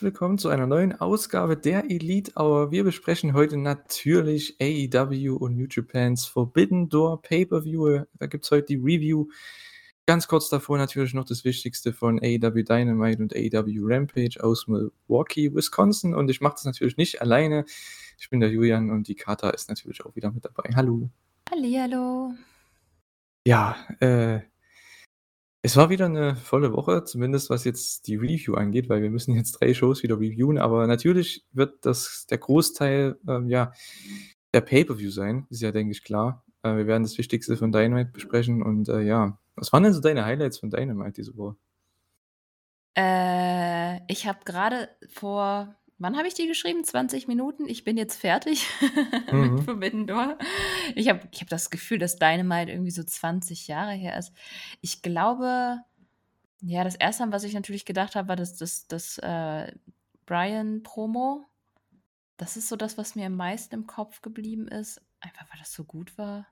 Herzlich willkommen zu einer neuen Ausgabe der Elite Hour. Wir besprechen heute natürlich AEW und New Japans Forbidden Door Pay-Per-View. Da gibt es heute die Review. Ganz kurz davor natürlich noch das Wichtigste von AEW Dynamite und AEW Rampage aus Milwaukee, Wisconsin. Und ich mache das natürlich nicht alleine. Ich bin der Julian und die Kata ist natürlich auch wieder mit dabei. Hallo. Hallihallo. Ja, äh, es war wieder eine volle Woche, zumindest was jetzt die Review angeht, weil wir müssen jetzt drei Shows wieder reviewen, aber natürlich wird das der Großteil, ähm, ja, der Pay-Per-View sein, ist ja, denke ich, klar. Äh, wir werden das Wichtigste von Dynamite besprechen und, äh, ja. Was waren denn so deine Highlights von Dynamite diese Woche? Äh, ich habe gerade vor wann habe ich die geschrieben? 20 Minuten? Ich bin jetzt fertig mit Mhm. Forbidden Door. Ich habe ich habe das Gefühl, dass Dynamite irgendwie so 20 Jahre her ist. Ich glaube ja, das Erste, an was ich natürlich gedacht habe, war das das das, äh, Bryan-Promo. Das ist so das, was mir am meisten im Kopf geblieben ist, einfach weil das so gut war.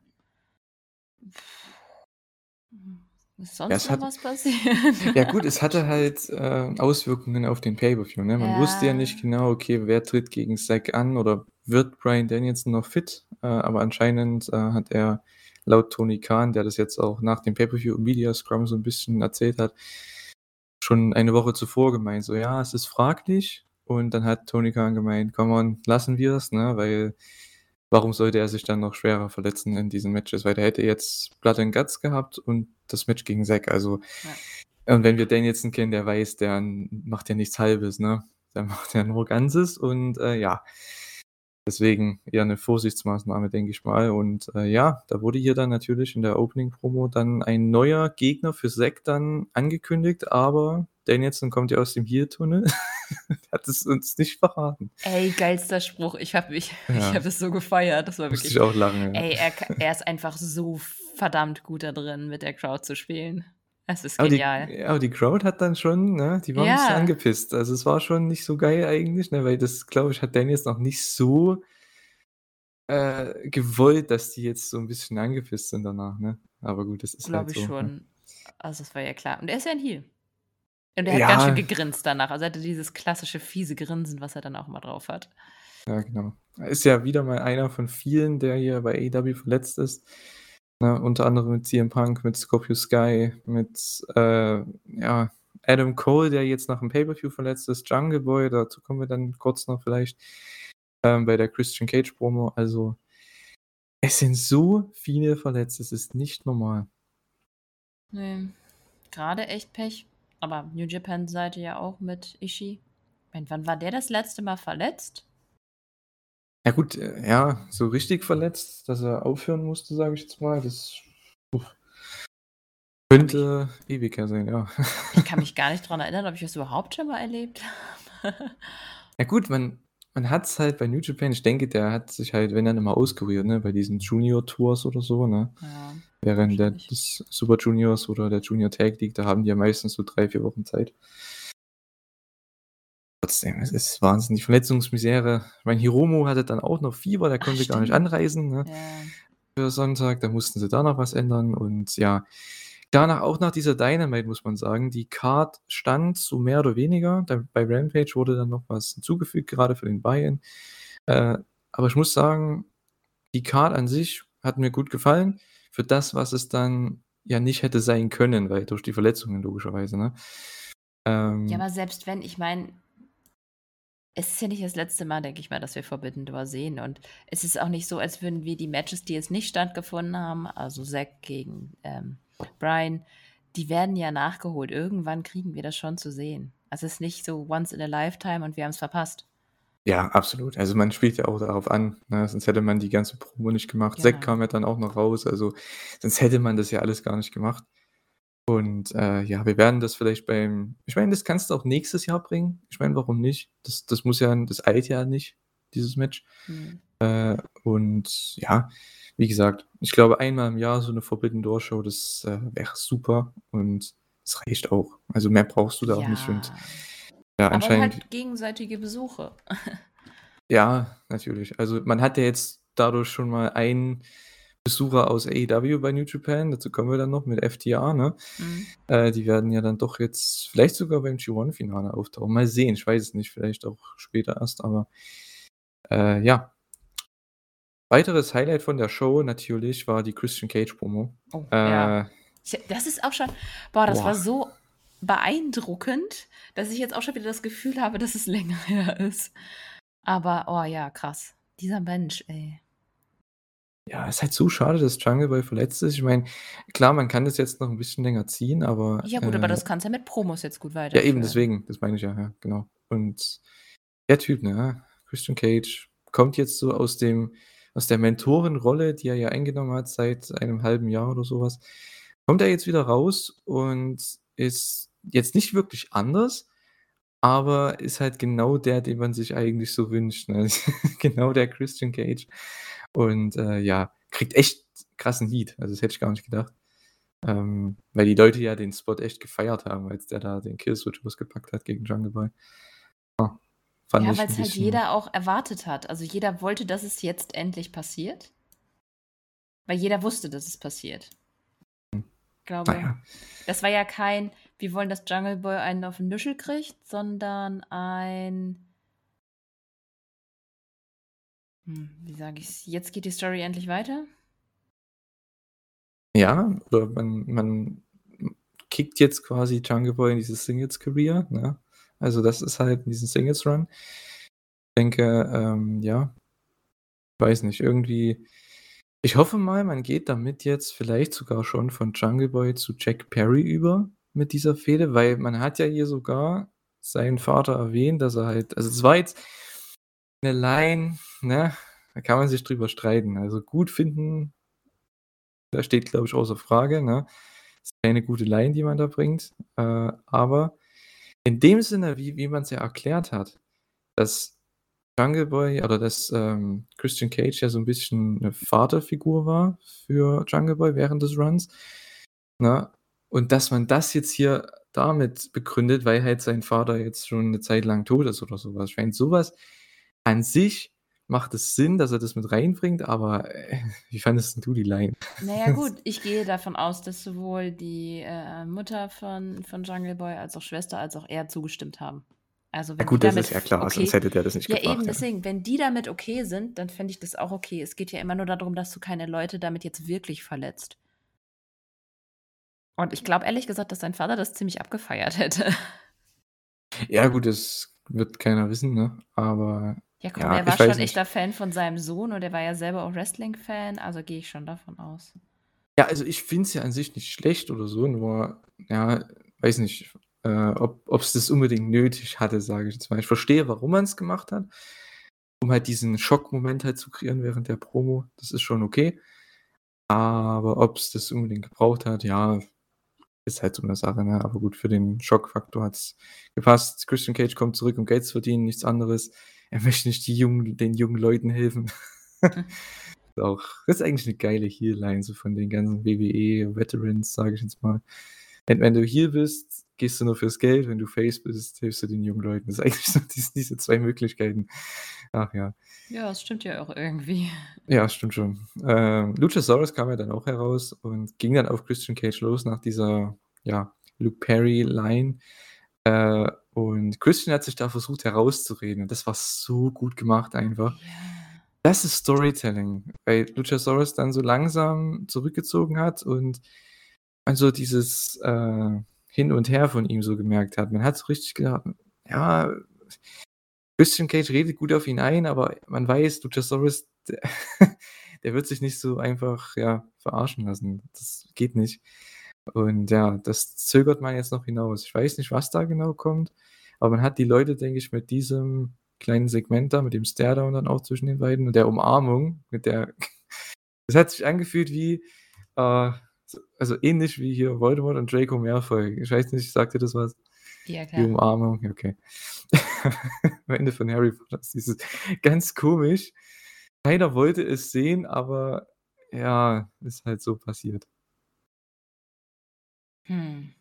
Hm, ist Ja, sonst es noch hat was passiert? ja gut, es hatte halt, äh, Auswirkungen auf den Pay-Per-View, ne? Man wusste ja nicht Ja. genau, okay, wer tritt gegen Zack an oder wird Bryan Danielson noch fit? Äh, aber anscheinend, äh, hat er laut Tony Khan, der das jetzt auch nach dem Pay-Per-View im Media Scrum so ein bisschen erzählt hat, schon eine Woche zuvor gemeint, so: „Ja, es ist fraglich.“ Und dann hat Tony Khan gemeint: „Come on, lassen wir's“, ne? Weil warum sollte er sich dann noch schwerer verletzen in diesen Matches? Weil der hätte jetzt Blood and Guts gehabt und das Match gegen Zack. Also Ja. und wenn wir Danielson kennen, der weiß, der macht ja nichts Halbes, ne? Der macht ja nur Ganzes und, äh, ja. Deswegen eher 'ne Vorsichtsmaßnahme, denke ich mal. Und, äh, ja, da wurde hier dann natürlich in der Opening-Promo dann ein neuer Gegner für Zack dann angekündigt, aber Danielson kommt ja aus dem Heel-Tunnel. Hat es uns nicht verraten. Ey, geilster Spruch. Ich habe mich ich Ja. habe es so gefeiert. Das war wirklich ich auch lachen, ja. ey, er er ist einfach so verdammt gut da drin, mit der Crowd zu spielen. Es ist Aber die genial. ja, aber die Crowd hat dann schon ne, die war 'n bisschen Ja. angepisst. Also, es war schon nicht so geil eigentlich, ne, weil das, glaube ich, hat Danielson noch nicht so äh, gewollt, dass die jetzt so 'n bisschen angepisst sind danach, ne? Aber gut, das ist halt Glaube ich so, ne? schon. Also, das war ja klar. Und er ist ja 'n Heel. Und er hat ganz schön Ja. gegrinst danach. Also, er hatte dieses klassische fiese Grinsen, was er dann auch immer drauf hat. Ja, genau. Er ist ja wieder mal einer von vielen, der hier bei AEW verletzt ist, ne? Unter anderem mit CM Punk, mit Scorpio Sky, mit, äh, ja, Adam Cole, der jetzt nach dem Pay-Per-View verletzt ist, Jungle Boy, dazu kommen wir dann kurz noch vielleicht, ähm, bei der Christian Cage Promo. Also, es sind so viele verletzt, es ist nicht normal. Ne, grade echt Pech. Aber New Japan-Seite ja auch mit Ishii. Ich meine, wann war der das letzte Mal verletzt? Ja gut, äh, ja, so richtig verletzt, dass er aufhören musste, sage ich jetzt mal, das uff. Könnte ewig her sein, ja. Ich kann mich gar nicht dran erinnern, ob ich das überhaupt schon mal erlebt habe. Ja gut, man man hat's halt bei New Japan ich denke, der hat sich halt, wenn dann immer auskuriert, ne, bei diesen Junior-Tours oder so, ne? Ja, Während der des Super Juniors oder der Junior Tag League, da haben die ja meistens so 3, 4 Wochen Zeit. Trotzdem, es ist Wahnsinn, die Verletzungsmisere. Ich meine, Hiromu hatte dann auch noch Fieber, der Ach, konnte gar nicht anreisen, ne, Ja. für Sonntag. Da mussten sie da noch was ändern und ja, danach auch nach dieser Dynamite, muss man sagen, die Card stand so mehr oder weniger. Da bei Rampage wurde dann noch was hinzugefügt, gerade für den Buy-in. Äh, aber ich muss sagen, die Card an sich hat mir gut gefallen für das, was es dann ja nicht hätte sein können, weil durch die Verletzungen logischerweise, ne? Ja, Ähm aber selbst wenn ich meine es ist ja nicht das letzte Mal, denke ich mal, dass wir Forbidden Door sehen. Und es ist auch nicht so, als würden wir die Matches, die jetzt nicht stattgefunden haben, also Zack gegen, ähm, Bryan, die werden ja nachgeholt. Irgendwann kriegen wir das schon zu sehen. Also, es ist nicht so once in a lifetime und wir haben's verpasst. Ja, absolut. Also, man spielt ja auch darauf an, ne, sonst hätte man die ganze Promo nicht gemacht. Zack Genau. kam ja dann auch noch raus, also sonst hätte man das ja alles gar nicht gemacht. Und, äh, ja, wir werden das vielleicht beim ich meine, das kannst du auch nächstes Jahr bringen. Ich meine, warum nicht? Das das muss ja das eilt ja nicht, dieses Match. Mhm. Äh, und ja, wie gesagt, ich glaube, einmal im Jahr so 'ne Forbidden Door Show, das, äh, wäre super und es reicht auch. Also, mehr brauchst du da auch nicht und Ja. ja, Aber anscheinend halt gegenseitige Besuche. Ja, natürlich. Also, man hat ja jetzt dadurch schon mal einen Besucher aus AEW bei New Japan, dazu kommen wir dann noch mit FTR, ne? Mhm. Äh, die werden ja dann doch jetzt vielleicht sogar beim G1-Finale auftauchen. Mal sehen, ich weiß es nicht, vielleicht auch später erst, aber äh, ja. Weiteres Highlight von der Show natürlich war die Christian Cage Promo. Oh, Äh, ja. Ich, das ist auch schon, boah, das war boah. so beeindruckend, dass ich jetzt auch schon wieder das Gefühl habe, dass es länger her ist. Aber, oh ja, krass. Dieser Mensch, ey. Ja, ist halt so schade, dass Jungle Boy verletzt ist. Ich meine, klar, man kann das jetzt noch ein bisschen länger ziehen, aber Ja gut, aber äh, das kannst du ja mit Promos jetzt gut ja, weiterführen. eben deswegen, das meine ich ja, ja, genau. Und der Typ, ne, Christian Cage, kommt jetzt so aus dem, aus der Mentorenrolle, die er ja eingenommen hat seit einem halben Jahr oder sowas, kommt er jetzt wieder raus und ist jetzt nicht wirklich anders, aber ist halt genau der, den man sich eigentlich so wünscht. Ne? genau der Christian Cage. Und äh, ja, kriegt echt krassen Heat. Also das hätte ich gar nicht gedacht. Ähm, weil die Leute ja den Spot echt gefeiert haben, als der da den Killswitch ausgepackt hat gegen Jungle Boy. Ah, fand Ja, weil es halt jeder auch erwartet hat. Also jeder wollte, dass es jetzt endlich passiert. Weil jeder wusste, dass es passiert. Ich glaube, Naja. das war ja kein, wir wollen, dass Jungle Boy einen auf den Nüschel kriegt, sondern ein. Hm, wie sage ich's? Jetzt geht die Story endlich weiter? Ja, oder man, man kickt jetzt quasi Jungle Boy in diese Singles-Career. Ne? Also das ist halt in diesen Singles-Run. Ich denke, ähm, ja, weiß nicht, irgendwie. Ich hoffe mal, man geht damit jetzt vielleicht sogar schon von Jungle Boy zu Jack Perry über mit dieser Fehde, weil man hat ja hier sogar seinen Vater erwähnt, dass er halt, also es war jetzt eine Line, ne, da kann man sich drüber streiten. Also gut finden, da steht, glaube ich, außer Frage, ne. Ist keine gute Line, die man da bringt, äh, aber in dem Sinne, wie, wie man es ja erklärt hat, dass Jungle Boy oder dass ähm, Christian Cage ja so ein bisschen eine Vaterfigur war für Jungle Boy während des Runs. Ne? Und dass man das jetzt hier damit begründet, weil halt sein Vater jetzt schon eine Zeit lang tot ist oder sowas. Ich meine, sowas an sich macht es Sinn, dass er das mit reinbringt, aber äh, wie fandest du die Line? Naja, gut, ich gehe davon aus, dass sowohl die äh, Mutter von, von Jungle Boy als auch Schwester als auch er zugestimmt haben. Also Ja wenn gut, die das damit ist ja klar, okay, sonst hätte der das nicht ja gebracht. eben Ja. deswegen, wenn die damit okay sind, dann fände ich das auch okay. Es geht ja immer nur darum, dass du keine Leute damit jetzt wirklich verletzt. Und ich glaube ehrlich gesagt, dass dein Vater das ziemlich abgefeiert hätte. ja gut, das wird keiner wissen, ne? aber Ja, komm, ja, er war schon nicht. echter Fan von seinem Sohn und er war ja selber auch Wrestling-Fan, also gehe ich schon davon aus. Ja, also ich finde es ja an sich nicht schlecht oder so, nur, ja, weiß nicht, äh, ob es das unbedingt nötig hatte, sage ich jetzt mal. Ich verstehe, warum man es gemacht hat, um halt diesen Schockmoment halt zu kreieren während der Promo. Das ist schon okay. Aber ob es das unbedingt gebraucht hat, ja, ist halt so eine Sache. Ne? Aber gut, für den Schockfaktor hat es gepasst. Christian Cage kommt zurück, um Geld zu verdienen, nichts anderes. Er möchte nicht jungen, den jungen Leuten helfen. auch, das ist eigentlich eine geile Heel-Line, so von den ganzen WWE-Veterans, sage ich jetzt mal. Wenn, wenn du hier bist, gehst du nur fürs Geld, wenn du Face bist, hilfst du den jungen Leuten. Das ist eigentlich so diese, diese zwei Möglichkeiten. Ach ja. Ja, das stimmt ja auch irgendwie. Ja, stimmt schon. Ähm, Luchasaurus kam ja dann auch heraus und ging dann auf Christian Cage los nach dieser, ja, Luke Perry-Line. Äh, und Christian hat sich da versucht herauszureden. Und das war so gut gemacht einfach. Das ist Storytelling, weil Luchasaurus dann so langsam zurückgezogen hat und man so dieses äh, Hin und Her von ihm so gemerkt hat. Man hat so richtig gedacht, ja, Christian Cage redet gut auf ihn ein, aber man weiß, Luchasaurus, der, der wird sich nicht so einfach ja, verarschen lassen. Das geht nicht. Und ja, das zögert man jetzt noch hinaus. Ich weiß nicht, was da genau kommt, aber man hat die Leute, denke ich, mit diesem kleinen Segment da, mit dem Stare-Down dann auch zwischen den beiden und der Umarmung, mit der. Das hat sich angefühlt wie, äh, so- also ähnlich wie hier Voldemort und Draco Malfoy. Ich weiß nicht, sagt ihr das was? Ja, Die klar. Umarmung, ja, okay. Am Ende von Harry Potter ist dieses ganz komisch. Keiner wollte es sehen, aber ja, ist halt so passiert. Hm.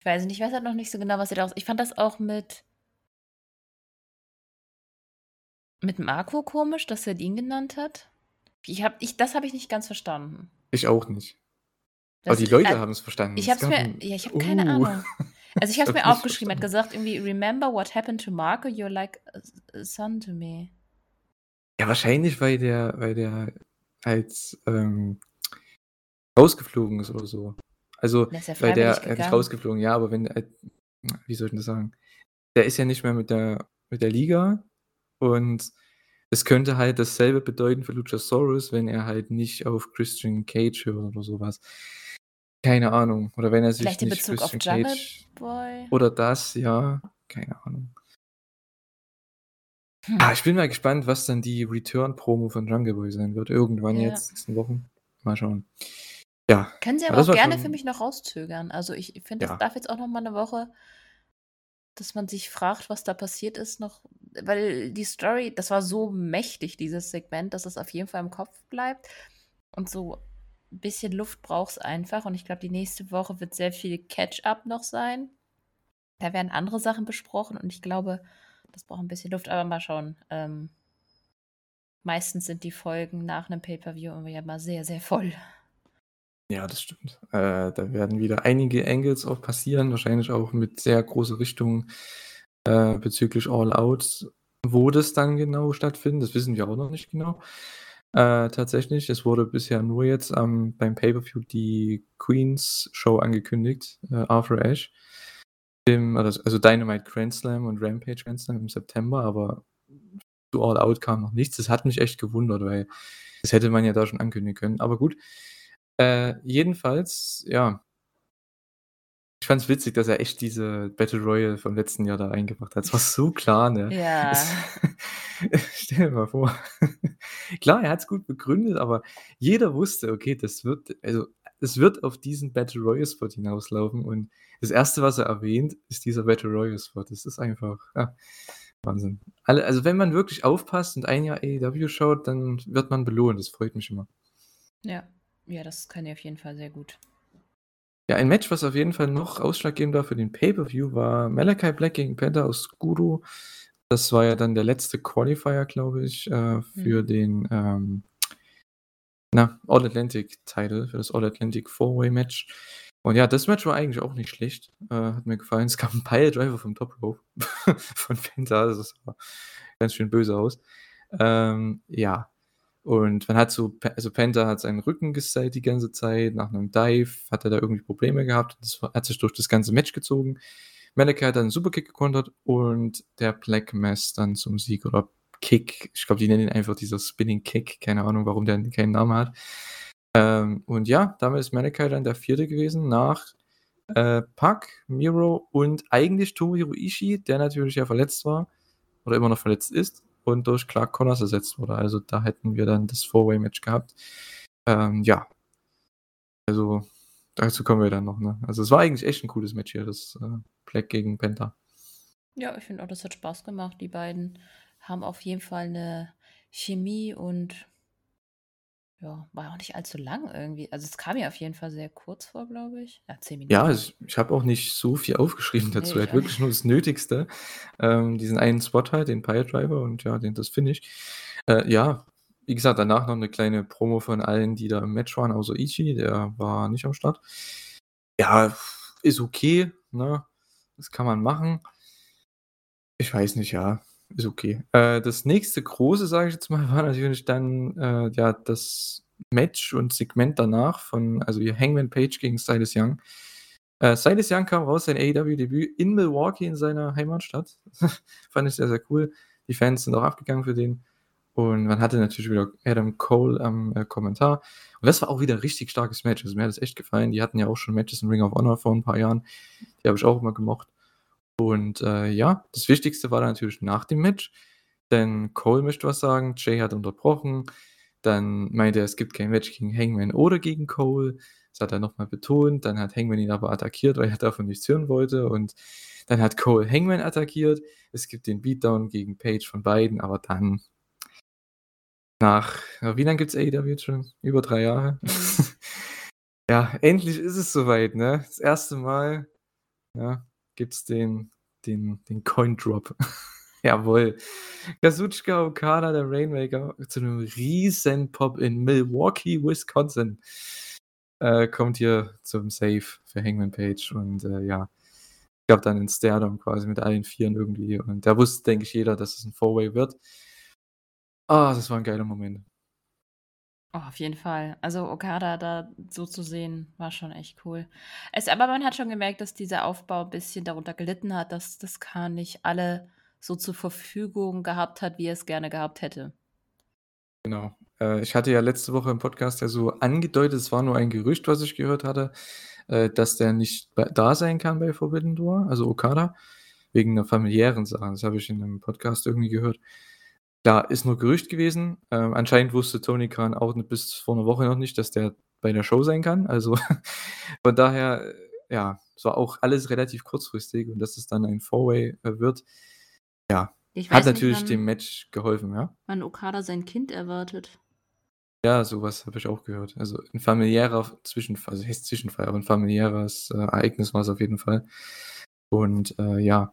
Ich weiß nicht, ich weiß halt noch nicht so genau, was ihr daraus. Ich fand das auch mit. Mit Marco komisch, dass er ihn genannt hat. Ich habe ich das habe ich nicht ganz verstanden. Ich auch nicht. Aber Das die i Leute äh, haben es verstanden. ich habe es mir ja, ich habe keine „Uh“. Ahnung. Also, ich habe es mir aufgeschrieben. Er hat verstanden. gesagt irgendwie: „Remember what happened to Marco? You're like a son to me.“ Ja, wahrscheinlich, weil der weil der halt, ähm, rausgeflogen ist oder so. Also, ja weil der äh, nicht gegangen. rausgeflogen, ja, aber wenn halt wie soll ich das sagen? Der ist ja nicht mehr mit der mit der Liga und es könnte halt dasselbe bedeuten für Luchasaurus, wenn er halt nicht auf Christian Cage hört oder so was. Keine Ahnung. Oder wenn er sich Vielleicht in nicht Bezug auf Christian Jungle Cage Boy? oder das, ja, keine Ahnung. Ah, Hm. ich bin mal gespannt, was dann die Return-Promo von Jungle Boy sein wird. Irgendwann Ja. jetzt, nächsten Wochen. Mal schauen. Ja, Können Sie aber aber auch gerne für schon mich noch rauszögern. Also, ich finde, das Ja. darf jetzt auch noch mal 'ne Woche dass man sich fragt, was da passiert ist noch weil die Story das war so mächtig, dieses Segment, dass es auf jeden Fall im Kopf bleibt. Und so 'n bisschen Luft braucht's einfach. Und ich glaube, die nächste Woche wird sehr viel Catch-up noch sein. Da werden andere Sachen besprochen und ich glaube, das braucht 'n bisschen Luft, aber mal schauen. Ähm meistens sind die Folgen nach 'nem Pay-per-View immer sehr, sehr voll. Ja, das stimmt. Äh, da werden wieder einige Angles auch passieren, wahrscheinlich auch mit sehr großer Richtung, äh, bezüglich All Out. Wo das dann genau stattfindet, das wissen wir auch noch nicht genau. Äh, tatsächlich, es wurde bisher nur jetzt, ähm, beim Pay-per-View die Queens Show angekündigt, äh, Arthur Ashe. Im also Dynamite Grand Slam und Rampage Grand Slam im September, aber zu All Out kam noch nichts. Das hat mich echt gewundert, weil das hätte man ja da schon ankündigen können. Aber gut. Äh, jedenfalls, ja ich fand's witzig, dass er echt diese Battle Royal vom letzten Jahr da eingebracht hat. Es war so klar, ne? Ja. Es stell dir mal vor. Klar, er hat's gut begründet, aber jeder wusste, okay, das wird also, es wird auf diesen Battle Royal Spot hinauslaufen und das Erste, was er erwähnt, ist dieser Battle Royal Spot. Das ist einfach, ja, Wahnsinn. Alle also, wenn man wirklich aufpasst und ein Jahr AEW schaut, dann wird man belohnt. Das freut mich immer. Ja. Ja, das kann er auf jeden Fall sehr gut. Ja, ein Match, was auf jeden Fall noch ausschlaggebend war für den Pay-per-View, war Malachi Black gegen Penta Oscuro. Das war ja dann der letzte Qualifier, glaube ich, äh, für Mhm. den, ähm na, All Atlantic Title, für das All Atlantic Four-Way Match. Und ja, das Match war eigentlich auch nicht schlecht. Äh, hat mir gefallen. Es gab 'n Piledriver vom Top Rope von Penta. Also, das sah ganz schön böse aus. Ähm, ja. Und man hat so also, Penta hat seinen Rücken gesellt die ganze Zeit. Nach 'nem Dive hat er da irgendwie Probleme gehabt. Das hat sich durch das ganze Match gezogen. Malachi hat dann 'n Superkick gekontert und der Black Mass dann zum Sieg oder Kick. Ich glaube, die nennen ihn einfach dieser Spinning Kick. Keine Ahnung, warum der keinen Namen hat. Ähm, und ja, damit ist Malachi dann der 4. gewesen nach, äh, Pac, Miro und eigentlich Tomohiro Ishii, der natürlich ja verletzt war oder immer noch verletzt ist und durch Clark Connors ersetzt wurde. Also, da hätten wir dann das Four-Way Match gehabt. Ähm, ja. Also, dazu kommen wir dann noch, ne? Also, es war eigentlich echt 'n cooles Match hier, das, äh, Black gegen Penta. Ja, ich finde auch, das hat Spaß gemacht. Die beiden haben auf jeden Fall 'ne Chemie und ja, war auch nicht allzu lang irgendwie. Also, es kam mir auf jeden Fall sehr kurz vor, glaube ich. Ja, 10 Ja, Minuten. also, ich ich habe auch nicht so viel aufgeschrieben dazu. Ne, Er ich hat wirklich nur das Nötigste. Ähm, diesen einen Spot halt, den Piledriver und ja, den das Finish. Äh, ja, wie gesagt, danach noch 'ne kleine Promo von allen, die da im Match waren, außer Ishii, der war nicht am Start. Ja, ist okay, ne? Das kann man machen. Ich weiß nicht, ja, ist okay. Äh, das nächste Große, sage ich jetzt mal, war natürlich dann, äh, ja, das Match und Segment danach von also, hier Hangman Page gegen Silas Young. Äh, Silas Young kam raus, sein AEW-Debüt in Milwaukee in seiner Heimatstadt. Fand ich sehr, sehr cool. Die Fans sind auch abgegangen für den. Und man hatte natürlich wieder Adam Cole am, äh, Kommentar. Und das war auch wieder 'n richtig starkes Match. Also, mir hat das echt gefallen. Die hatten ja auch schon Matches in Ring of Honor vor 'n paar Jahren. Die habe ich auch immer gemocht. Und, äh, ja, das Wichtigste war dann natürlich nach dem Match, denn Cole möchte was sagen, Jay hat unterbrochen. Dann meinte er, es gibt kein Match gegen Hangman oder gegen Cole. Das hat er noch mal betont. Dann hat Hangman ihn aber attackiert, weil er davon nichts hören wollte. Und dann hat Cole Hangman attackiert. Es gibt den Beatdown gegen Page von beiden, aber dann nach wie lang gibt's AEW jetzt schon? Über 3 Jahre? Mhm. Ja, endlich ist es so weit, ne? Das 1. Mal, ja, gibt's den den den Coin Drop. Jawohl. Kazuchika Okada, der Rainmaker, zu einem riesen Pop in Milwaukee, Wisconsin. Äh, kommt hier zum Save für Hangman Page und äh, ja, gab dann einen Stardom quasi mit allen Vieren irgendwie. Und da wusste, denke ich, jeder, dass es ein Four-Way wird. Ah, das war ein geiler Moment. Oh, auf jeden Fall. Also Okada da so zu sehen, war schon echt cool. Es, aber man hat schon gemerkt, dass dieser Aufbau ein bisschen darunter gelitten hat, dass das K nicht alle so zur Verfügung gehabt hat, wie er es gerne gehabt hätte. Genau. Äh, ich hatte ja letzte Woche im Podcast ja so angedeutet, es war nur ein Gerücht, was ich gehört hatte, äh, dass der nicht da sein kann bei Forbidden Door, also Okada, wegen einer familiären Sache. Das habe ich in einem Podcast irgendwie gehört. Da ist nur Gerücht gewesen. Ähm, anscheinend wusste Tony Khan auch bis vor einer Woche noch nicht, dass der bei der Show sein kann. Also von daher, äh, ja, es war auch alles relativ kurzfristig und dass es dann ein Four-Way äh, wird, ja, hat natürlich nicht, wann, dem Match geholfen, ja. Wann Okada sein Kind erwartet. Ja, sowas habe ich auch gehört. Also ein familiärer Zwischenfall, also heißt Zwischenfall, aber ein familiäres äh, Ereignis war es auf jeden Fall. Und äh, ja,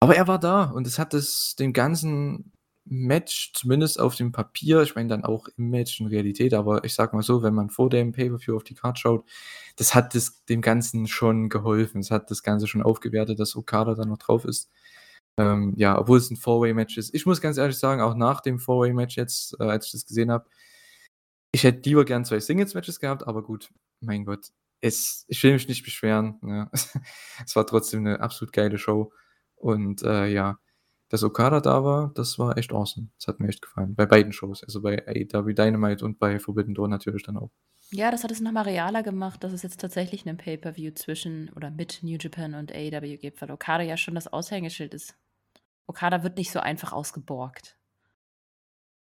aber er war da und es hat es dem ganzen Match, zumindest auf dem Papier, ich meine dann auch im Match in Realität, aber ich sag mal so, wenn man vor dem Pay-Per-View auf die Card schaut, das hat das, dem Ganzen schon geholfen. Es hat das Ganze schon aufgewertet, dass Okada da noch drauf ist. Ähm, ja, obwohl es ein Four-Way-Match ist. Ich muss ganz ehrlich sagen, auch nach dem Four-Way-Match jetzt, äh, als ich das gesehen habe, ich hätte lieber gern zwei Singles-Matches gehabt, aber gut, mein Gott, es, ich will mich nicht beschweren. Ne? es war trotzdem eine absolut geile Show. Und äh, ja, dass Okada da war, das war echt awesome. Das hat mir echt gefallen. Bei beiden Shows. Also bei AEW Dynamite und bei Forbidden Door natürlich dann auch. Ja, das hat es nochmal realer gemacht, dass es jetzt tatsächlich einen Pay-Per-View zwischen oder mit New Japan und AEW gibt, weil Okada ja schon das Aushängeschild ist. Okada wird nicht so einfach ausgeborgt.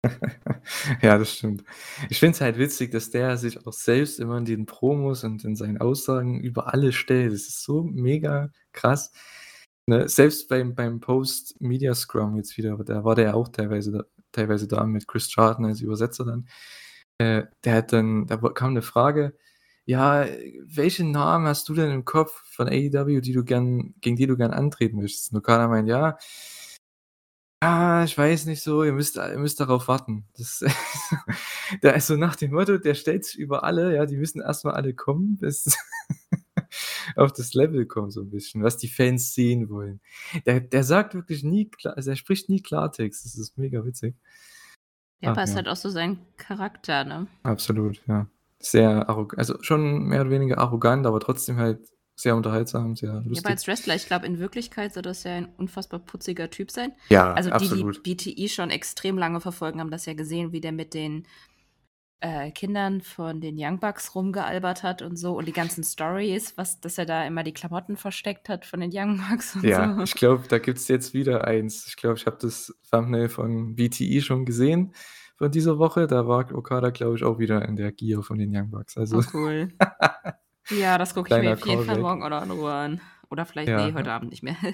ja, das stimmt. Ich finde es halt witzig, dass der sich auch selbst immer in den Promos und in seinen Aussagen über alle stellt. Das ist so mega krass. Ne, selbst beim, beim Post-Media-Scrum jetzt wieder, da war der ja auch teilweise da, teilweise da mit Chris Charlton als Übersetzer dann. Äh, der hat dann, da kam eine Frage, ja, welchen Namen hast du denn im Kopf von AEW, die du gern, gegen die du gern antreten möchtest? Und keiner meint, ja, ja, ich weiß nicht so, ihr müsst, ihr müsst darauf warten. Das, der ist so nach dem Motto, der stellt sich über alle, ja, die müssen erstmal alle kommen, bis, auf das Level kommen, so ein bisschen, was die Fans sehen wollen. Der, der sagt wirklich nie, also er spricht nie Klartext, das ist mega witzig. Ja, aber es ja. halt auch so sein Charakter, ne? Absolut, ja. Sehr arrogant, also schon mehr oder weniger arrogant, aber trotzdem halt sehr unterhaltsam, sehr lustig. Ja, aber als Wrestler, ich glaube, in Wirklichkeit soll das ja ein unfassbar putziger Typ sein. Ja, also absolut. die, die BTI schon extrem lange verfolgen, haben das ja gesehen, wie der mit den äh, Kindern von den Young Bucks rumgealbert hat und so und die ganzen Stories, was, dass er da immer die Klamotten versteckt hat von den Young Bucks und ja, so. ich glaube, da gibt es jetzt wieder eins. Ich glaube, ich habe das Thumbnail von BTE schon gesehen von dieser Woche. Da war Okada, glaube ich, auch wieder in der Gear von den Young Bucks. Also oh, cool. ja, das gucke ich mir auf jeden Fall morgen oder in Ruhe an. Oder vielleicht, ja. nee, heute Abend nicht mehr.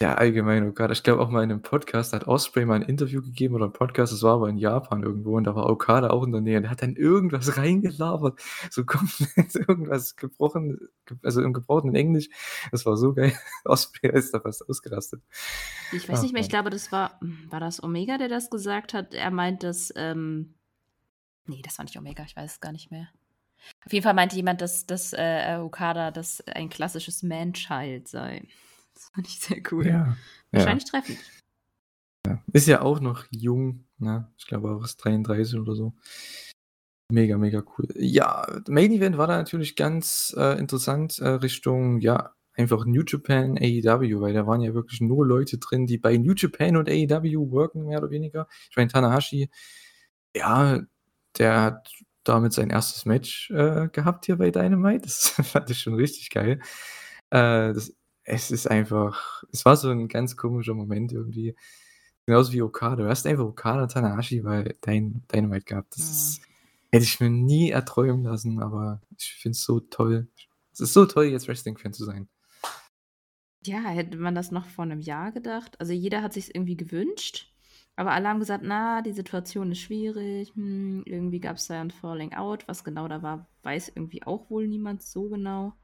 Ja, allgemein, oh Gott. Ich glaube auch mal in einem Podcast hat Osprey mal ein Interview gegeben oder ein Podcast, das war aber in Japan irgendwo und da war Okada auch in der Nähe. Der hat dann irgendwas reingelabert, so komplett irgendwas gebrochen, also im gebrochenen Englisch. Das war so geil. Osprey ist da fast ausgerastet. Ich weiß Ach, nicht mehr, ich glaube, das war, hm, war das Omega, der das gesagt hat? Er meint, dass, ähm, nee, das war nicht Omega, ich weiß es gar nicht mehr. Auf jeden Fall meinte jemand, dass, dass äh, Okada das ein klassisches Man-Child sei. Das fand ich sehr cool. Ja, Wahrscheinlich ja. treffend. Ja. Ist ja auch noch jung, ne? Ich glaube auch ist 33 oder so. Mega, mega cool. Ja, Main Event war da natürlich ganz äh, interessant äh, Richtung, ja, einfach New Japan, AEW, weil da waren ja wirklich nur Leute drin, die bei New Japan und AEW worken, mehr oder weniger. Ich meine, Tanahashi, ja, der hat damit sein erstes Match äh, gehabt hier bei Dynamite. Das fand ich schon richtig geil. Äh, das es ist einfach es war so ein ganz komischer Moment irgendwie. Genauso wie Okada. Du hast einfach Okada und Tanahashi bei Dyn Dynamite gehabt. Das ist Mhm. hätte ich mir nie erträumen lassen, aber ich finde es so toll. Es ist so toll, jetzt Wrestling-Fan zu sein. Ja, hätte man das noch vor einem Jahr gedacht? Also, jeder hat sich's irgendwie gewünscht, aber alle haben gesagt: „Na, die Situation ist schwierig, hm, irgendwie gab's da ein Falling Out.“ Was genau da war, weiß irgendwie auch wohl niemand so genau.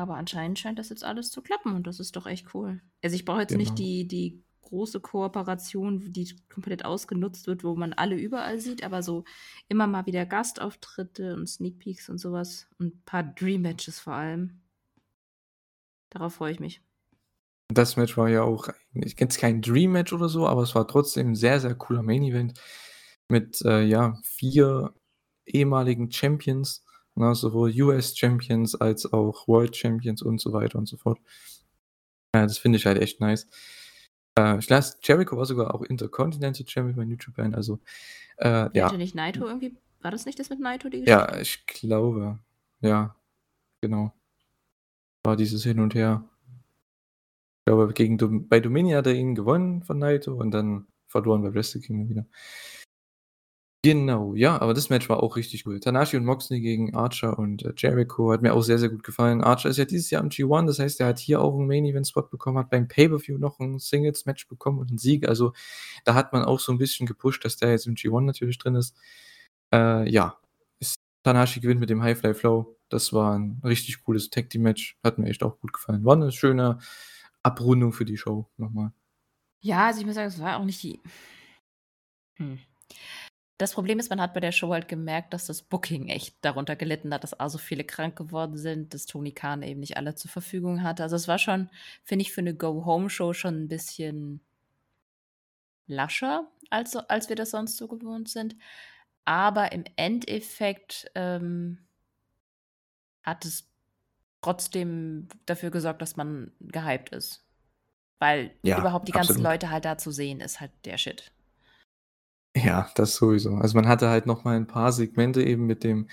Aber anscheinend scheint das jetzt alles zu klappen und das ist doch echt cool. Also ich brauche jetzt Genau. nicht die, die große Kooperation, die komplett ausgenutzt wird, wo man alle überall sieht, aber so immer mal wieder Gastauftritte und Sneak Peeks und sowas und ein paar Dream Matches vor allem. Darauf freue ich mich. Das Match war ja auch, ich kenne es kein Dream Match oder so, aber es war trotzdem ein sehr, sehr cooler Main Event mit äh, ja, vier ehemaligen Champions, ne, sowohl US Champions als auch World Champions und so weiter und so fort. Ja, das finde ich halt echt nice. Äh, ich las, Jericho war sogar auch Intercontinental Champion bei New Japan, also äh, ja. hatte nicht Naito irgendwie, war das nicht das mit Naito, die Geschichte? Ja, ich glaube, ja, genau. War dieses Hin und Her. Ich glaube, gegen bei Domini hat er ihn gewonnen von Naito und dann verloren bei Wrestle Kingdom wieder. Genau, ja, aber das Match war auch richtig gut. Tanahashi und Moxley gegen Archer und äh, Jericho hat mir auch sehr, sehr gut gefallen. Archer ist ja dieses Jahr im G1, das heißt, er hat hier auch einen Main-Event-Spot bekommen, hat beim Pay-Per-View noch ein Singles-Match bekommen und einen Sieg. Also da hat man auch so ein bisschen gepusht, dass der jetzt im G1 natürlich drin ist. Äh, ja, ist, Tanahashi gewinnt mit dem High-Fly Flow. Das war ein richtig cooles Tag-Team-Match. Hat mir echt auch gut gefallen. War eine schöne Abrundung für die Show nochmal. Ja, also ich muss sagen, es war auch nicht die. Hm. Das Problem ist, man hat bei der Show halt gemerkt, dass das Booking echt darunter gelitten hat, dass auch so viele krank geworden sind, dass Tony Khan eben nicht alle zur Verfügung hatte. Also es war schon, finde ich, für eine Go-Home-Show schon ein bisschen lascher, als, als wir das sonst so gewohnt sind. Aber im Endeffekt ähm, hat es trotzdem dafür gesorgt, dass man gehypt ist. Weil Ja, überhaupt die ganzen absolut. Leute halt da zu sehen, ist halt der Shit. Ja, das sowieso. Also man hatte halt noch mal ein paar Segmente eben mit dem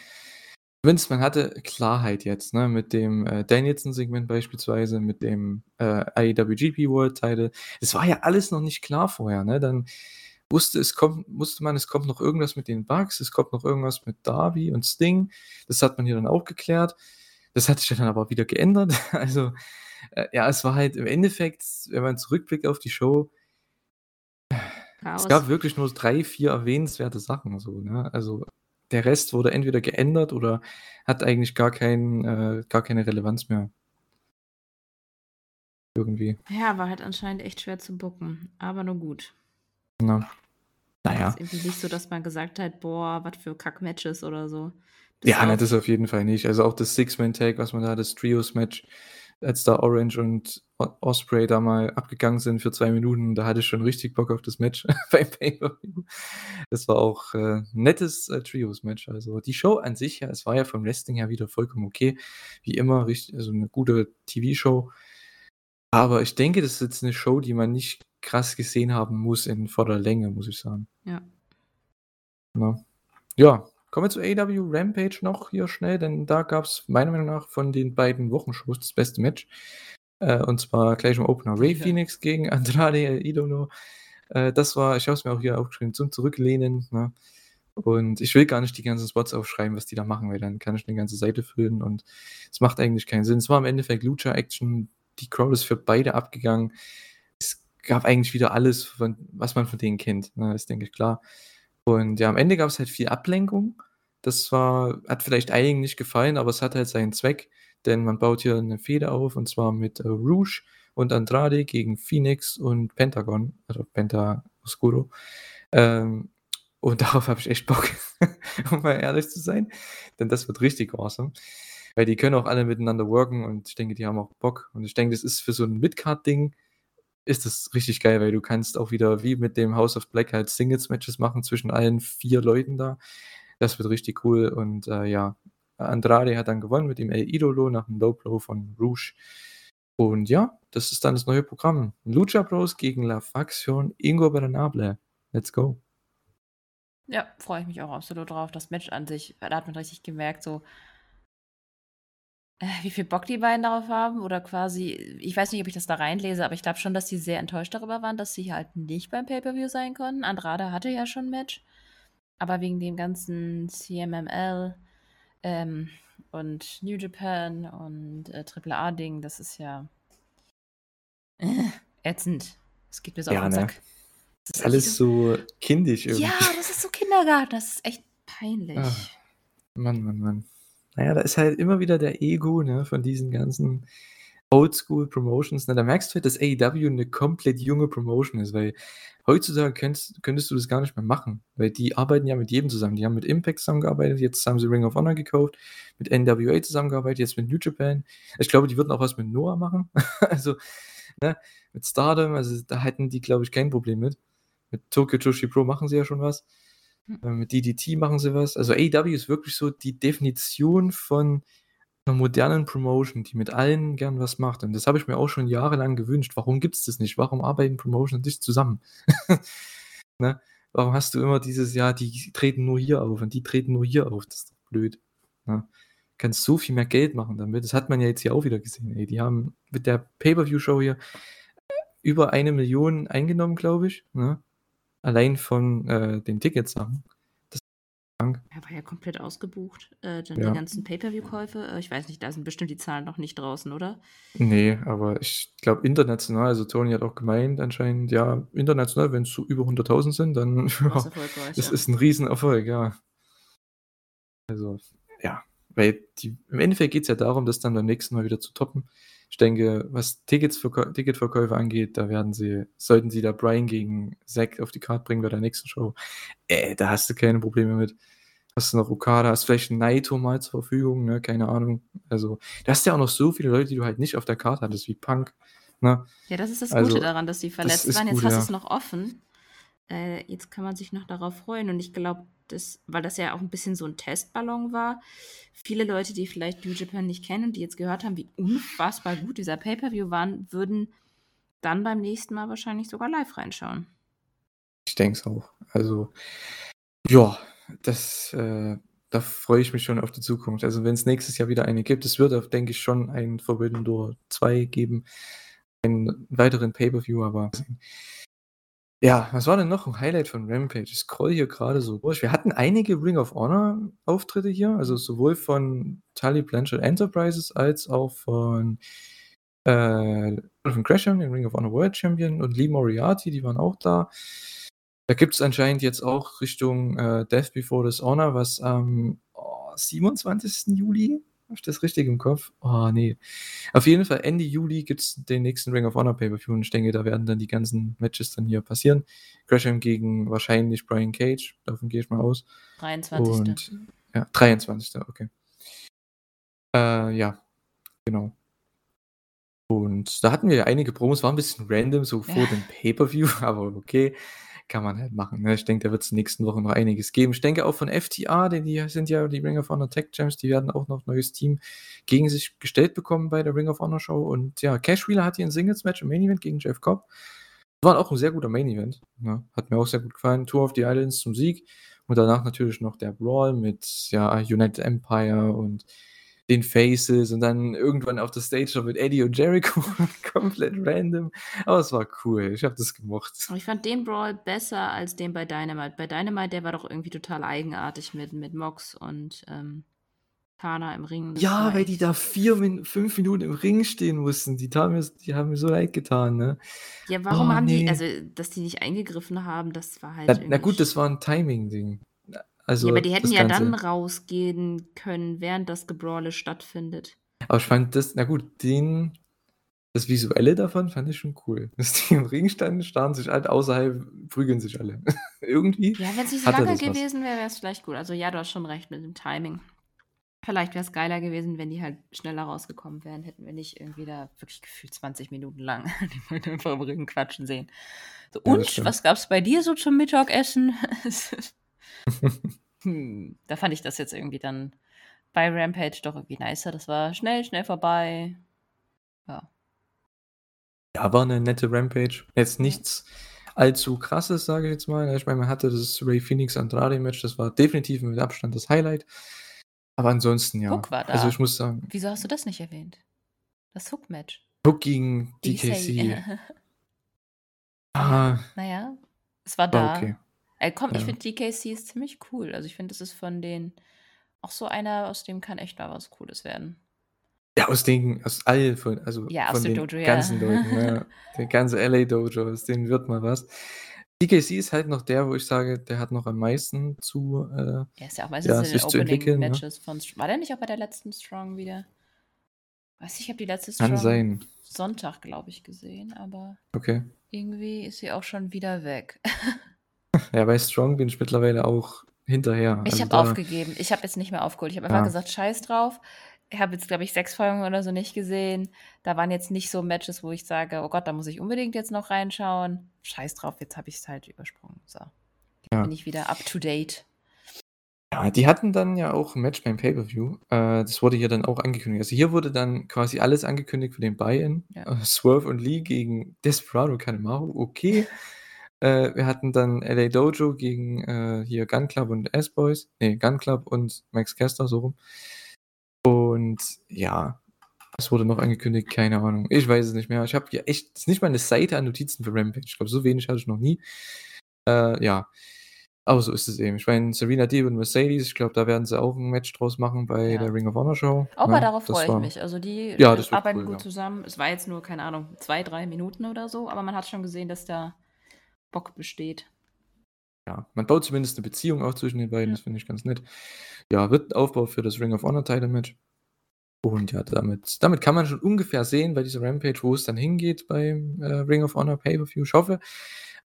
Vince, man hatte Klarheit jetzt, ne, mit dem äh, Danielson-Segment beispielsweise, mit dem äh, IWGP World Title. Es war ja alles noch nicht klar vorher, ne? Dann wusste es kommt, wusste man, es kommt noch irgendwas mit den Bugs, es kommt noch irgendwas mit Darby und Sting. Das hat man hier dann auch geklärt. Das hat sich dann aber wieder geändert. Also äh, ja, es war halt im Endeffekt, wenn man zurückblickt auf die Show, Chaos. es gab wirklich nur drei, vier erwähnenswerte Sachen so, ne? Also der Rest wurde entweder geändert oder hat eigentlich gar kein, äh, gar keine Relevanz mehr. Irgendwie. Ja, war halt anscheinend echt schwer zu bucken. Aber nur gut. Na. Naja. Ist irgendwie nicht so, dass man gesagt hat, boah, was für Kack-Matches oder so. Bis Ja, ne, das auf jeden Fall nicht. Also auch das Six-Man-Tag, was man da, das Trios-Match, als da Orange und Osprey da mal abgegangen sind für zwei Minuten, da hatte ich schon richtig Bock auf das Match beim Pay-Per-View. Das war auch äh, ein nettes äh, Trios-Match. Also die Show an sich, ja, es war ja vom Wrestling her wieder vollkommen okay. Wie immer, richtig, also eine gute TV-Show. Aber ich denke, das ist jetzt eine Show, die man nicht krass gesehen haben muss in voller Länge, muss ich sagen. Ja. Na. Ja, kommen wir zu AW Rampage noch hier schnell, denn da gab es meiner Meinung nach von den beiden Wochenshows das beste Match. Äh, und zwar gleich im Opener Ray Ja. Phoenix gegen Andrade El Idolo. Äh, das war, ich habe es mir auch hier aufgeschrieben, zum Zurücklehnen. Ne? Und ich will gar nicht die ganzen Spots aufschreiben, was die da machen, weil dann kann ich eine ganze Seite füllen und es macht eigentlich keinen Sinn. Es war im Endeffekt Lucha-Action, die Crowd ist für beide abgegangen. Es gab eigentlich wieder alles, von, was man von denen kennt, ne? ist, denke ich, klar. Und ja, am Ende gab es halt viel Ablenkung. Das war, hat vielleicht einigen nicht gefallen, aber es hat halt seinen Zweck, denn man baut hier eine Fehde auf und zwar mit äh, Rouge und Andrade gegen Phoenix und Pentagon, also Penta Oscuro. Ähm, und darauf habe ich echt Bock, um mal ehrlich zu sein, denn das wird richtig awesome. Weil die können auch alle miteinander worken und ich denke, die haben auch Bock. Und ich denke, das ist für so ein Midcard-Ding, ist das richtig geil, weil du kannst auch wieder wie mit dem House of Black halt Singles-Matches machen zwischen allen vier Leuten da. Das wird richtig cool und äh, ja, Andrade hat dann gewonnen mit dem El Idolo nach dem Low Blow von Rouge. Und ja, das ist dann das neue Programm. Lucha Bros gegen La Facción Ingobernable. Let's go. Ja, freue ich mich auch absolut drauf. Das Match an sich, da hat man richtig gemerkt, so, wie viel Bock die beiden darauf haben. Oder quasi, ich weiß nicht, ob ich das da reinlese, aber ich glaube schon, dass die sehr enttäuscht darüber waren, dass sie halt nicht beim Pay-Per-View sein konnten. Andrade hatte ja schon ein Match. Aber wegen dem ganzen CMML ähm, und New Japan und äh, AAA-Ding, das ist ja äh, ätzend. Das geht mir so Ja, auf den ne? Sack. Das Das ist alles so kindisch irgendwie. ja, das ist so Kindergarten, das ist echt peinlich. Ah. Mann, Mann, Mann. Naja, da ist halt immer wieder der Ego, ne, von diesen ganzen Oldschool Promotions, ne? Da merkst du halt, dass AEW eine komplett junge Promotion ist, weil heutzutage könntest könntest du das gar nicht mehr machen, weil die arbeiten ja mit jedem zusammen. Die haben mit Impact zusammengearbeitet, jetzt haben sie Ring of Honor gekauft, mit NWA zusammengearbeitet, jetzt mit New Japan. Ich glaube, die würden auch was mit Noah machen. Also, ne, mit Stardom, also da hätten die, glaube ich, kein Problem mit. Mit Tokyo Joshi Pro machen sie ja schon was. Hm. Äh, mit DDT machen sie was. Also AEW ist wirklich so die Definition von einer modernen Promotion, die mit allen gern was macht. Und das habe ich mir auch schon jahrelang gewünscht. Warum gibt es das nicht? Warum arbeiten Promotions nicht zusammen? ne? Warum hast du immer dieses, ja, die treten nur hier auf und die treten nur hier auf? Das ist doch blöd. Ne? Kannst so viel mehr Geld machen damit. Das hat man ja jetzt hier auch wieder gesehen. Ey. Die haben mit der Pay-Per-View-Show hier über eine Million eingenommen, glaube ich. Ne? Allein von äh, den Ticketsachen. Krank. Er war ja komplett ausgebucht. Äh, dann ja. die ganzen Pay-Per-View-Käufe. Äh, ich weiß nicht, da sind bestimmt die Zahlen noch nicht draußen, oder? Nee, aber ich glaube international, also Tony hat auch gemeint anscheinend, ja, international, wenn es so über 100.000 sind, dann ja, es ja. ist ein Riesenerfolg, ja. Also, ja, weil die, im Endeffekt geht es ja darum, das dann beim nächsten Mal wieder zu toppen. Ich denke, was Tickets Ticketverkäufe angeht, da werden sie, sollten sie da Brian gegen Zack auf die Karte bringen bei der nächsten Show, äh, da hast du keine Probleme mit. Hast du noch Okada, hast vielleicht Naito mal zur Verfügung, ne? keine Ahnung. Also, du hast ja auch noch so viele Leute, die du halt nicht auf der Karte hattest, wie Punk. Ne? Ja, das ist das also, Gute daran, dass sie verletzt waren. Jetzt gut, hast du ja. es noch offen. Äh, jetzt kann man sich noch darauf freuen. Und ich glaube, das, weil das ja auch ein bisschen so ein Testballon war, viele Leute, die vielleicht New Japan nicht kennen und die jetzt gehört haben, wie unfassbar gut dieser Pay-Per-View war, würden dann beim nächsten Mal wahrscheinlich sogar live reinschauen. Ich denke es auch. Also, ja, das, äh, da freue ich mich schon auf die Zukunft. Also, wenn es nächstes Jahr wieder eine gibt, es wird, denke ich, schon ein Forbidden Door 2 geben, einen weiteren Pay-Per-View, aber ja, was war denn noch ein Highlight von Rampage? Ich scroll hier gerade so durch. Wir hatten einige Ring of Honor Auftritte hier, also sowohl von Tully Blanchard Enterprises als auch von äh, von Gresham, den Ring of Honor World Champion, und Lee Moriarty, die waren auch da. Da gibt es anscheinend jetzt auch Richtung äh, Death Before Dishonor, was am oh, 27. Juli habe ich das richtig im Kopf? Oh, nee. Auf jeden Fall, Ende Juli gibt es den nächsten Ring of Honor Pay-Per-View und ich denke, da werden dann die ganzen Matches dann hier passieren. Gresham gegen wahrscheinlich Brian Cage, davon gehe ich mal aus. 23. Und, ja, 23. Okay. Äh, ja, genau. Und da hatten wir ja einige Promos, war ein bisschen random, so vor ja. dem Pay-Per-View, aber okay kann man halt machen. Ne? Ich denke, da wird es nächsten Wochen noch einiges geben. Ich denke auch von FTA, denn die sind ja die Ring of Honor Tech Champs, die werden auch noch ein neues Team gegen sich gestellt bekommen bei der Ring of Honor Show. Und ja, Cash Wheeler hat hier ein Singles-Match im Main Event gegen Jeff Cobb. War auch ein sehr guter Main Event. Ne? Hat mir auch sehr gut gefallen. Tour of the Islands zum Sieg. Und danach natürlich noch der Brawl mit ja, United Empire und den Faces und dann irgendwann auf der Stage noch mit Eddie und Jericho. Komplett random. Aber es war cool. Ich habe das gemocht. Ich fand den Brawl besser als den bei Dynamite. Bei Dynamite, der war doch irgendwie total eigenartig mit, mit Mox und ähm, Kana im Ring. Das ja, weil die da vier, fünf Minuten im Ring stehen mussten. Die, mir, die haben mir so leid getan, ne? Ja, warum oh, haben nee. die, also, dass die nicht eingegriffen haben, das war halt. Na, na gut, das war ein Timing-Ding. Also ja, aber die hätten ja dann rausgehen können, während das Gebrawle stattfindet. Aber ich fand das, na gut, den, das Visuelle davon fand ich schon cool. Dass die im Ring standen, starren sich halt außerhalb, prügeln sich alle. Irgendwie. Ja, wenn es nicht so lange gewesen wäre, wäre es vielleicht gut. Also ja, du hast schon recht mit dem Timing. Vielleicht wäre es geiler gewesen, wenn die halt schneller rausgekommen wären. Hätten wir nicht irgendwie da wirklich gefühlt 20 Minuten lang die Leute einfach im Ring quatschen sehen. So, ja, und was gab es bei dir so zum Mittagessen? Hm, da fand ich das jetzt irgendwie dann bei Rampage doch irgendwie nicer. Das war schnell, schnell vorbei. Ja. Ja, war eine nette Rampage. Jetzt nichts allzu krasses, sage ich jetzt mal. Ich meine, man hatte das Ray Phoenix Andrade Match, das war definitiv mit Abstand das Highlight. Aber ansonsten ja. Hook war da. Also ich muss sagen. Wieso hast du das nicht erwähnt? Das Hook-Match. Hook gegen DKC. ah. Naja, es war da. Okay. Äh, komm, ich finde DKC ist ziemlich cool. Also ich finde, das ist von den auch so einer, aus dem kann echt mal was Cooles werden. Ja, aus den, aus all von, also ja, von den Dojo, ganzen ja. Leuten, ja. Der ganze LA Dojo, aus denen wird mal was. DKC ist halt noch der, wo ich sage, der hat noch am meisten zu, äh, Er ist ja auch meistens ja, in den entwickeln, ne? Opening-Matches von war der nicht auch bei der letzten Strong wieder? Weiß nicht, ich habe die letzte Kann Strong sein. Sonntag, glaube ich, gesehen, aber Okay. irgendwie ist sie auch schon wieder weg. Ja, bei Strong bin ich mittlerweile auch hinterher. Ich Also habe aufgegeben. Ich habe jetzt nicht mehr aufgeholt. Ich habe einfach Ja. gesagt: „Scheiß drauf.“ Ich habe jetzt, glaube ich, 6 Folgen oder so nicht gesehen. Da waren jetzt nicht so Matches, wo ich sage: „Oh Gott, da muss ich unbedingt jetzt noch reinschauen.“ Scheiß drauf, jetzt habe ich's halt übersprungen. So. Ja. bin ich wieder up to date. Ja, die hatten dann ja auch 'n Match beim Pay-per-View. Äh, das wurde hier dann auch angekündigt. Also, hier wurde dann quasi alles angekündigt für den Buy-in. Ja. Äh, Swerve und Lee gegen Desperado Kanemaru, okay. Äh, wir hatten dann LA Dojo gegen, äh, hier Gun Club und S-Boys. Ne, Gun Club und Max Caster, so rum. Und ja, was wurde noch angekündigt? Keine Ahnung. Ich weiß es nicht mehr. Ich habe hier echt ist nicht mal 'ne Seite an Notizen für Rampage. Ich glaube, so wenig hatte ich noch nie. Äh, ja. Aber so ist es eben. Ich meine, Serena Deeb und Mercedes, ich glaube, da werden sie auch 'n Match draus machen bei Ja. der Ring of Honor Show, Aber ne? darauf Das freue ich war mich. Also, die, ja, äh, arbeiten cool, gut ja. zusammen. Es war jetzt nur, keine Ahnung, 2, 3 Minuten oder so, aber man hat schon gesehen, dass da Bock besteht. Ja, man baut zumindest 'ne Beziehung auf zwischen den beiden, Ja. das finde ich ganz nett. Ja, wird Aufbau für das Ring of Honor Title Match. Und ja, damit damit kann man schon ungefähr sehen bei dieser Rampage, wo es dann hingeht beim, äh, Ring of Honor Pay-per-View. Ich hoffe,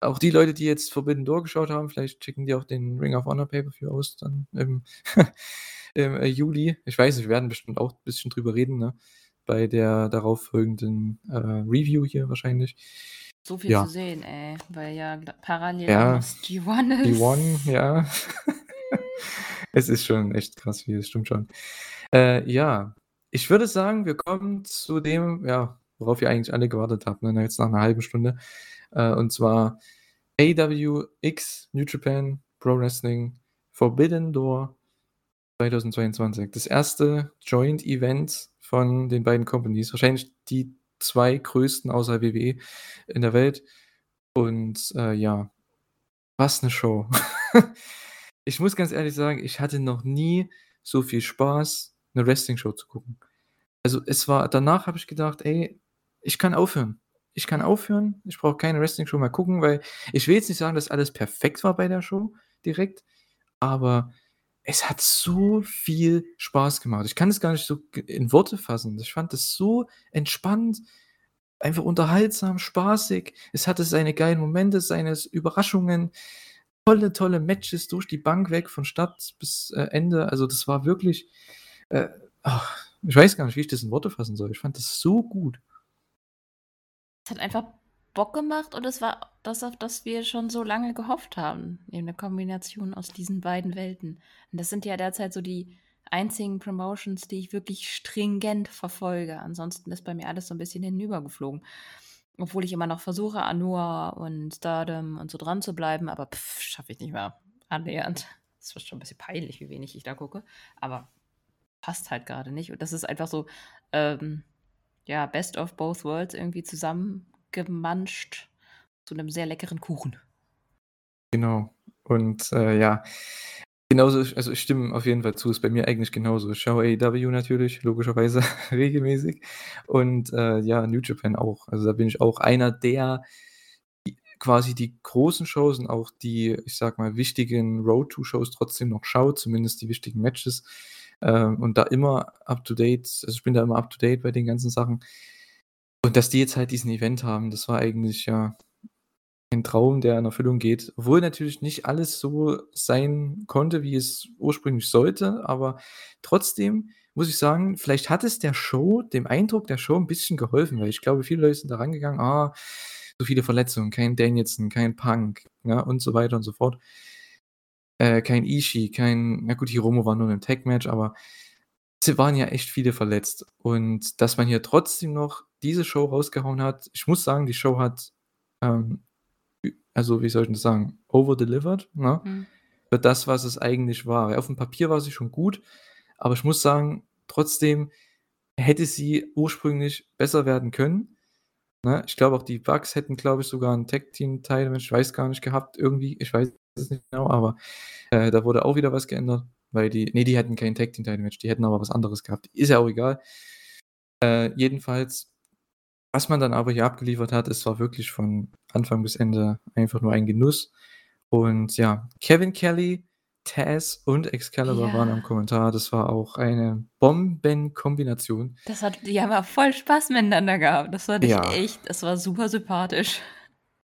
auch die Leute, die jetzt Forbidden Door geschaut haben, vielleicht checken die auch den Ring of Honor Pay-per-View aus dann im im, äh, Juli. Ich weiß nicht, wir werden bestimmt auch 'n bisschen drüber reden, ne, bei der darauffolgenden, äh, Review hier wahrscheinlich. So viel Ja. zu sehen, ey, weil ja gl parallel auch Ja. noch das G1 ist. G1, ja. Es ist schon echt krass viel, das stimmt schon. Äh, ja, ich würde sagen, wir kommen zu dem, ja, worauf ihr eigentlich alle gewartet habt, ne, jetzt nach 'ner halben Stunde. Äh, und zwar AEW X New Japan Pro Wrestling Forbidden Door 2022. Das erste Joint Event von den beiden Companies. Wahrscheinlich die 2 größten außer WWE in der Welt. Und, äh, ja, was 'ne Show. Ich muss ganz ehrlich sagen, ich hatte noch nie so viel Spaß, 'ne Wrestling-Show zu gucken. Also, es war danach habe ich gedacht: „Ey, ich kann aufhören. Ich kann aufhören. Ich brauche keine Wrestling-Show mehr gucken“, weil ich will jetzt nicht sagen, dass alles perfekt war bei der Show direkt, aber es hat so viel Spaß gemacht. Ich kann es gar nicht so in Worte fassen. Ich fand das so entspannt, einfach unterhaltsam, spaßig. Es hatte seine geilen Momente, seine Überraschungen, tolle, tolle Matches durch die Bank weg, von Start bis, äh, Ende. Also, das war wirklich, äh, ach, ich weiß gar nicht, wie ich das in Worte fassen soll. Ich fand das so gut. Es hat einfach Bock gemacht und es war das, auf das wir schon so lange gehofft haben, eben 'ne Kombination aus diesen beiden Welten. Und das sind ja derzeit so die einzigen Promotions, die ich wirklich stringent verfolge. Ansonsten ist bei mir alles so 'n bisschen hinübergeflogen. Obwohl ich immer noch versuche, an Noah und Stardom und so dran zu bleiben, aber schaffe ich nicht mehr annähernd. Es wird schon 'n bisschen peinlich, wie wenig ich da gucke, aber passt halt grade nicht. Und das ist einfach so, ähm, ja, Best of both worlds irgendwie zusammengemanscht zu 'nem sehr leckeren Kuchen. Genau. Und, äh, ja, genauso also, ich stimme auf jeden Fall zu, ist bei mir eigentlich genauso. Ich schaue AEW natürlich logischerweise regelmäßig und, äh, ja, New Japan auch. Also, da bin ich auch einer der quasi die großen Shows und auch die, ich sage mal, wichtigen Road-to-Shows trotzdem noch schaut, zumindest die wichtigen Matches, ähm, und da immer up to date also, ich bin da immer up to date bei den ganzen Sachen. Und dass die jetzt halt diesen Event haben, das war eigentlich, ja, ein Traum, der in Erfüllung geht. Obwohl natürlich nicht alles so sein konnte, wie es ursprünglich sollte, aber trotzdem muss ich sagen, vielleicht hat es der Show dem Eindruck der Show 'n bisschen geholfen, weil ich glaube, viele Leute sind da rangegangen: „Ah, so viele Verletzungen, kein Danielson, kein Punk“, ne, und so weiter und so fort. Äh, kein Ishii, kein na gut, Hiromu war nur 'nem Tag-Match, aber es waren ja echt viele verletzt. Und dass man hier trotzdem noch diese Show rausgehauen hat ich muss sagen, die Show hat, ähm, also, wie soll ich denn das sagen, over delivered, ne, Mhm. für das, was es eigentlich war. Weil aufm Papier war sie schon gut, aber ich muss sagen, trotzdem hätte sie ursprünglich besser werden können, ne? Ich glaube auch die Bucks hätten, glaube ich, sogar 'n Tag-Team-Title-Match, ich weiß gar nicht, gehabt irgendwie. Ich weiß es nicht genau, aber, äh, da wurde auch wieder was geändert, weil die ne, die hätten kein Tag-Team-Title-Match, die hätten aber was anderes gehabt. Ist ja auch egal. Äh, jedenfalls Was man dann aber hier abgeliefert hat, es war wirklich von Anfang bis Ende einfach nur ein Genuss. Und ja, Kevin Kelly, Taz und Excalibur waren am Ja. Kommentar. Das war auch eine Bombenkombination. Das hat die haben ja voll Spaß miteinander gehabt. Das ich Ja. echt das war super sympathisch.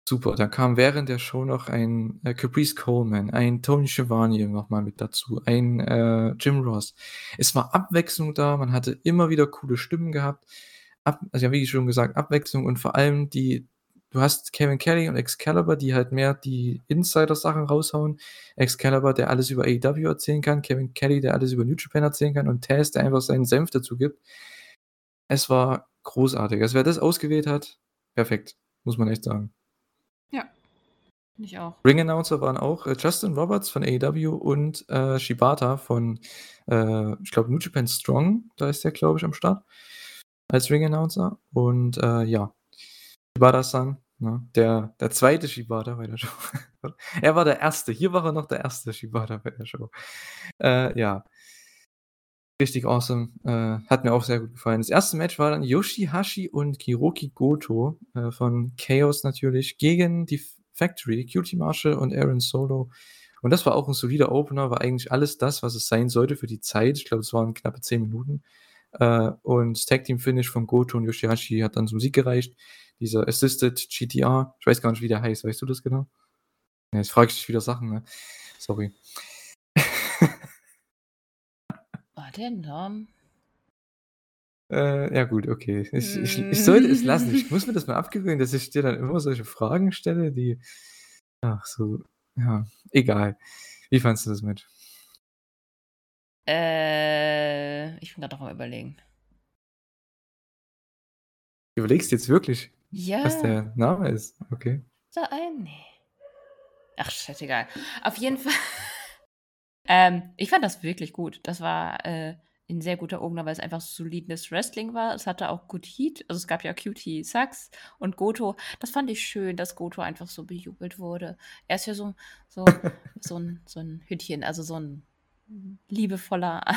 Super, da kam während der Show noch ein, äh, Caprice Coleman, ein Tony Schiavone noch mal mit dazu, ein, äh, Jim Ross. Es war Abwechslung da, man hatte immer wieder coole Stimmen gehabt. Ab also, ja, wie schon gesagt, Abwechslung und vor allem die du hast Kevin Kelly und Excalibur, die halt mehr die Insider-Sachen raushauen. Excalibur, der alles über AEW erzählen kann, Kevin Kelly, der alles über New Japan erzählen kann und Taz, der einfach seinen Senf dazu gibt. Es war großartig. Also, wer das ausgewählt hat, perfekt, muss man echt sagen. Ja, ich auch. Ring-Announcer waren auch, äh, Justin Roberts von AEW und, äh, Shibata von, äh, ich glaube, New Japan Strong, da ist der, glaube ich, am Start als Ring-Announcer. Und, äh, ja, Shibata-san, ne, der der 2. Shibata bei der Show. Er war der 1. Hier war er noch der 1. Shibata bei der Show. Äh, ja. Richtig awesome, äh, hat mir auch sehr gut gefallen. Das 1. Match war dann Yoshihashi und Hiroki Goto, äh, von Chaos natürlich gegen die Factory, QT Marshall und Aaron Solo. Und das war auch 'n solider Opener, war eigentlich alles das, was es sein sollte für die Zeit. Ich glaube, es waren knappe 10 Minuten. Äh, und das Tag Team Finish von Goto und Yoshihashi hat dann zum Sieg gereicht. Dieser Assisted GTR, ich weiß gar nicht, wie der heißt. Weißt du das genau? Ja, jetzt frage ich dich wieder Sachen, ne? Sorry. Warte, Namen. Äh, ja gut, okay. Ich ich ich sollte es lassen. Ich muss mir das mal abgewöhnen, dass ich dir dann immer solche Fragen stelle, die ach so, ja, egal. Wie fandest du das Match? Äh, ich bin grad noch am Überlegen. Du überlegst jetzt wirklich, was Ja. der Name ist? Okay. Da ein ne. Ach, shit, egal. Auf jeden Fall ähm, ich fand das wirklich gut. Das war, äh, 'n sehr guter Opener, weil es einfach solides Wrestling war. Es hatte auch gut Heat. Also, es gab ja QT Sax und Goto. Das fand ich schön, dass Goto einfach so bejubelt wurde. Er ist ja so so so 'n so 'n Hündchen, also so 'n liebevoller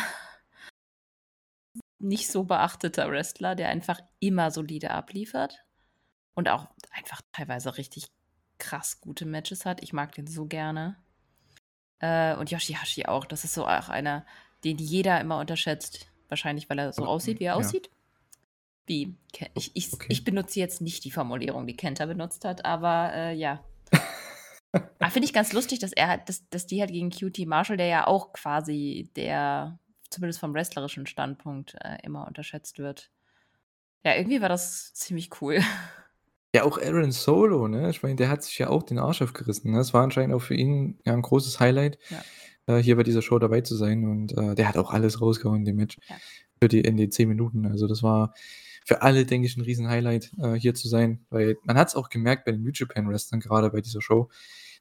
nicht so beachteter Wrestler, der einfach immer solide abliefert und auch einfach teilweise richtig krass gute Matches hat. Ich mag den so gerne. Äh, und Yoshihashi auch. Das ist so auch einer, den jeder immer unterschätzt. Wahrscheinlich, weil er so aussieht, wie er ja. aussieht. Wie? Ich ich okay. ich benutze jetzt nicht die Formulierung, die Kenta benutzt hat, aber, äh, ja. Ah, finde ich ganz lustig, dass er halt dass dass die halt gegen QT Marshall, der ja auch quasi der zumindest vom wrestlerischen Standpunkt, äh, immer unterschätzt wird. Ja, irgendwie war das ziemlich cool. Ja, auch Aaron Solo, ne? Ich meine, der hat sich ja auch den Arsch aufgerissen, ne? Es war anscheinend auch für ihn, ja, 'n großes Highlight, Ja. äh, hier bei dieser Show dabei zu sein und, äh, der hat auch alles rausgehauen in dem Match Ja. für die in den 10 Minuten. Also, das war für alle, denke ich, 'n Riesen-Highlight, äh, hier zu sein, weil man hat's auch gemerkt bei den New Japan Wrestlern, grade bei dieser Show.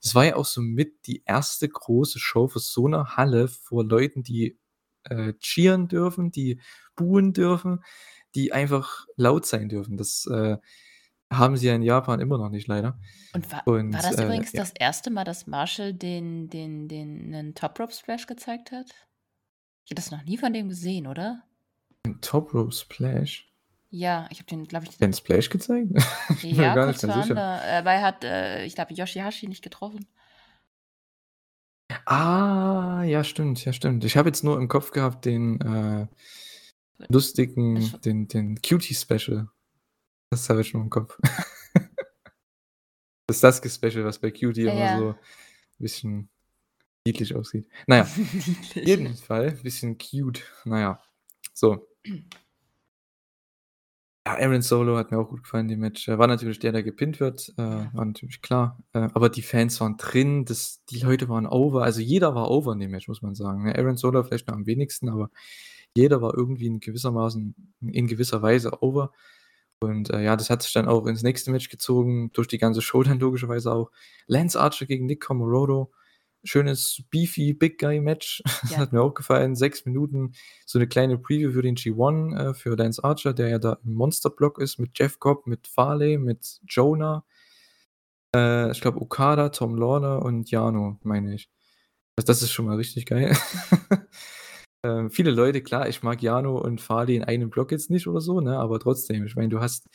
Das war ja auch so mit die erste große Show vor so 'ner Halle vor Leuten, die, äh, cheeren dürfen, die buhen dürfen, die einfach laut sein dürfen. Das, äh, haben sie ja in Japan immer noch nicht leider. Und war Und, war das äh, übrigens ja. das 1. Mal, dass Marshall den den den 'nen Top Rope Splash gezeigt hat? Ich habe das noch nie von dem gesehen, oder? 'N Top Rope Splash? Ja, ich habe den, glaube ich Den Splash gezeigt? Ich Ja, gar nicht vor sicher. Aber er hat, äh, ich glaube, Yoshihashi nicht getroffen. Ah, ja, stimmt, ja, stimmt. Ich habe jetzt nur im Kopf gehabt den, äh, lustigen Ich den den Cutie Special. Das habe ich nur im Kopf. Das Sasuke-Special, was bei Cutie Ja, immer ja. so bisschen niedlich aussieht. Na ja, Niedlich. jeden Fall bisschen cute. Na ja, so. Ja, Aaron Solo hat mir auch gut gefallen, dem Match. Er war natürlich der, der gepinnt wird, äh, war natürlich klar. Äh, aber die Fans waren drin, das die Leute waren over. Also, jeder war over in dem Match, muss man sagen, ne? Aaron Solo vielleicht noch am wenigsten, aber jeder war irgendwie in gewissermaßen in gewisser Weise over. Und, äh, ja, das hat sich dann auch ins nächste Match gezogen, durch die ganze Show dann logischerweise auch. Lance Archer gegen Nick Comoroto. Schönes beefy Big Guy Match. Das Ja. hat mir auch gefallen. 6 Minuten, so 'ne kleine Preview für den G1, äh, für Lance Archer, der ja da im Monsterblock ist mit Jeff Cobb, mit Farley, mit Jonah. Äh, ich glaube Okada, Tom Lawlor und Yano, meine ich. Also, das ist schon mal richtig geil. Ähm, viele Leute klar, ich mag Yano und Farley in einem Block jetzt nicht oder so, ne, aber trotzdem, ich meine, du hast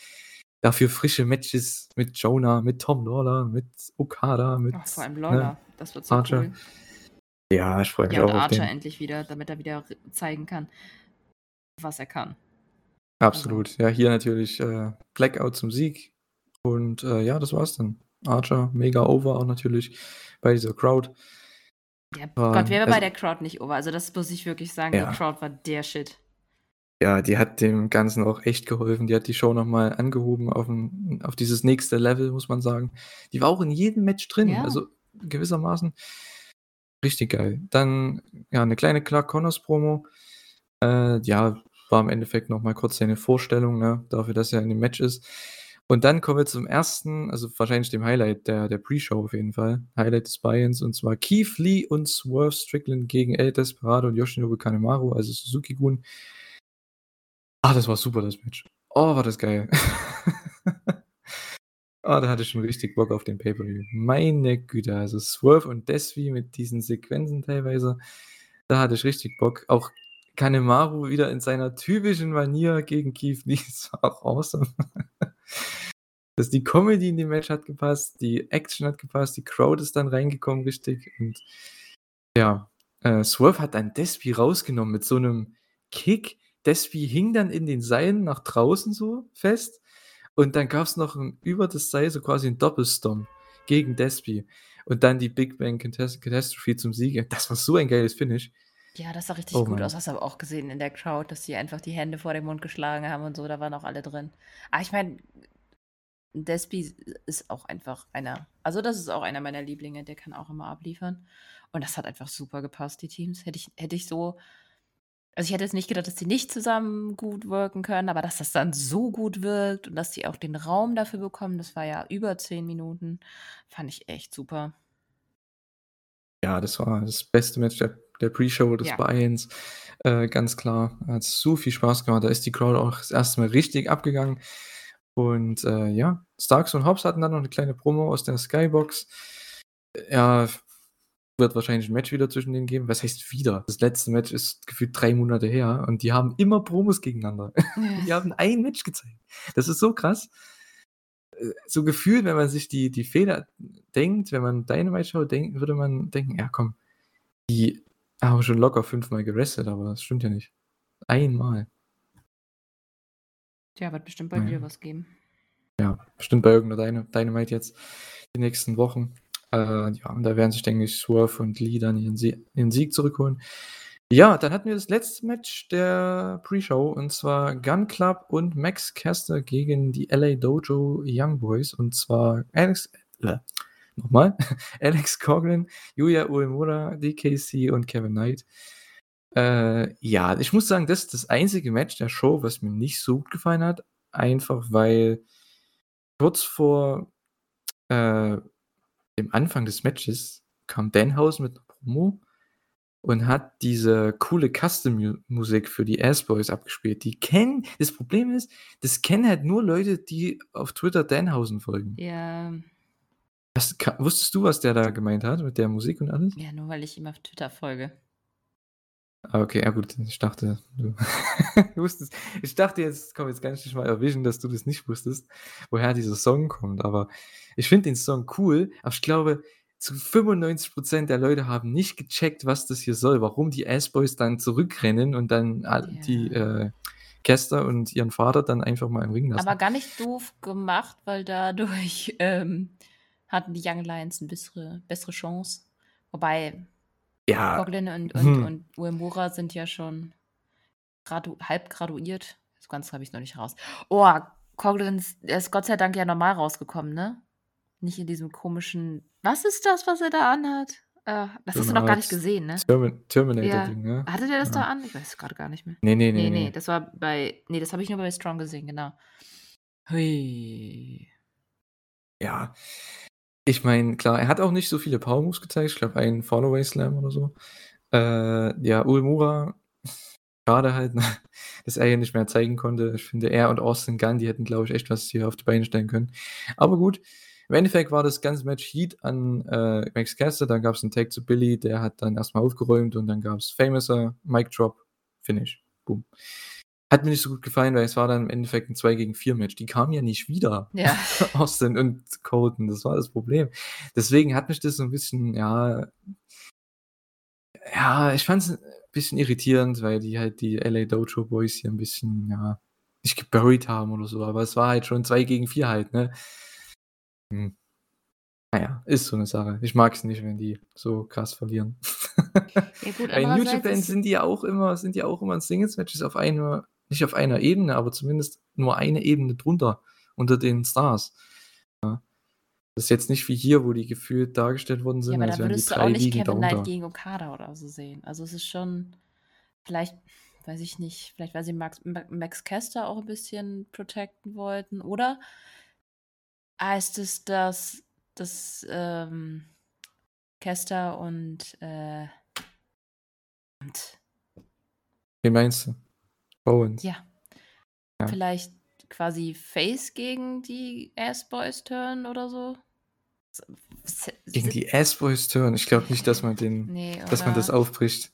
dafür frische Matches mit Jonah, mit Tom Lawler, mit Okada, mit. Ach, vor allem Lawler, ne, das wird so Archer. cool. Ja, ich freue mich Ja, und auch auf Archer den. endlich wieder, damit er wieder zeigen kann, was er kann. Absolut. Ja, hier natürlich äh, Blackout zum Sieg. Und äh, ja, das war's dann. Archer, mega over auch natürlich bei dieser Crowd. Ja, Gott, wer war bei also- der Crowd nicht over? Also das muss ich wirklich sagen, Ja. die Crowd war der Shit. Ja, die hat dem Ganzen auch echt geholfen. Die hat die Show nochmal angehoben auf, ein, auf dieses nächste Level, muss man sagen. Die war auch in jedem Match drin, Ja. also gewissermaßen richtig geil. Dann ja eine kleine Clark Connors Promo. Äh, ja, war im Endeffekt nochmal kurz seine Vorstellung, ne, dafür, dass er in dem Match ist. Und dann kommen wir zum ersten, also wahrscheinlich dem Highlight der, der Pre-Show auf jeden Fall. Highlight des Buy-ins und zwar Keith Lee und Swerve Strickland gegen El Desperado und Yoshinobu Kanemaru, also Suzuki-Gun. Ah, das war super, das Match. Oh, war das geil. Ah, da hatte ich schon richtig Bock auf den Pay-Per-View. Meine Güte, also Swerve und Desvi mit diesen Sequenzen teilweise, da hatte ich richtig Bock. Auch Kanemaru wieder in seiner typischen Manier gegen Keith Lee, das war auch awesome. Dass die Comedy in dem Match hat gepasst, die Action hat gepasst, die Crowd ist dann reingekommen richtig und ja, äh, Swerve hat dann Despi rausgenommen mit so einem Kick. Despi hing dann in den Seilen nach draußen so fest und dann gab es noch ein, über das Seil so quasi einen Doppelstomp gegen Despi und dann die Big Bang Catast- Catastrophe zum Sieg. Das war so ein geiles Finish. Ja, das sah richtig Oh gut Mann. aus. Hast du aber auch gesehen in der Crowd, dass die einfach die Hände vor den Mund geschlagen haben und so. Da waren auch alle drin. Aber ich meine, Despi ist auch einfach einer. Also, das ist auch einer meiner Lieblinge. Der kann auch immer abliefern. Und das hat einfach super gepasst, die Teams. Hätte ich, hätte ich so. Also, ich hätte jetzt nicht gedacht, dass die nicht zusammen gut wirken können, aber dass das dann so gut wirkt und dass die auch den Raum dafür bekommen, das war ja über zehn Minuten, fand ich echt super. Ja, das war das beste Match der, der Pre-Show des Ja. Buy-ins. Äh, ganz klar. Hat so viel Spaß gemacht. Da ist die Crowd auch das erste Mal richtig abgegangen. Und äh, ja, Starks und Hobbs hatten dann noch eine kleine Promo aus der Skybox. Ja, wird wahrscheinlich ein Match wieder zwischen denen geben. Was heißt wieder? Das letzte Match ist gefühlt drei Monate her und die haben immer Promos gegeneinander. Die haben ein Match gezeigt. Das ist so krass. Äh, So gefühlt, wenn man sich die, die Fehler denkt, wenn man Dynamite schaut, denk, würde man denken, ja komm, die haben schon locker fünfmal gewrestelt, aber das stimmt ja nicht. Einmal. Ja, wird bestimmt bald Ja. wieder was geben. Ja, bestimmt bei irgendeiner Dyna- Dynamite jetzt die nächsten Wochen. Äh, ja, und da werden sich, denke ich, Swerve und Lee dann ihren, Sie ihren Sieg zurückholen. Ja, dann hatten wir das letzte Match der Pre-Show und zwar Gun Club und Max Caster gegen die LA Dojo Young Boys und zwar Alex, äh, nochmal, Alex Coughlin, Yuya Uemura, DKC und Kevin Knight. Äh, ja, ich muss sagen, das ist das einzige Match der Show, was mir nicht so gut gefallen hat. Einfach weil kurz vor äh, dem Anfang des Matches kam Danhausen mit einer Promo und hat diese coole Custom-Musik für die Ass-Boys abgespielt. Die kennen, das Problem ist, das kennen halt nur Leute, die auf Twitter Danhausen folgen. Ja, Was, wusstest du, was der da gemeint hat mit der Musik und alles? ja, nur weil ich ihm auf Twitter folge. Ah, Okay, ja gut, ich dachte, du wusstest. Ich dachte jetzt, komm, jetzt kann ich dich mal erwischen, dass du das nicht wusstest, woher dieser Song kommt. Aber ich finde den Song cool, aber ich glaube, zu 95% der Leute haben nicht gecheckt, was das hier soll, warum die Ass-Boys dann zurückrennen und dann all- die äh, Kester und ihren Vater dann einfach mal im Ring lassen. Aber gar nicht doof gemacht, weil dadurch ähm, hatten die Young Lions eine bessere, bessere Chance. Wobei ja, Coughlin und, und, hm. und Uemura sind ja schon gradu halb graduiert. Das Ganze habe ich noch nicht raus. Oh, Coughlin ist- Gott sei Dank ja normal rausgekommen, ne? Nicht in diesem komischen. Was ist das, was er da anhat? Äh, das So hast du noch gar nicht gesehen, ne? Termin Ja. Terminator-Ding, ne? Hatte der das da Ja. an? Ich weiß es gerade gar nicht mehr. Nee, nee, nee, Nee, nee, nee. das war bei. Nee, das habe ich nur bei Strong gesehen, genau. Hui. Ja, ich meine, klar, er hat auch nicht so viele Power Moves gezeigt. Ich glaube, einen Fallaway Slam oder so. Äh, ja, Uemura, schade halt, ne, dass er hier nicht mehr zeigen konnte. Ich finde, er und Austin Gunn, die hätten, glaube ich, echt was hier auf die Beine stellen können. Aber gut, im Endeffekt war das ganze Match Heat an äh, Max Caster. Dann gab es einen Take zu Billy, der hat dann erstmal aufgeräumt und dann gab es Famouser, Mic Drop, Finish. Boom. Hat mir nicht so gut gefallen, weil es war dann im Endeffekt 'n 2 gegen 4 Match. Die kamen ja nicht wieder, Ja. Austin und Colton, das war das Problem. Deswegen hat mich das so 'n bisschen, ja ja, ich fand's 'n bisschen irritierend, weil die halt die LA Dojo Boys hier 'n bisschen, ja, nicht geburied haben oder so, aber es war halt schon 2 gegen 4 halt, ne? Hm. Na ja, ist so 'ne Sache. Ich mag's nicht, wenn die so krass verlieren. Ja gut, Bei New Japan sind die ja auch immer sind die auch immer in Singles-Matches auf einer nicht auf einer Ebene, aber zumindest nur eine Ebene drunter unter den Stars. Ja. Das ist jetzt nicht wie hier, wo die gefühlt dargestellt worden Ja, sind, aber als da würdest du 3 auch nicht Ligen Kevin Knight darunter. gegen Okada oder so sehen. Also, es ist schon vielleicht weiß ich nicht, vielleicht weil sie Max Ma Max Caster auch 'n bisschen protecten wollten, oder heißt es, dass dass, ähm, Caster und, äh Wen meinst du? Owens? Ja. Ja. Vielleicht quasi Face gegen die Ass Boys turnen oder so? Gegen die Ass Boys turnen? Ich glaube nicht, dass man den Ne, dass man das aufbricht,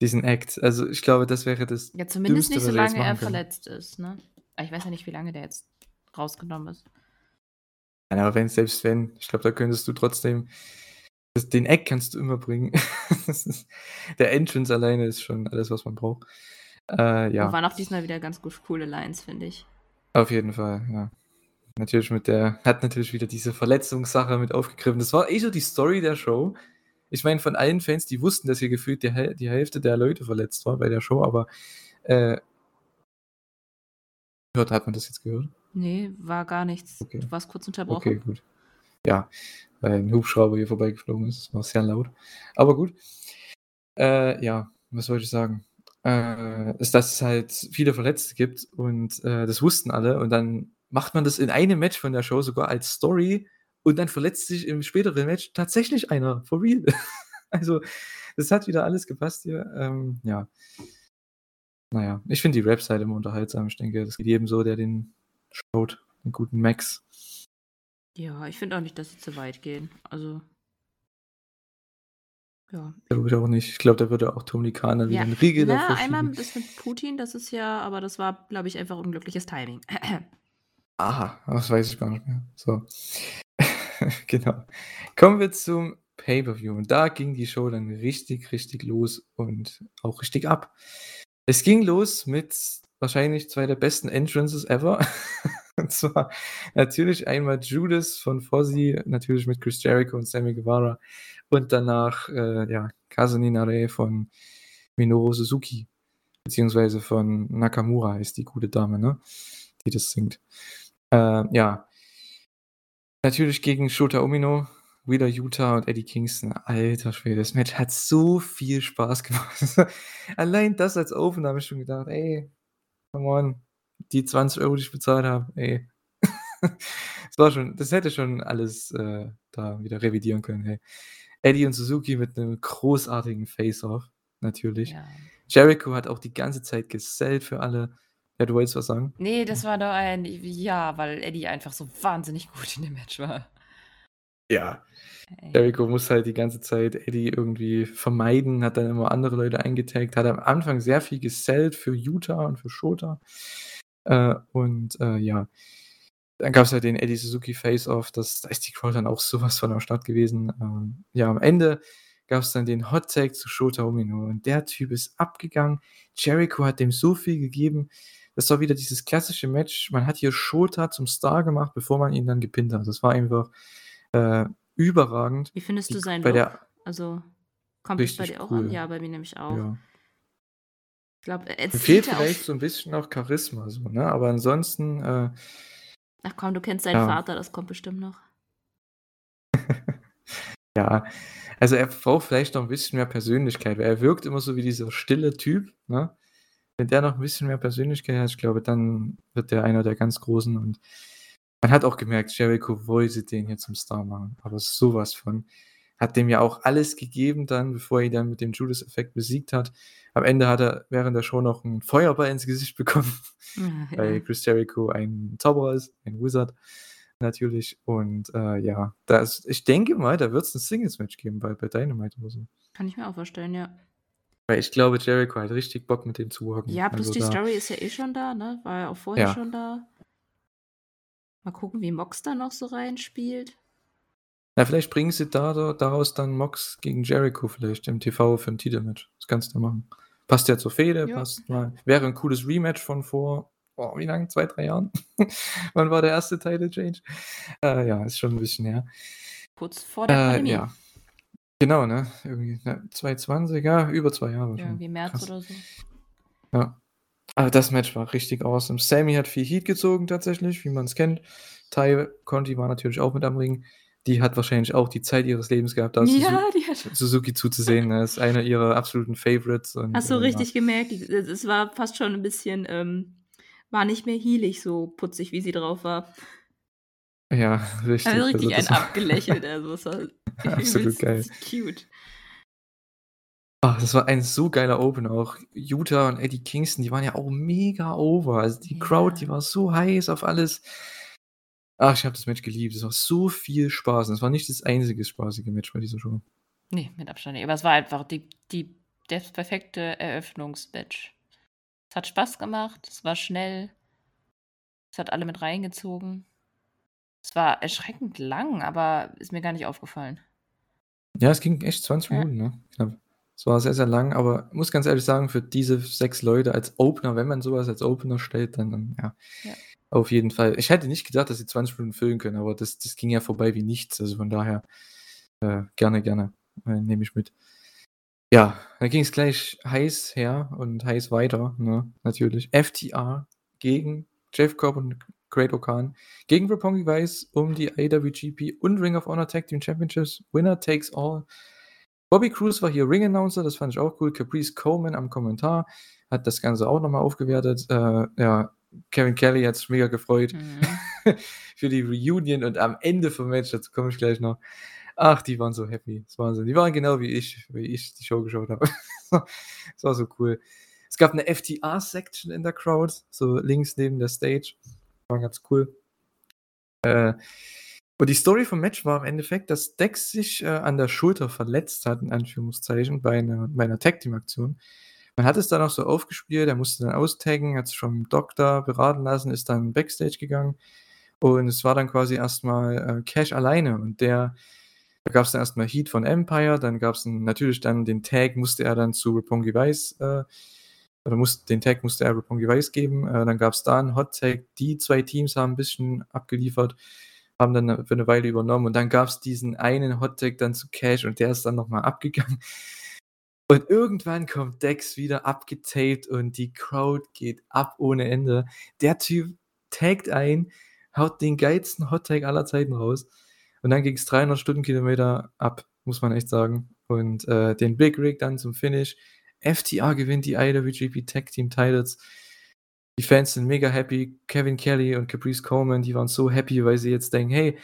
diesen Act. Also, ich glaube, das wäre das Ja, zumindest Dümmste, nicht, er solange er können. verletzt ist, ne? Aber ich weiß ja nicht, wie lange der jetzt rausgenommen ist. Ja, aber wenn selbst wenn, ich glaube, da könntest du trotzdem das den Act kannst du immer bringen. Der Entrance alleine ist schon alles, was man braucht. Äh, ja. waren auch diesmal wieder ganz gut coole Lines, finde ich. Auf jeden Fall, ja. Natürlich mit der hat natürlich wieder diese Verletzungssache mit aufgegriffen. Das war eh so die Story der Show. Ich meine, von allen Fans, die wussten, dass hier gefühlt die die Hälfte der Leute verletzt war bei der Show, aber, äh Hört hat man das jetzt gehört? Ne, war gar nichts. Okay. Du warst kurz Okay, unterbrochen. gut. Ja, weil 'n Hubschrauber hier vorbeigeflogen ist. Das war sehr laut. Aber gut. Äh, ja, was wollte ich sagen? Äh, ist, dass es halt viele Verletzte gibt und, äh, das wussten alle und dann macht man das in einem Match von der Show sogar als Story und dann verletzt sich im späteren Match tatsächlich einer, for real. Also, das hat wieder alles gepasst hier. Ähm, ja. Na ja, ich finde die Raps halt immer unterhaltsam. Ich denke, das geht jedem so, der den schaut, den guten Max. Ja, ich finde auch nicht, dass sie zu weit gehen. Also Ja. Ich auch nicht. Ich glaube, da würde auch dann wieder Ja, 'n Riegel na, davor einmal schieben. das mit Putin, das ist ja aber das war, glaube ich, einfach unglückliches Timing. Aha, das weiß ich gar nicht mehr. So. Genau. Kommen wir zum Pay-per-View und da ging die Show dann richtig, richtig los und auch richtig ab. Es ging los mit wahrscheinlich 2 der besten Entrances ever. Und zwar natürlich einmal Judas von Fozzy, natürlich mit Chris Jericho und Sammy Guevara und danach, äh, ja, Kazumi Nare von Minoru Suzuki, beziehungsweise von Nakamura heißt die gute Dame, ne, die das singt. Äh, ja. Natürlich gegen Shota Umino, Wheeler Yuta und Eddie Kingston. Alter Schwede, das Match hat so viel Spaß gemacht. Allein das als Opener habe ich schon gedacht: „Ey, come on, die 20 €, die ich bezahlt habe, ey.“ Das war schon das hätte schon alles, äh, da wieder revidieren können, ey. Eddie und Suzuki mit 'nem großartigen Face-Off, natürlich. Ja. Jericho hat auch die ganze Zeit gesellt für alle. Ja, du wolltest was sagen? Ne, das war doch ein ja, weil Eddie einfach so wahnsinnig gut in dem Match war. Ja. Ey. Jericho muss halt die ganze Zeit Eddie irgendwie vermeiden, hat dann immer andere Leute eingetaggt, hat am Anfang sehr viel gesellt für Yuta und für Shota. Äh, und, äh, ja. Dann gab's halt den Eddie Suzuki Face-Off, das da ist die Crowd dann auch so was von am Start gewesen. Ähm, ja, am Ende gab's dann den Hot Tag zu Shota Umino und der Typ ist abgegangen. Jericho hat dem so viel gegeben. Das war wieder dieses klassische Match. Man hat hier Shota zum Star gemacht, bevor man ihn dann gepinnt hat. Das war einfach, äh, überragend. Wie findest du seinen bei Look? der Also, kommt das bei dir auch cool. an? Ja, bei mir nämlich auch. Ja. Ich glaube, fehlt vielleicht aus so 'n bisschen auch Charisma so, ne? Aber ansonsten, äh Ach komm, du kennst seinen Ja. Vater, das kommt bestimmt noch. Ja, also er braucht vielleicht noch 'n bisschen mehr Persönlichkeit, weil er wirkt immer so wie dieser stille Typ, ne? Wenn der noch 'n bisschen mehr Persönlichkeit hat, ich glaube, dann wird der einer der ganz Großen und man hat auch gemerkt, Jericho wollte den hier zum Star machen, aber so was von. Hat dem ja auch alles gegeben dann, bevor er ihn dann mit dem Judas-Effekt besiegt hat. Am Ende hat er während der Show noch 'n Feuerball ins Gesicht bekommen, Ja, weil. Chris Jericho ein Zauberer ist, ein Wizard natürlich und, äh, ja, da ist ich denke mal, da wird's 'n Singles-Match geben bald bei Dynamite oder so. Kann ich mir auch vorstellen, ja. Weil ich glaube, Jericho hat richtig Bock, mit dem zu worken. Ja, plus Also die da Story ist ja eh schon da, ne? War ja auch vorher Ja. schon da. Mal gucken, wie Mox da noch so reinspielt. Ja, vielleicht bringen sie da da daraus dann Mox gegen Jericho vielleicht im TV für 'n Titelmatch. Das kannst du machen. Passt ja zur Fehde, Ja. passt mal wäre 'n cooles Rematch von vor, boah, wie lang? 2, 3 Jahren? Wann war der erste Title Change? Äh, ja, ist schon 'n bisschen her. Kurz vor der Äh, Pandemie. ja. Genau, ne? Irgendwie, ne, 2020, ja, über 2 Jahre schon. Irgendwie März Krass. oder so. Ja. Aber das Match war richtig awesome. Sammy hat viel Heat gezogen tatsächlich, wie man's kennt. Tay Conti war natürlich auch mit am Ring. Die hat wahrscheinlich auch die Zeit ihres Lebens gehabt, da Ja, hat Suzuki zuzusehen, ne? Ist einer ihrer absoluten Favorites und, Hast du äh, ja. richtig gemerkt, die es war fast schon 'n bisschen, ähm war nicht mehr heelig, so putzig, wie sie drauf war. Ja, richtig. Also Also, richtig das einen war abgelächelt, also es war absolut geil. cute. Ah, das war ein so geiler Open auch. Yuta und Eddie Kingston, die waren ja auch mega over. Also, die Crowd, die Ja. war so heiß auf alles. Ach, ich habe das Match geliebt. Es war so viel Spaß und es war nicht das einzige spaßige Match bei dieser Show. Ne, mit Abstand nicht. Aber es war einfach die die das perfekte Eröffnungsmatch. Es hat Spaß gemacht, es war schnell. Es hat alle mit reingezogen. Es war erschreckend lang, aber ist mir gar nicht aufgefallen. Ja, es ging echt 20 Ja. Minuten, ne? Knapp. Es war sehr, sehr lang, aber muss ganz ehrlich sagen, für diese 6 Leute als Opener, wenn man so was als Opener stellt, dann dann ja, Ja. Auf jeden Fall. Ich hätte nicht gedacht, dass sie 20 Minuten füllen können, aber das das ging ja vorbei wie nichts. Also, von daher, äh, gerne, gerne, äh, nehme ich mit. Ja, dann ging's gleich heiß her und heiß weiter, ne, natürlich. FTR gegen Jeff Cobb und Great O'Khan gegen Roppongi Vice um die IWGP und Ring of Honor Tag Team Championships. Winner takes all. Bobby Cruz war hier Ring Announcer, das fand ich auch cool. Caprice Coleman am Kommentar hat das Ganze auch noch mal aufgewertet. Äh, ja, Kevin Kelly hat's mega gefreut Mhm. für die Reunion und am Ende vom Match, dazu komme ich gleich noch. Ach, die waren so happy. Das ist Wahnsinn. Die waren genau wie ich, wie ich die Show geschaut habe. Das war so cool. Es gab 'ne FTR-Section in der Crowd, so links neben der Stage. War ganz cool. Äh, und die Story vom Match war im Endeffekt, dass Dex sich, äh, an der Schulter verletzt hat, in Anführungszeichen, bei 'ner bei 'ner Tag-Team-Aktion. Man hat es dann auch so aufgespielt, er musste dann austaggen, hat sich vom Doktor beraten lassen, ist dann Backstage gegangen und es war dann quasi erst mal, äh, Cash alleine und der da gab's dann erst mal Heat von Empire, dann gab's 'n natürlich dann den Tag musste er dann zu Roppongi Vice, äh oder muss den Tag musste er Roppongi Vice geben. Äh, dann gab's da 'n Hot Tag. Die 2 Teams haben 'n bisschen abgeliefert, haben dann für 'ne Weile übernommen und dann gab's diesen einen Hot Tag dann zu Cash und der ist dann noch mal abgegangen. Und irgendwann kommt Dex wieder abgetaped und die Crowd geht ab ohne Ende. Der Typ taggt ein, haut den geilsten Hot Tag aller Zeiten raus und dann ging's 300 Stundenkilometer ab, muss man echt sagen. Und, äh, den Big Rig dann zum Finish. FTR gewinnt die IWGP Tag Team Titles. Die Fans sind mega happy. Kevin Kelly und Caprice Coleman, die waren so happy, weil sie jetzt denken: „Hey,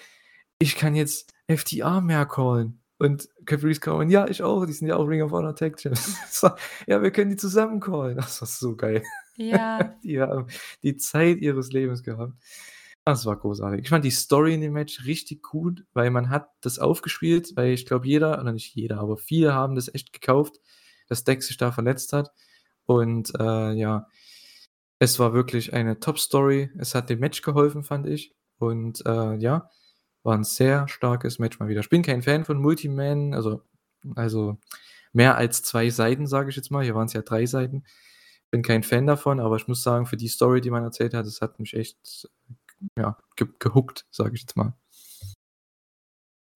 ich kann jetzt FTR mehr callen.“ Und Caprice Coleman: „Ja, ich auch, die sind ja auch Ring of Honor Tag Champs.“ So: „Ja, wir können die zusammen callen.“ Das war so geil. Ja. Die haben die Zeit ihres Lebens gehabt. Das war großartig. Ich fand die Story in dem Match richtig gut, weil man hat das aufgespielt, weil ich glaube, jeder oder nicht jeder, aber viele haben das echt gekauft, dass Dex sich da verletzt hat. Und, äh, ja, es war wirklich eine Top-Story. Es hat dem Match geholfen, fand ich. Und, äh, ja, war 'n sehr starkes Match mal wieder. Ich bin kein Fan von Multi-Man, also also mehr als 2 Seiten, sage ich jetzt mal. Hier waren's ja 3 Seiten. Bin kein Fan davon, aber ich muss sagen, für die Story, die man erzählt hat, das hat mich echt, ja, ge gehookt, sage ich jetzt mal.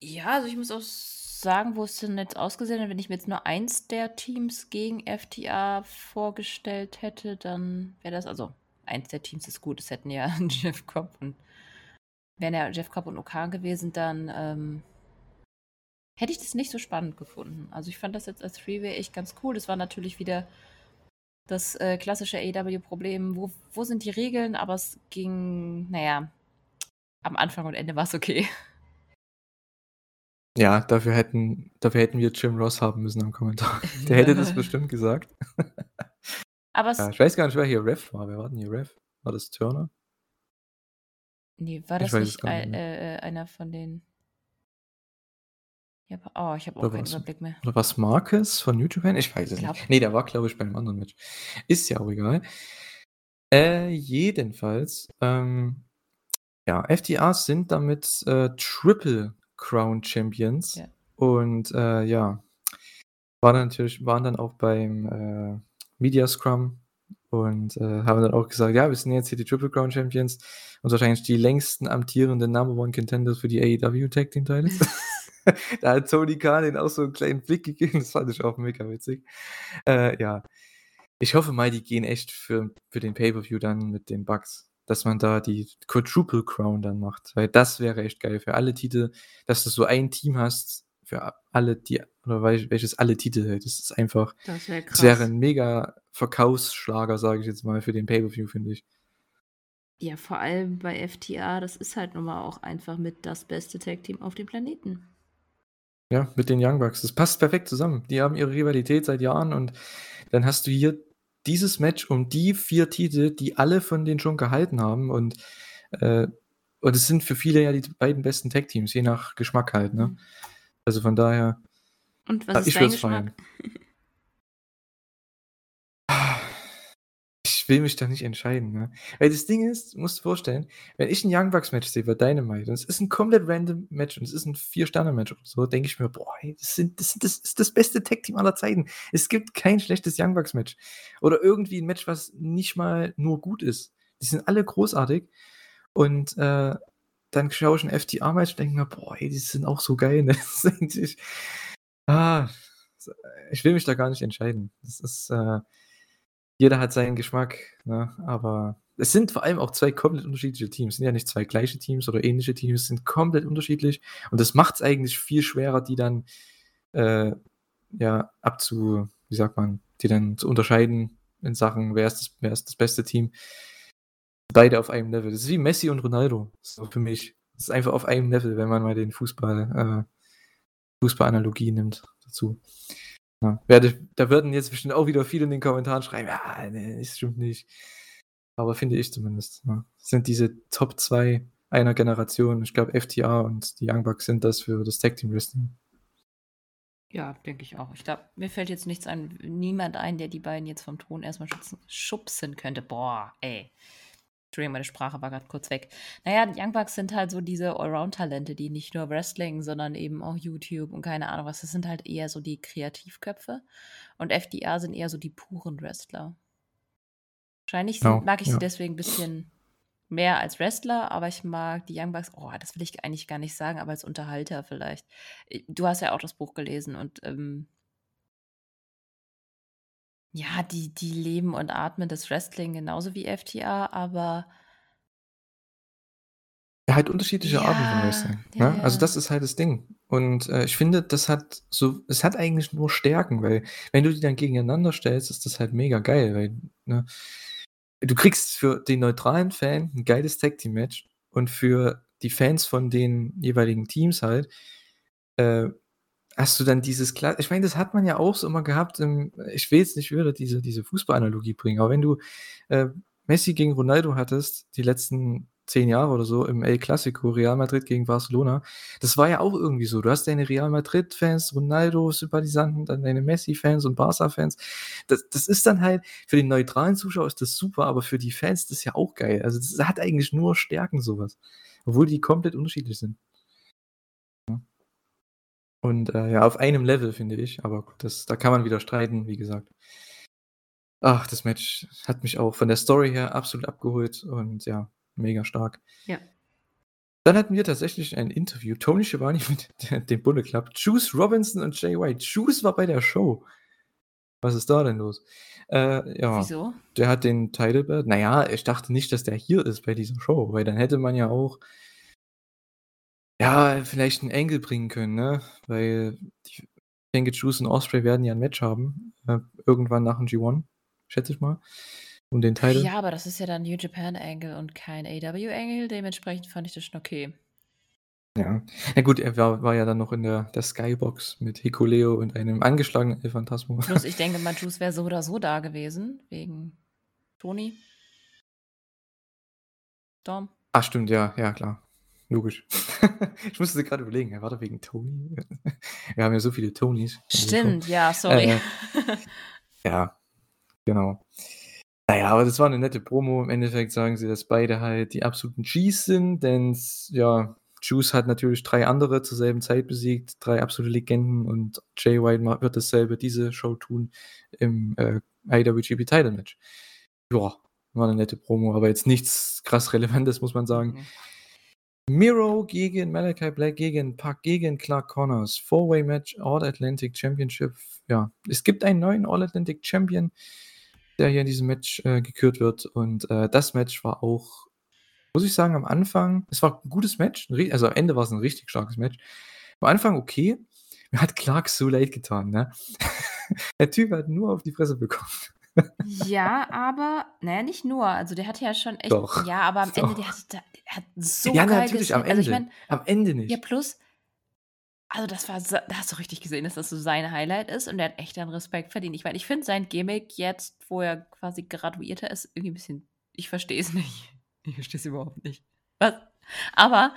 Ja, also ich muss auch sagen, wo es denn jetzt ausgesehen hat, wenn ich mir jetzt nur eins der Teams gegen FTR vorgestellt hätte, dann wäre das also eins der Teams ist gut. Es hätten ja Jeff Cobb und wären ja Jeff Cobb und O'Khan gewesen, dann, ähm hätte ich das nicht so spannend gefunden. Also, ich fand das jetzt als Three-Way echt ganz cool. Das war natürlich wieder das, äh, klassische AEW-Problem. Wo wo sind die Regeln? Aber es ging na ja, am Anfang und Ende war's okay. Ja, dafür hätten dafür hätten wir Jim Ross haben müssen am Kommentar. Der hätte das bestimmt gesagt. Aber Ja, es ich weiß gar nicht, wer hier Ref war. Wer war denn hier Ref? War das Turner? Ne, war das nicht gar ei nicht mehr. äh, äh, einer von den Ja, oh, ich habe auch keinen Überblick mehr. oder war's Marcus von Japan? Ich weiß es Glaube nicht. Ne, der war, glaube ich, bei 'nem anderen Match. Ist ja auch egal. Äh, jedenfalls, ähm, ja, FTRs sind damit, äh, Triple Crown Champions Ja. und, äh, ja, waren natürlich waren dann auch beim, äh, Media Scrum und, äh, haben dann auch gesagt: „Ja, wir sind jetzt hier die Triple Crown Champions und wahrscheinlich die längsten amtierenden Number One Contenders für die AEW Tag Team Titles.“ Da hat Tony Khan denen auch so 'n kleinen Blick gegeben, das fand ich auch mega witzig. Äh, ja. Ich hoffe mal, die gehen echt für für den Pay-per-View dann mit den Bucks, dass man da die Quadruple Crown dann macht, weil das wäre echt geil für alle Titel, dass du so ein Team hast für alle die oder wel welches alle Titel hält. Das ist einfach Das wäre das wäre krass. 'n mega Verkaufsschlager, sage ich jetzt mal, für den Pay-per-View, finde ich. Ja, vor allem bei FTR, das ist halt nun mal auch einfach mit das beste Tag-Team auf dem Planeten. Ja, mit den Young Bucks. Das passt perfekt zusammen. Die haben ihre Rivalität seit Jahren und dann hast du hier dieses Match um die 4 Titel, die alle von denen schon gehalten haben und, äh und es sind für viele ja die beiden besten Tag-Teams, je nach Geschmack halt, ne? Mhm. Also, von daher Und was ah, ist ich dein Geschmack? Ich will mich da nicht entscheiden, ne? Weil das Ding ist, du musst dir vorstellen, wenn ich 'n Young Bucks Match sehe bei Dynamite und es ist 'n komplett random Match und es ist 'n Vier-Sterne-Match oder so, denke ich mir: „Boah, ey, das sind das sind das ist das beste Tag-Team aller Zeiten.“ Es gibt kein schlechtes Young Bucks Match oder irgendwie 'n Match, was nicht mal nur gut ist. Die sind alle großartig und, äh, dann schaue ich 'n FTR-Match und denke mir: „Boah, ey, die sind auch so geil“, ne? Eigentlich ah, ich will mich da gar nicht entscheiden. Das ist, äh jeder hat seinen Geschmack, ne? Aber es sind vor allem auch 2 komplett unterschiedliche Teams. Es sind ja nicht 2 gleiche Teams oder ähnliche Teams, sind komplett unterschiedlich und das macht's eigentlich viel schwerer, die dann, äh, ja, abzu wie sagt man, die dann zu unterscheiden in Sachen, wer ist das wer ist das beste Team. Beide auf einem Level. Das ist wie Messi und Ronaldo, so für mich. Das ist einfach auf einem Level, wenn man mal den Fußball äh, Fußballanalogie nimmt dazu. Ja, da würden jetzt bestimmt auch wieder viele in den Kommentaren schreiben: „Ja, ne, das stimmt nicht.“ Aber finde ich zumindest, ne? Sind diese Top 2 einer Generation. Ich glaube, FTR und die Young Bucks sind das für das Tag Team Wrestling. Ja, denke ich auch. Ich glaube, mir fällt jetzt nichts ein niemand ein, der die beiden jetzt vom Thron erst mal schubsen schubsen könnte. Boah, ey. Entschuldigung, meine Sprache war grad kurz weg. Na ja, die Young Bucks sind halt so diese Allround-Talente, die nicht nur Wrestling, sondern eben auch YouTube und keine Ahnung was. Das sind halt eher so die Kreativköpfe und FTR sind eher so die puren Wrestler. Wahrscheinlich sind Genau, mag ich sie ja. deswegen 'n bisschen mehr als Wrestler, aber ich mag die Young Bucks oh, das will ich eigentlich gar nicht sagen, aber als Unterhalter vielleicht. Äh, du hast ja auch das Buch gelesen und, ähm ja, die die leben und atmen das Wrestling genauso wie FTR, aber Ja, halt unterschiedliche Arten von Ja, Wrestling, ja, ne? Also, ja. das ist halt das Ding. Und, äh, ich finde, das hat so es hat eigentlich nur Stärken, weil wenn du die dann gegeneinander stellst, ist das halt mega geil, weil, ne du kriegst für den neutralen Fan 'n geiles Tag Team Match und für die Fans von den jeweiligen Teams halt, äh, hast du dann dieses kla ich meine, das hat man ja auch so immer gehabt im ich will jetzt nicht wieder diese diese Fußballanalogie bringen, aber wenn du, äh, Messi gegen Ronaldo hattest, die letzten 10 Jahre oder so im El Clasico, Real Madrid gegen Barcelona, das war ja auch irgendwie so. Du hast deine Real Madrid-Fans, Ronaldo-Sympathisanten, dann deine Messi-Fans und Barca-Fans. Das das ist dann halt für den neutralen Zuschauer ist das super, aber für die Fans das ja auch geil. Also, das hat eigentlich nur Stärken so was, obwohl die komplett unterschiedlich sind. Und, äh, ja, auf einem Level, finde ich, aber gut, das da kann man wieder streiten, wie gesagt. Ach, das Match hat mich auch von der Story her absolut abgeholt und ja, mega stark. Ja. Dann hatten wir tatsächlich ein Interview, Tony Schiavone mit de dem Bullet Club, Juice Robinson und Jay White. Juice war bei der Show. Was ist da denn los? Äh, ja, Wieso? der hat den Title Belt na ja, ich dachte nicht, dass der hier ist bei dieser Show, weil dann hätte man ja auch ja, vielleicht 'n Angle bringen können, ne? Weil ich denke, Juice und Ospreay werden ja 'n Match haben, äh, irgendwann nach dem G1, schätze ich mal, um den Title. Ja, aber das ist ja dann New Japan Angle und kein AEW Angle, dementsprechend fand ich das schon okay. Ja. Na gut, er war war ja dann noch in der der Skybox mit Hikuleo und einem angeschlagenen El Phantasmo. Plus, ich denke mal, Juice wäre so oder so da gewesen wegen Tony. Dom. Ach stimmt, ja, ja klar. Logisch. Ich musste gerade überlegen, ja, war da wegen Tony? Wir haben ja so viele Tonys Stimmt, ja, sorry. Äh, ja, genau. Naja, aber das war eine nette Promo. Im Endeffekt sagen sie, dass beide halt die absoluten Gs sind, denn ja, Juice hat natürlich drei andere zur selben Zeit besiegt, drei absolute Legenden und Jay White wird dasselbe diese Show tun im äh, IWGP Title Match. Ja, war eine nette Promo, aber jetzt nichts krass Relevantes, muss man sagen. Mhm. Miro gegen Malachi Black, gegen Pac, gegen Clark Connors. Four-Way-Match, All-Atlantic Championship. Ja, es gibt einen neuen All-Atlantic Champion, der hier in diesem Match äh, gekürt wird. Und äh, das Match war auch, muss ich sagen, am Anfang, es war ein gutes Match. Also am Ende war es ein richtig starkes Match. Am Anfang okay. Mir hat Clark so leid getan, ne? der Typ hat nur auf die Fresse bekommen. Ja, aber naja, nicht nur. Also, der hatte ja schon echt Doch, ja, aber am Ende, der doch. hat der hat so Ja, geil natürlich, am gesehen. Also, ich Ende. meine Am Ende ja, nicht. plus also, das war so da hast du richtig gesehen, dass das so sein Highlight ist und der hat echt einen Respekt verdient. Ich meine, ich finde sein Gimmick jetzt, wo er quasi graduierter ist, irgendwie ein bisschen ich verstehe es nicht. Ich verstehe es überhaupt nicht. Was? Aber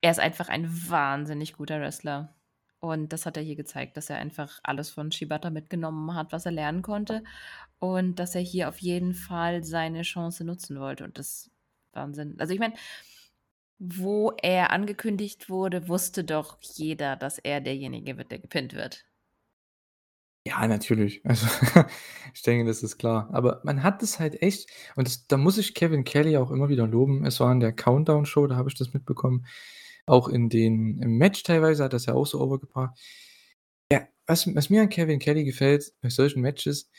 er ist einfach ein wahnsinnig guter Wrestler. Und das hat er hier gezeigt, dass er einfach alles von Shibata mitgenommen hat, was er lernen konnte. Und dass er hier auf jeden Fall seine Chance nutzen wollte. Und das Wahnsinn. Also ich meine, wo er angekündigt wurde, wusste doch jeder, dass er derjenige wird, der gepinnt wird. Ja, natürlich. Also, ich denke, das ist klar. Aber man hat es halt echt und das da muss ich Kevin Kelly auch immer wieder loben. Es war in der Countdown-Show, da habe ich das mitbekommen. Auch in den im Match teilweise hat das ja auch so overgebracht. Ja, was was mir an Kevin Kelly gefällt bei solchen Matches,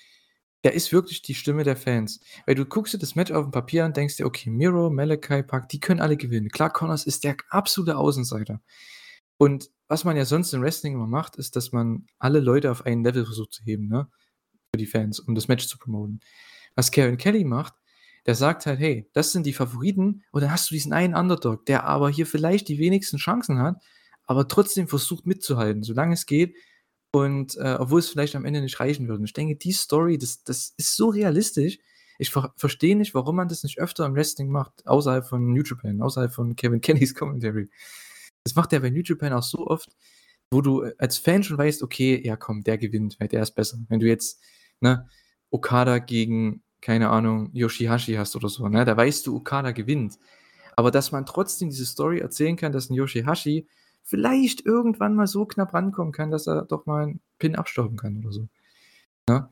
der ist wirklich die Stimme der Fans. Weil du guckst dir das Match auf dem Papier an, denkst dir: „Okay, Miro, Malachi, Park, die können alle gewinnen.“ Clark Connors ist der absolute Außenseiter. Und was man ja sonst im Wrestling immer macht, ist, dass man alle Leute auf ein Level versucht zu heben, ne? Für die Fans, um das Match zu promoten. Was Kevin Kelly macht, der sagt halt: „Hey, das sind die Favoriten“ und dann hast du diesen einen Underdog, der aber hier vielleicht die wenigsten Chancen hat, aber trotzdem versucht mitzuhalten, solange es geht und, äh, obwohl es vielleicht am Ende nicht reichen würde. Und ich denke, die Story, das das ist so realistisch. Ich ver verstehe nicht, warum man das nicht öfter im Wrestling macht, außerhalb von New Japan, außerhalb von Kevin Kellys Commentary. Das macht er bei New Japan auch so oft, wo du äh, als Fan schon weißt: „Okay, ja komm, der gewinnt, weil der ist besser.“ Wenn du jetzt, ne, Okada gegen, keine Ahnung, Yoshihashi hast oder so, ne, da weißt du, Okada gewinnt. Aber dass man trotzdem diese Story erzählen kann, dass 'n Yoshihashi vielleicht irgendwann mal so knapp rankommen kann, dass er doch mal 'n Pin abstauben kann oder so, ne?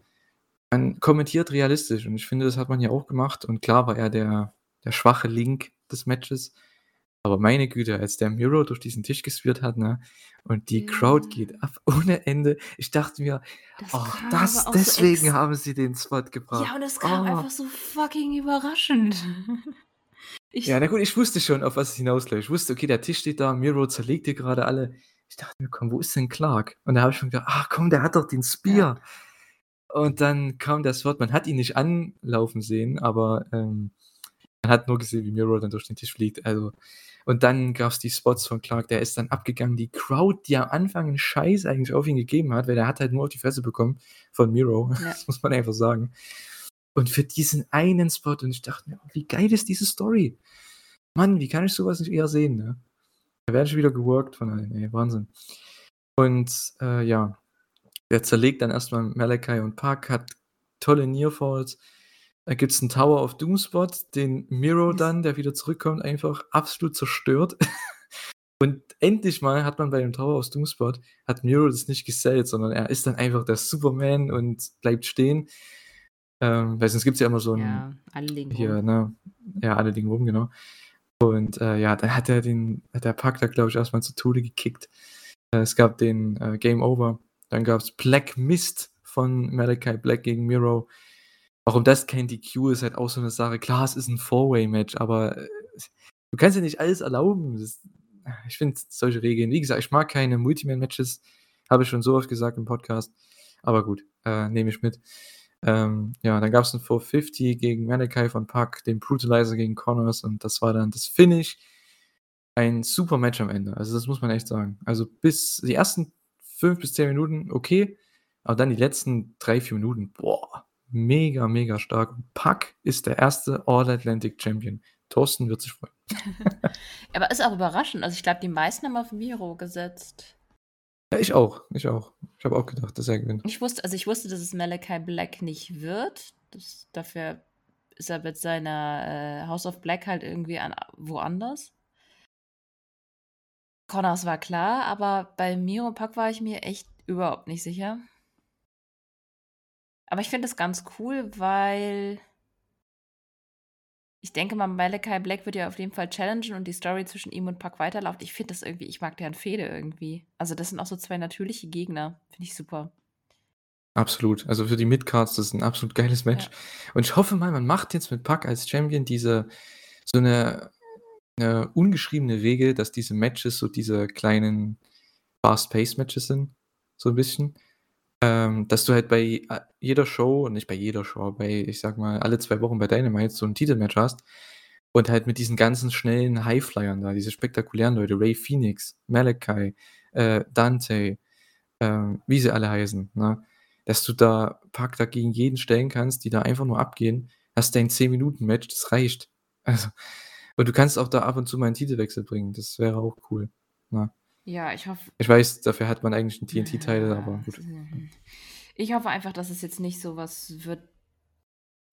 Man kommentiert realistisch und ich finde, das hat man hier auch gemacht und klar war er der der schwache Link des Matches, aber meine Güte, als der Miro durch diesen Tisch gespeart hat, ne, und die Crowd Ja. geht ab ohne Ende. Ich dachte mir: Das „Oh, das so deswegen ex haben sie den Spot gebracht.“ Ja, und es kam Oh. einfach so fucking überraschend. Ja, Ich na gut, ich wusste schon, auf was es hinausläuft. Ich wusste, okay, der Tisch steht da, Miro zerlegt hier grade alle. Ich dachte mir: „Komm, wo ist denn Clark?“ Und da habe ich schon gedacht: „Ach komm, der hat doch den Ja. Spear.“ Und dann kam der Spot. Man hat ihn nicht anlaufen sehen, aber, ähm, man hat nur gesehen, wie Miro dann durch den Tisch fliegt. Also und dann gab's die Spots von Clark, der ist dann abgegangen. Die Crowd, die am Anfang 'n Scheiß eigentlich auf ihn gegeben hat, weil der hat halt nur auf die Fresse bekommen von Miro. Ja. Das muss man einfach sagen. Und für diesen einen Spot und ich dachte mir: „Oh, wie geil ist diese Story?“ Mann, wie kann ich so was nicht eher sehen, ne? Da werde ich wieder geworkt von allen, ey, Wahnsinn. Und, äh, ja, der zerlegt dann erst mal Malachi und Pac, hat tolle Nearfalls. Da gibt's 'n Tower of Doom Spot, den Miro Das dann, der wieder zurückkommt, einfach absolut zerstört. Und endlich mal hat man bei dem Tower of Doom Spot hat Miro das nicht gesellt, sondern er ist dann einfach der Superman und bleibt stehen. Ähm, weil sonst gibt's ja immer so 'n Ja, alle liegen hier, rum. ne ja, alle liegen rum, genau. Und, äh, ja, dann hat er den hat der Pac da, glaube ich, erst mal zu Tode gekickt. Äh, es gab den, äh, Game Over. Dann gab's Black Mist von Malachi Black gegen Miro. Warum das kein DQ ist halt auch so 'ne Sache. Klar, es ist 'n Four-Way-Match, aber, äh, du kannst dir nicht alles erlauben. Das ich finde solche Regeln wie gesagt, ich mag keine Multiman-Matches, habe ich schon so oft gesagt im Podcast. Aber gut, äh, nehme ich mit. Ähm, ja, dann gab's 'n 450 gegen Malachi von Pac, den Brutalizer gegen Connors und das war dann das Finish. Ein super Match am Ende. Also, das muss man echt sagen. Also, bis die ersten 5 bis 10 Minuten okay, aber dann die letzten 3, 4 Minuten, boah, mega, mega stark. Und Pac ist der erste All Atlantic Champion Thorsten wird sich freuen. Aber ist auch überraschend. Also ich glaube, die meisten haben auf Miro gesetzt. Ja, ich auch. Ich auch. Ich habe auch gedacht, dass er gewinnt. Ich wusste, also ich wusste, dass es Malachi Black nicht wird. Das, dafür ist er mit seiner äh, House of Black halt irgendwie an, woanders. Connors war klar, aber bei Miro Pack war ich mir echt überhaupt nicht sicher. Aber ich finde es ganz cool, weil ich denke mal, Malachi Black wird ja auf jeden Fall challengen und die Story zwischen ihm und Pack weiterläuft. Ich finde das irgendwie, ich mag deren Fehde irgendwie. Also, das sind auch so zwei natürliche Gegner. Finde ich super. Absolut. Also für die Midcards, das ist ein absolut geiles Match. Ja. Und ich hoffe mal, man macht jetzt mit Pack als Champion diese so eine, eine ungeschriebene Regel, dass diese Matches so diese kleinen Fast-Pace-Matches sind. So ein bisschen. Ähm, dass du halt bei äh, jeder Show, nicht bei jeder Show, bei, ich sag mal, alle zwei Wochen bei Dynamite so ein Titelmatch hast und halt mit diesen ganzen schnellen Highflyern da, diese spektakulären Leute, Ray Phoenix, Malachi, äh, Dante, äh, wie sie alle heißen, ne? dass du da Pack dagegen jeden stellen kannst, die da einfach nur abgehen, hast dein 10-Minuten-Match, das reicht. Also, und du kannst auch da ab und zu mal einen Titelwechsel bringen, das wäre auch cool. Ne? Ja, ich hoffe. Ich weiß, dafür hat man eigentlich einen TNT-Teil, aber gut. Ich hoffe einfach, dass es jetzt nicht so was wird,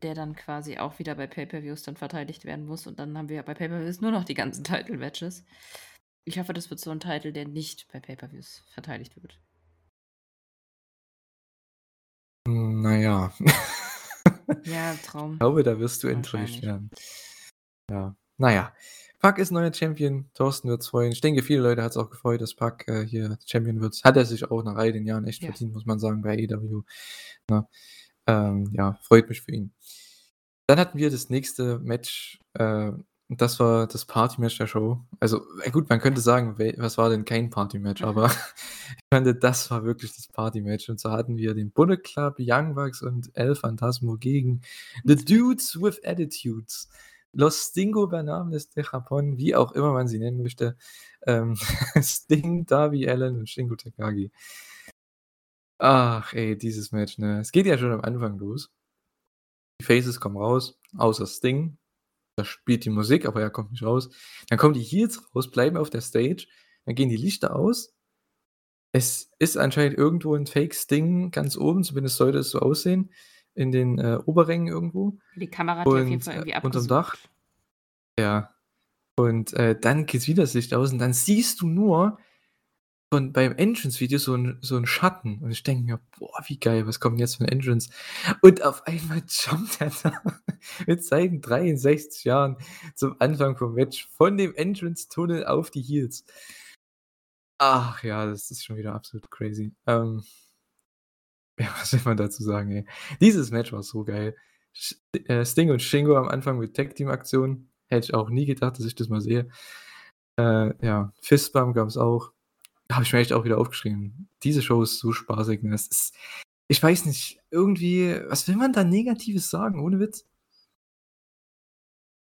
der dann quasi auch wieder bei Pay-Per-Views dann verteidigt werden muss. Und dann haben wir ja bei Pay-Per-Views nur noch die ganzen Title-Matches. Ich hoffe, das wird so ein Titel, der nicht bei Pay-Per-Views verteidigt wird. Naja. Ja, Traum. Ich glaube, da wirst du enttäuscht werden. Ja, naja. Pack ist neuer Champion. Thorsten wird es freuen. Ich denke, viele Leute hat es auch gefreut, dass Pack äh, hier Champion wird. Hat er sich auch nach all den Jahren echt ja. verdient, muss man sagen, bei AEW. Na, ähm, ja, freut mich für ihn. Dann hatten wir das nächste Match. Äh, das war das Party-Match der Show. Also, äh, gut, man könnte sagen, was war denn kein Party-Match, aber ich fand, das war wirklich das Party-Match. Und so hatten wir den Bullet Club, Young Bucks und El Phantasmo gegen The Dudes with Attitudes. Los Stingo Bernables de Japón, wie auch immer man sie nennen möchte. Ähm, Sting, Darby Allen und Shingo Takagi. Ach, ey, dieses Match, ne? Es geht ja schon am Anfang los. Die Faces kommen raus, außer Sting. Da spielt die Musik, aber er kommt nicht raus. Dann kommen die Heels raus, bleiben auf der Stage. Dann gehen die Lichter aus. Es ist anscheinend irgendwo ein Fake-Sting ganz oben, zumindest sollte es so aussehen in den äh, Oberrängen irgendwo. Die Kamera hat die auf jeden Fall irgendwie äh, unterm Dach. Ja. Und äh, dann geht's wieder das Licht aus und dann siehst du nur von beim Entrance-Video so ein, so 'n Schatten. Und ich denke mir: „Boah, wie geil, was kommt jetzt ein Entrance?“ Und auf einmal jumpt er da mit seinen 63 Jahren zum Anfang vom Match von dem Entrance-Tunnel auf die Heels. Ach ja, das ist schon wieder absolut crazy. Ähm ja, was will man dazu sagen, ey? Dieses Match war so geil. Äh, Sting und Shingo am Anfang mit Tag-Team-Aktionen. Hätte ich auch nie gedacht, dass ich das mal sehe. Äh, ja, Fistbump gab's auch. Habe ich mir echt auch wieder aufgeschrieben. Diese Show ist so spaßig, ne? Es ist ich weiß nicht, irgendwie was will man da Negatives sagen, ohne Witz?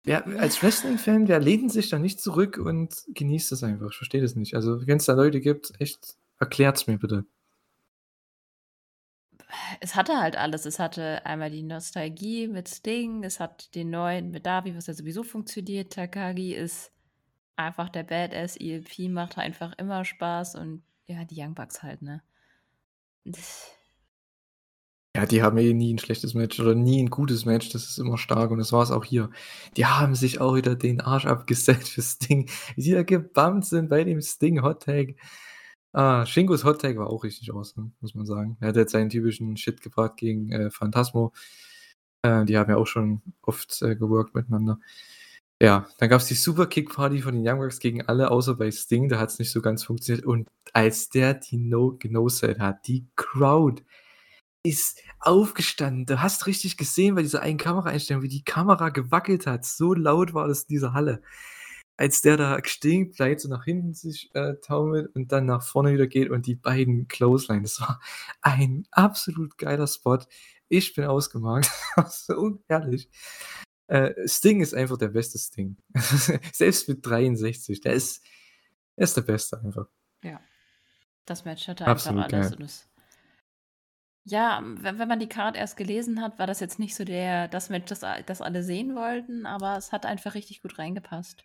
Ja, als Wrestling-Fan, wer lehnt sich da nicht zurück und genießt das einfach? Ich verstehe das nicht. Also, wenn es da Leute gibt, echt, erklärt's mir bitte es hatte halt alles. Es hatte einmal die Nostalgie mit Sting, es hat den neuen mit Davi, was ja sowieso funktioniert. Takagi ist einfach der Badass. ELP macht einfach immer Spaß und ja, die Young Bucks halt, ne? Ja, die haben eh nie ein schlechtes Match oder nie ein gutes Match. Das ist immer stark und das war es auch hier. Die haben sich auch wieder den Arsch abgesetzt für Sting, wie sie da gebammt sind bei dem Sting Hot Tag. Ah, Shingos Hot Take war auch richtig awesome, muss man sagen. Er hat jetzt seinen typischen Shit gebracht gegen äh, Phantasmo. Äh, die haben ja auch schon oft äh, geworkt miteinander. Ja, dann gab es die Super Kick Party von den Young Bucks gegen alle, außer bei Sting, da hat es nicht so ganz funktioniert. Und als der die No Genoset hat, die Crowd ist aufgestanden. Du hast richtig gesehen bei dieser einen Kameraeinstellung, wie die Kamera gewackelt hat. So laut war das in dieser Halle als der da stehen bleibt, so nach hinten sich äh, taumelt und dann nach vorne wieder geht und die beiden Clothesline. Das war ein absolut geiler Spot. Ich bin ausgemacht. so herrlich. Äh, Sting ist einfach der beste Sting. Selbst mit 63. Der ist, der ist der Beste einfach. Ja. Das Match hatte einfach Absolut alles. Geil. Und es Ja, wenn wenn man die Card erst gelesen hat, war das jetzt nicht so der das Match, das das alle sehen wollten, aber es hat einfach richtig gut reingepasst.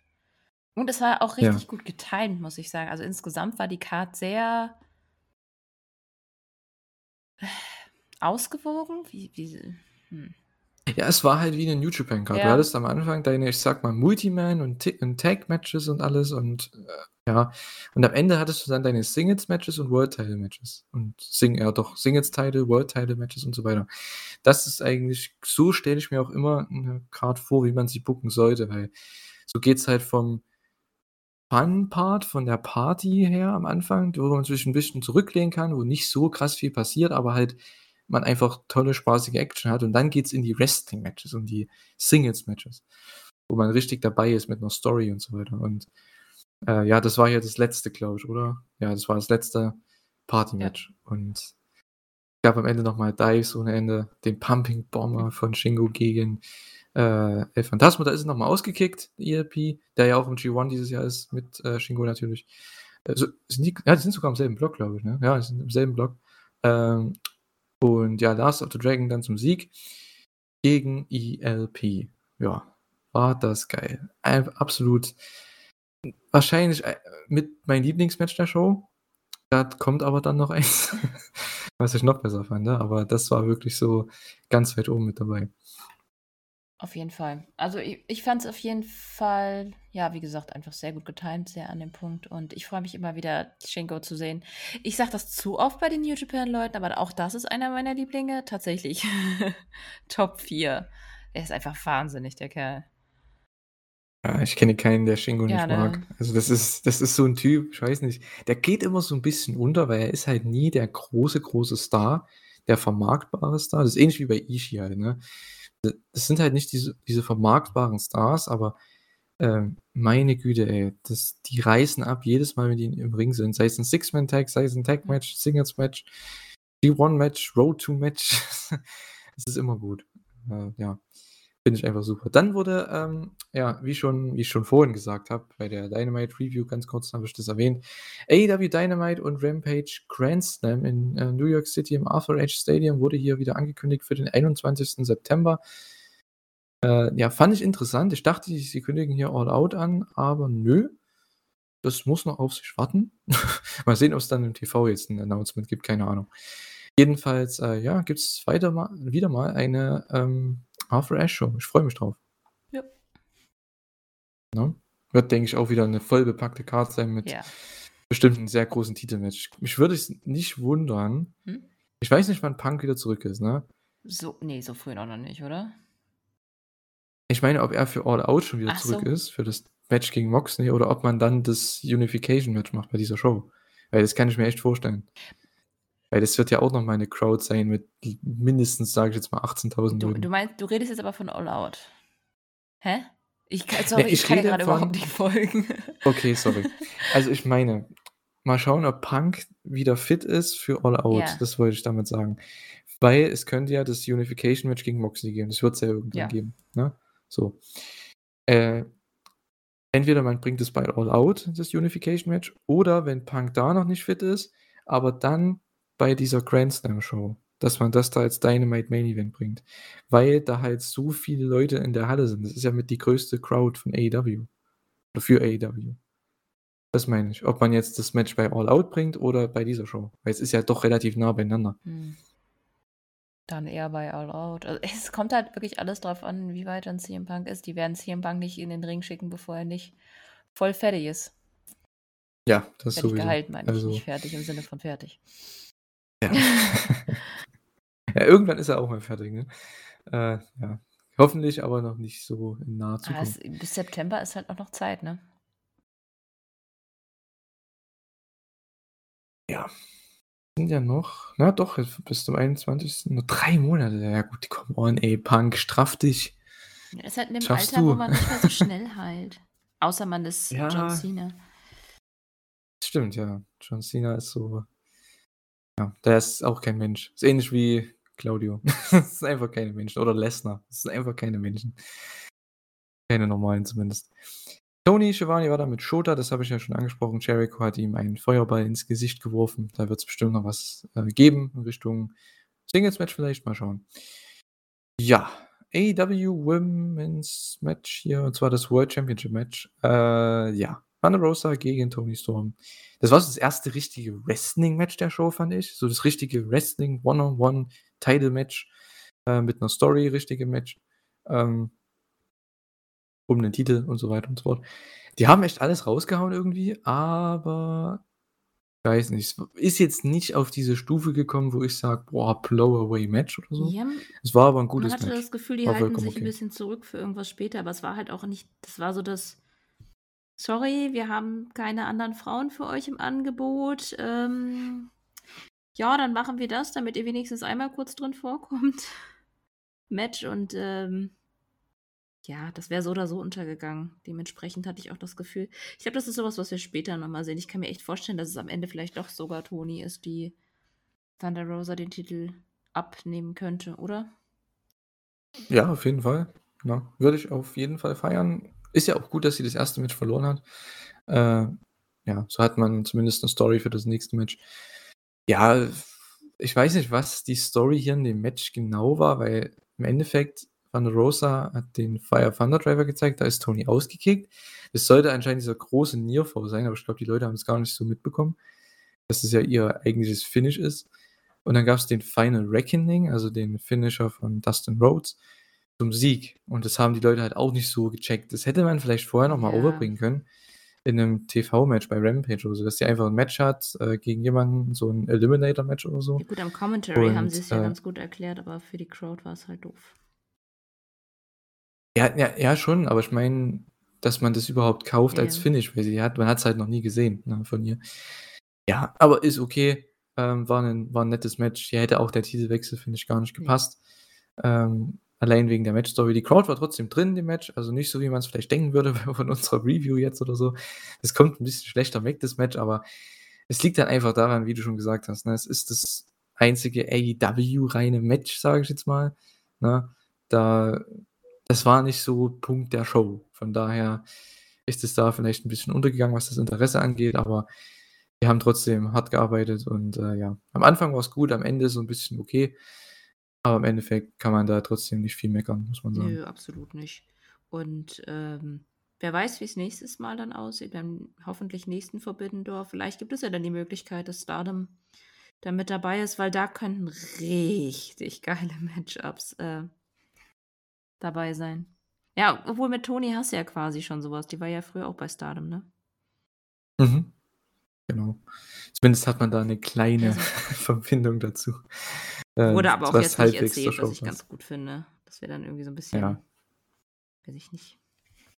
Und es war auch Ja. richtig gut getimt, muss ich sagen. Also, insgesamt war die Card sehr ausgewogen? Wie wie hm. Ja, es war halt wie 'ne New Japan Card. Du Ja. hattest am Anfang deine, ich sage mal, Multi-Man und und Tag-Matches und alles und, äh, ja. Und am Ende hattest du dann deine Singles-Matches und World-Title-Matches und Sing ja doch, Singles-Title, World-Title-Matches und so weiter. Das ist eigentlich so stelle ich mir auch immer 'ne Card vor, wie man sie booken sollte, weil so geht's halt vom Fun-Part, von der Party her am Anfang, wo man sich 'n bisschen zurücklehnen kann, wo nicht so krass viel passiert, aber halt man einfach tolle, spaßige Action hat. Und dann geht's in die Wrestling-Matches, um die Singles-Matches, wo man richtig dabei ist mit 'ner Story und so weiter. Und, äh, ja, das war ja das letzte, glaube ich, oder? Ja, das war das letzte Ja. Party-Match. Und gab am Ende noch mal Dives ohne Ende, den Pumping Bomber von Shingo gegen, äh, El Phantasmo. Da ist er noch mal ausgekickt, ELP, der ja auch im G1 dieses Jahr ist mit, äh, Shingo natürlich. Also, sind die ja, die sind sogar im selben Block, glaube ich, ne? Ja, die sind im selben Block. Ähm, und ja, Last of the Dragon dann zum Sieg gegen ELP. Ja, war das geil. Ein absolut wahrscheinlich, äh, mit mein Lieblingsmatch der Show. Da kommt aber dann noch eins, was ich noch besser fand, ne? Aber das war wirklich so ganz weit oben mit dabei. Auf jeden Fall. Also, i ich fand's auf jeden Fall, ja, wie gesagt, einfach sehr gut getimt, sehr an dem Punkt. Und ich freue mich immer wieder, Shingo zu sehen. Ich sage das zu oft bei den New Japan-Leuten, aber auch das ist einer meiner Lieblinge. Tatsächlich Top 4. Er ist einfach wahnsinnig, der Kerl. Ja, ich kenne keinen, der Shingo Ja, nicht mag. ne? Also, das ist das ist so 'n Typ, ich weiß nicht, der geht immer so 'n bisschen unter, weil er ist halt nie der große, große Star, der vermarktbare Star. Das ist ähnlich wie bei Ishii halt, ne? D das sind halt nicht diese diese vermarktbaren Stars, aber, ähm, meine Güte, ey, das die reißen ab jedes Mal, wenn die im Ring sind. Sei es 'n Six-Man-Tag, sei es 'n Tag-Match, Singles-Match, G1-Match, Road-to-Match. Es ist immer gut. Äh, ja, finde ich einfach super. Dann wurde, ähm, ja, wie schon wie ich schon vorhin gesagt habe, bei der Dynamite Review ganz kurz habe ich das erwähnt, AEW Dynamite und Rampage Grand Slam in, äh, New York City im Arthur Ashe Stadium wurde hier wieder angekündigt für den 21. September. Äh, ja, fand ich interessant. Ich dachte, sie kündigen hier All Out an, aber nö. Das muss noch auf sich warten. Mal sehen, ob's dann im TV jetzt 'n Announcement gibt, keine Ahnung. Jedenfalls, äh, ja, gibt's weiter mal wieder mal eine, ähm, Arthur Ashe Show. Ich freue mich drauf. Ja. Ne? Wird, denke ich, auch wieder 'ne vollbepackte Card sein mit Ja. bestimmt 'n sehr großen Titelmatch. Mich würde es nicht wundern Hm? ich weiß nicht, wann Punk wieder zurück ist, ne? So ne, so früh noch nicht, oder? Ich meine, ob er für All Out schon wieder Ach zurück so. ist, für das Match gegen Moxley oder ob man dann das Unification-Match macht bei dieser Show. Weil das kann ich mir echt vorstellen. Weil das wird ja auch noch mal 'ne Crowd sein mit mindestens, sage ich jetzt mal, 18.000 Du du meinst du redest jetzt aber von All Out? Hä? Ich sorry, ich ich kann von überhaupt nicht folgen. Okay, sorry. Also, ich meine, mal schauen, ob Punk wieder fit ist für All Out. Ja. Das wollte ich damit sagen. Weil es könnte ja das Unification-Match gegen Moxley geben. Das wird's ja irgendwann Ja. geben, ne? So. Äh, entweder man bringt es bei All Out, das Unification-Match, oder wenn Punk da noch nicht fit ist, aber dann bei dieser Grand Slam Show, dass man das da als Dynamite Main Event bringt. Weil da halt so viele Leute in der Halle sind. Das ist ja mit die größte Crowd von AEW. Oder für AEW. Das meine ich. Ob man jetzt das Match bei All Out bringt oder bei dieser Show. Weil es ist ja doch relativ nah beieinander. Hm. Dann eher bei All Out. Also, es kommt halt wirklich alles drauf an, wie weit dann CM Punk ist. Die werden CM Punk nicht in den Ring schicken, bevor er nicht voll fertig ist. Ja, das Fertig sowieso. geheilt, meine ich, Also nicht fertig im Sinne von fertig. Ja. Ja, irgendwann ist er auch mal fertig, ne? Äh, ja. Hoffentlich, aber noch nicht so in naher Ah, es Zukunft. bis September ist halt auch noch Zeit, ne? Ja. Sind ja noch na doch, bis zum 21. nur 3 Monate. Ja gut, come on, ey, Punk, straff dich. Er ist halt in dem Schaffst Alter, wo du. man nicht mehr so schnell heilt. Außer man ist John Ja. Cena. Stimmt, ja. John Cena ist so ja, der ist auch kein Mensch. Ist ähnlich wie Claudio. Das sind einfach keine Menschen. Oder Lesnar. Das sind einfach keine Menschen. Keine normalen zumindest. Tony Schiavone war da mit Shota, das habe ich ja schon angesprochen. Jericho hat ihm einen Feuerball ins Gesicht geworfen. Da wird's bestimmt noch was, äh, geben in Richtung Singles-Match vielleicht, mal schauen. Ja, AEW Women's Match hier, und zwar das World Championship Match. Äh, ja, Thunder Rosa gegen Tony Storm. Das war so das erste richtige Wrestling-Match der Show, fand ich. So das richtige Wrestling One-on-One-Title-Match äh, mit einer Story, richtige Match. Ähm, um den Titel und so weiter und so fort. Die haben echt alles rausgehauen irgendwie, aber ich weiß nicht, ist jetzt nicht auf diese Stufe gekommen, wo ich sage, boah, Blow-Away-Match oder so. Ja, Es war aber ein gutes man hatte Match. das Gefühl, die War halten sich ein okay. bisschen zurück für irgendwas später, aber es war halt auch nicht, das war so das, sorry, wir haben keine anderen Frauen für euch im Angebot. Ähm, ja, dann machen wir das, damit ihr wenigstens einmal kurz drin vorkommt. Match und ähm, ja, das wäre so oder so untergegangen. Dementsprechend hatte ich auch das Gefühl. Ich glaube, das ist sowas, was wir später nochmal sehen. Ich kann mir echt vorstellen, dass es am Ende vielleicht doch sogar Toni ist, die Thunder Rosa den Titel abnehmen könnte, oder? Ja, auf jeden Fall. Ja, würde ich auf jeden Fall feiern. Ist ja auch gut, dass sie das erste Match verloren hat. Äh, ja, so hat man zumindest eine Story für das nächste Match. Ja, ich weiß nicht, was die Story hier in dem Match genau war, weil im Endeffekt Thunder Rosa hat den Fire Thunder Driver gezeigt, da ist Tony ausgekickt. Das sollte anscheinend dieser große Nearfall sein, aber ich glaube, die Leute haben es gar nicht so mitbekommen, dass es ja ihr eigentliches Finish ist. Und dann gab es den Final Reckoning, also den Finisher von Dustin Rhodes, zum Sieg. Und das haben die Leute halt auch nicht so gecheckt. Das hätte man vielleicht vorher nochmal Ja. overbringen können in einem TV-Match bei Rampage oder so, dass sie einfach ein Match hat äh, gegen jemanden, so ein Eliminator-Match oder so. Ja, gut, am Commentary haben Und, sie es ja äh, ganz gut erklärt, aber für die Crowd war es halt doof. Ja, ja, ja, schon, aber ich meine, dass man das überhaupt kauft Ja, als. Finish, weil sie hat, man hat es halt noch nie gesehen ne, von ihr. Ja, aber ist okay. Ähm, war, ein, war ein nettes Match. Hier hätte auch der Titelwechsel, finde ich, gar nicht Nee. gepasst. Ähm, allein wegen der Matchstory. Die Crowd war trotzdem drin, im Match. Also nicht so, wie man es vielleicht denken würde von unserer Review jetzt oder so. Es kommt ein bisschen schlechter weg, das Match, aber es liegt dann einfach daran, wie du schon gesagt hast. Ne? Es ist das einzige AEW-reine Match, sage ich jetzt mal. Ne? Da, das war nicht so Punkt der Show. Von daher ist es da vielleicht ein bisschen untergegangen, was das Interesse angeht, aber wir haben trotzdem hart gearbeitet und äh, ja, am Anfang war es gut, am Ende so ein bisschen okay, aber im Endeffekt kann man da trotzdem nicht viel meckern, muss man sagen. Nö, absolut nicht. Und ähm, wer weiß, wie es nächstes Mal dann aussieht, beim hoffentlich nächsten Forbidden Door. Vielleicht gibt es ja dann die Möglichkeit, dass Stardom da mit dabei ist, weil da könnten richtig geile Matchups äh, dabei sein. Ja, obwohl mit Toni hast du ja quasi schon sowas. Die war ja früher auch bei Stardom, ne? Mhm. Genau. Zumindest hat man da eine kleine Ja, so. Verbindung dazu. Äh, Wurde aber auch jetzt nicht erzählt, was ich ganz gut finde. Das wäre dann irgendwie so ein bisschen, Ja. weiß ich nicht,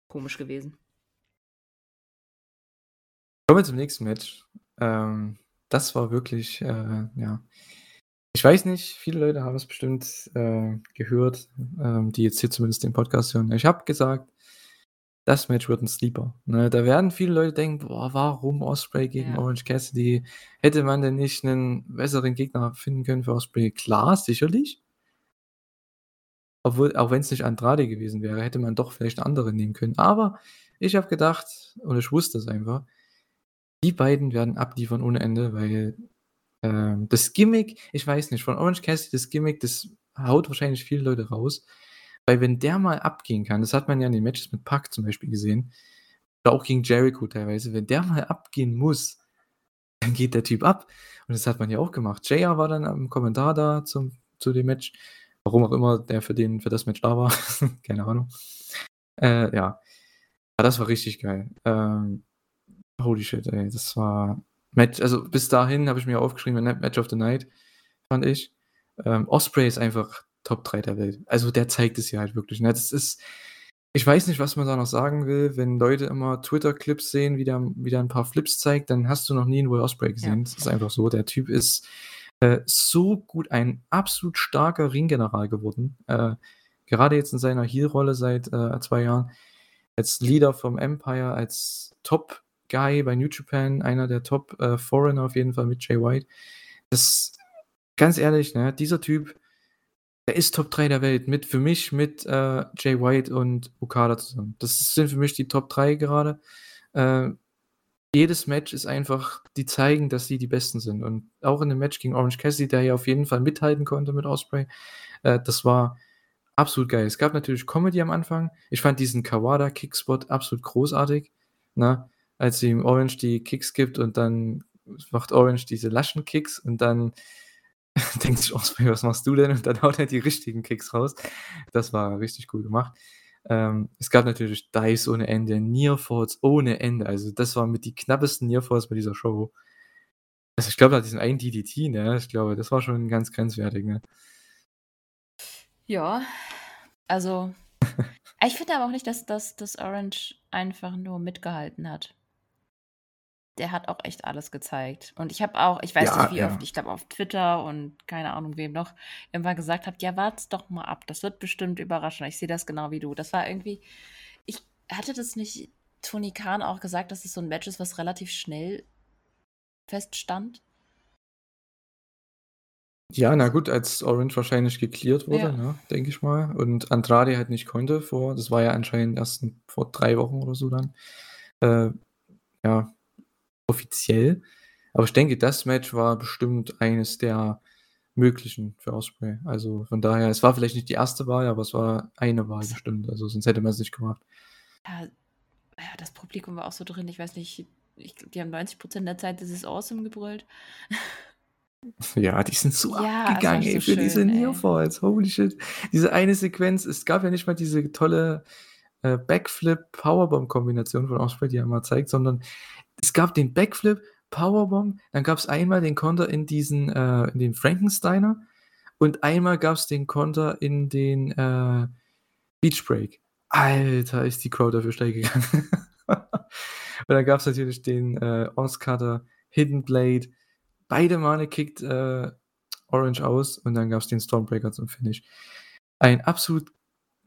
komisch gewesen. Kommen wir zum nächsten Match. Ähm, das war wirklich, äh, ja. Ich weiß nicht, viele Leute haben es bestimmt äh, gehört, ähm, die jetzt hier zumindest den Podcast hören. Ich habe gesagt, das Match wird ein Sleeper. Ne? Da werden viele Leute denken, boah, warum Osprey gegen Ja. Orange Cassidy? Hätte man denn nicht einen besseren Gegner finden können für Osprey? Klar, sicherlich. Obwohl, auch wenn es nicht Andrade gewesen wäre, hätte man doch vielleicht einen anderen nehmen können. Aber ich habe gedacht, und ich wusste es einfach, die beiden werden abliefern ohne Ende, weil ähm, das Gimmick, ich weiß nicht, von Orange Cassidy, das Gimmick, das haut wahrscheinlich viele Leute raus. Weil wenn der mal abgehen kann, das hat man ja in den Matches mit Pac zum Beispiel gesehen, oder auch gegen Jericho teilweise, wenn der mal abgehen muss, dann geht der Typ ab. Und das hat man ja auch gemacht. JR war dann am Kommentar da zum, zu dem Match. Warum auch immer der für, den, für das Match da war. Keine Ahnung. Äh, ja. ja. Das war richtig geil. Ähm, holy shit, ey. Das war Match, also bis dahin habe ich mir aufgeschrieben, Match of the Night, fand ich. Ähm, Osprey ist einfach Top 3 der Welt. Also der zeigt es ja halt wirklich. Ne? Das ist, ich weiß nicht, was man da noch sagen will, wenn Leute immer Twitter-Clips sehen, wie der, wie der ein paar Flips zeigt, dann hast du noch nie einen Will Osprey gesehen. Ja. Das ist einfach so. Der Typ ist äh, so gut ein absolut starker Ringgeneral geworden. Äh, gerade jetzt in seiner Heel-Rolle seit äh, zwei Jahren. Als Leader vom Empire, als Top-Guy bei New Japan, einer der Top-Foreigner auf jeden Fall mit Jay White. Das, ganz ehrlich, ne, dieser Typ, der ist Top 3 der Welt. Mit, für mich mit äh, Jay White und Okada zusammen. Das sind für mich die Top 3 gerade. Äh, jedes Match ist einfach die zeigen, dass sie die Besten sind. Und auch in dem Match gegen Orange Cassidy, der ja auf jeden Fall mithalten konnte mit Osprey, äh, das war absolut geil. Es gab natürlich Comedy am Anfang. Ich fand diesen Kawada-Kickspot absolut großartig, ne? Als ihm Orange die Kicks gibt und dann macht Orange diese laschen Kicks und dann denkt sich Osprey, was machst du denn? Und dann haut er die richtigen Kicks raus. Das war richtig cool gemacht. Ähm, es gab natürlich Dice ohne Ende, Nearfalls ohne Ende. Also das war mit die knappesten Nearfalls bei dieser Show. Also ich glaube, da diesen einen DDT, ne? Ich glaube, das war schon ganz grenzwertig, ne? Ja, also ich finde aber auch nicht, dass, dass, dass Orange einfach nur mitgehalten hat der hat auch echt alles gezeigt. Und ich habe auch, ich weiß Ja, nicht wie ja. oft, ich glaube auf Twitter und keine Ahnung wem noch, irgendwann gesagt habe, ja, wart's doch mal ab, das wird bestimmt überraschend. Ich sehe das genau wie du. Das war irgendwie, ich hatte das nicht Tony Khan auch gesagt, dass es so ein Match ist, was relativ schnell feststand. Ja, na gut, als Orange wahrscheinlich geklärt wurde, Ja. ne, denke ich mal. Und Andrade halt nicht konnte vor, das war ja anscheinend erst vor drei Wochen oder so dann. Äh, ja, offiziell. Aber ich denke, das Match war bestimmt eines der möglichen für Osprey. Also von daher, es war vielleicht nicht die erste Wahl, aber es war eine Wahl bestimmt. Also sonst hätte man es nicht gemacht. Ja, ja, das Publikum war auch so drin, ich weiß nicht, ich, die haben 90% der Zeit dieses Awesome gebrüllt. Ja, die sind so Ja, abgegangen, ey, so für diese schön, ey. Nearfalls. Holy shit. Diese eine Sequenz, es gab ja nicht mal diese tolle äh, Backflip-Powerbomb-Kombination von Osprey, die er mal zeigt, sondern es gab den Backflip, Powerbomb, dann gab es einmal den Konter in diesen, äh, in den Frankensteiner und einmal gab es den Konter in den äh, Beach Break. Alter, ist die Crowd dafür steil gegangen. und dann gab es natürlich den äh, Oscutter, Hidden Blade. Beide Male kickt äh, Orange aus und dann gab es den Stormbreaker zum Finish. Ein absolut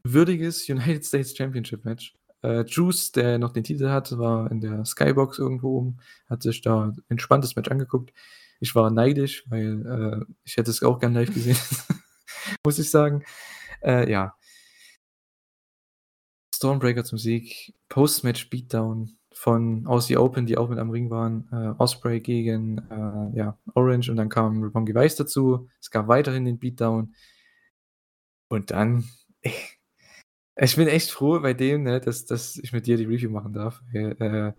würdiges United States Championship Match. Äh, Juice, der noch den Titel hat, war in der Skybox irgendwo oben, hat sich da ein entspanntes Match angeguckt. Ich war neidisch, weil äh, ich hätte es auch gern live gesehen, muss ich sagen. Äh, ja. Stormbreaker zum Sieg, Post-Match Beatdown von Aussie Open, die auch mit am Ring waren, äh, Osprey gegen äh, ja, Orange und dann kam Rebongi Weiss dazu. Es gab weiterhin den Beatdown. Und dann, ich bin echt froh bei dem, ne, dass, dass ich mit dir die Review machen darf. Äh,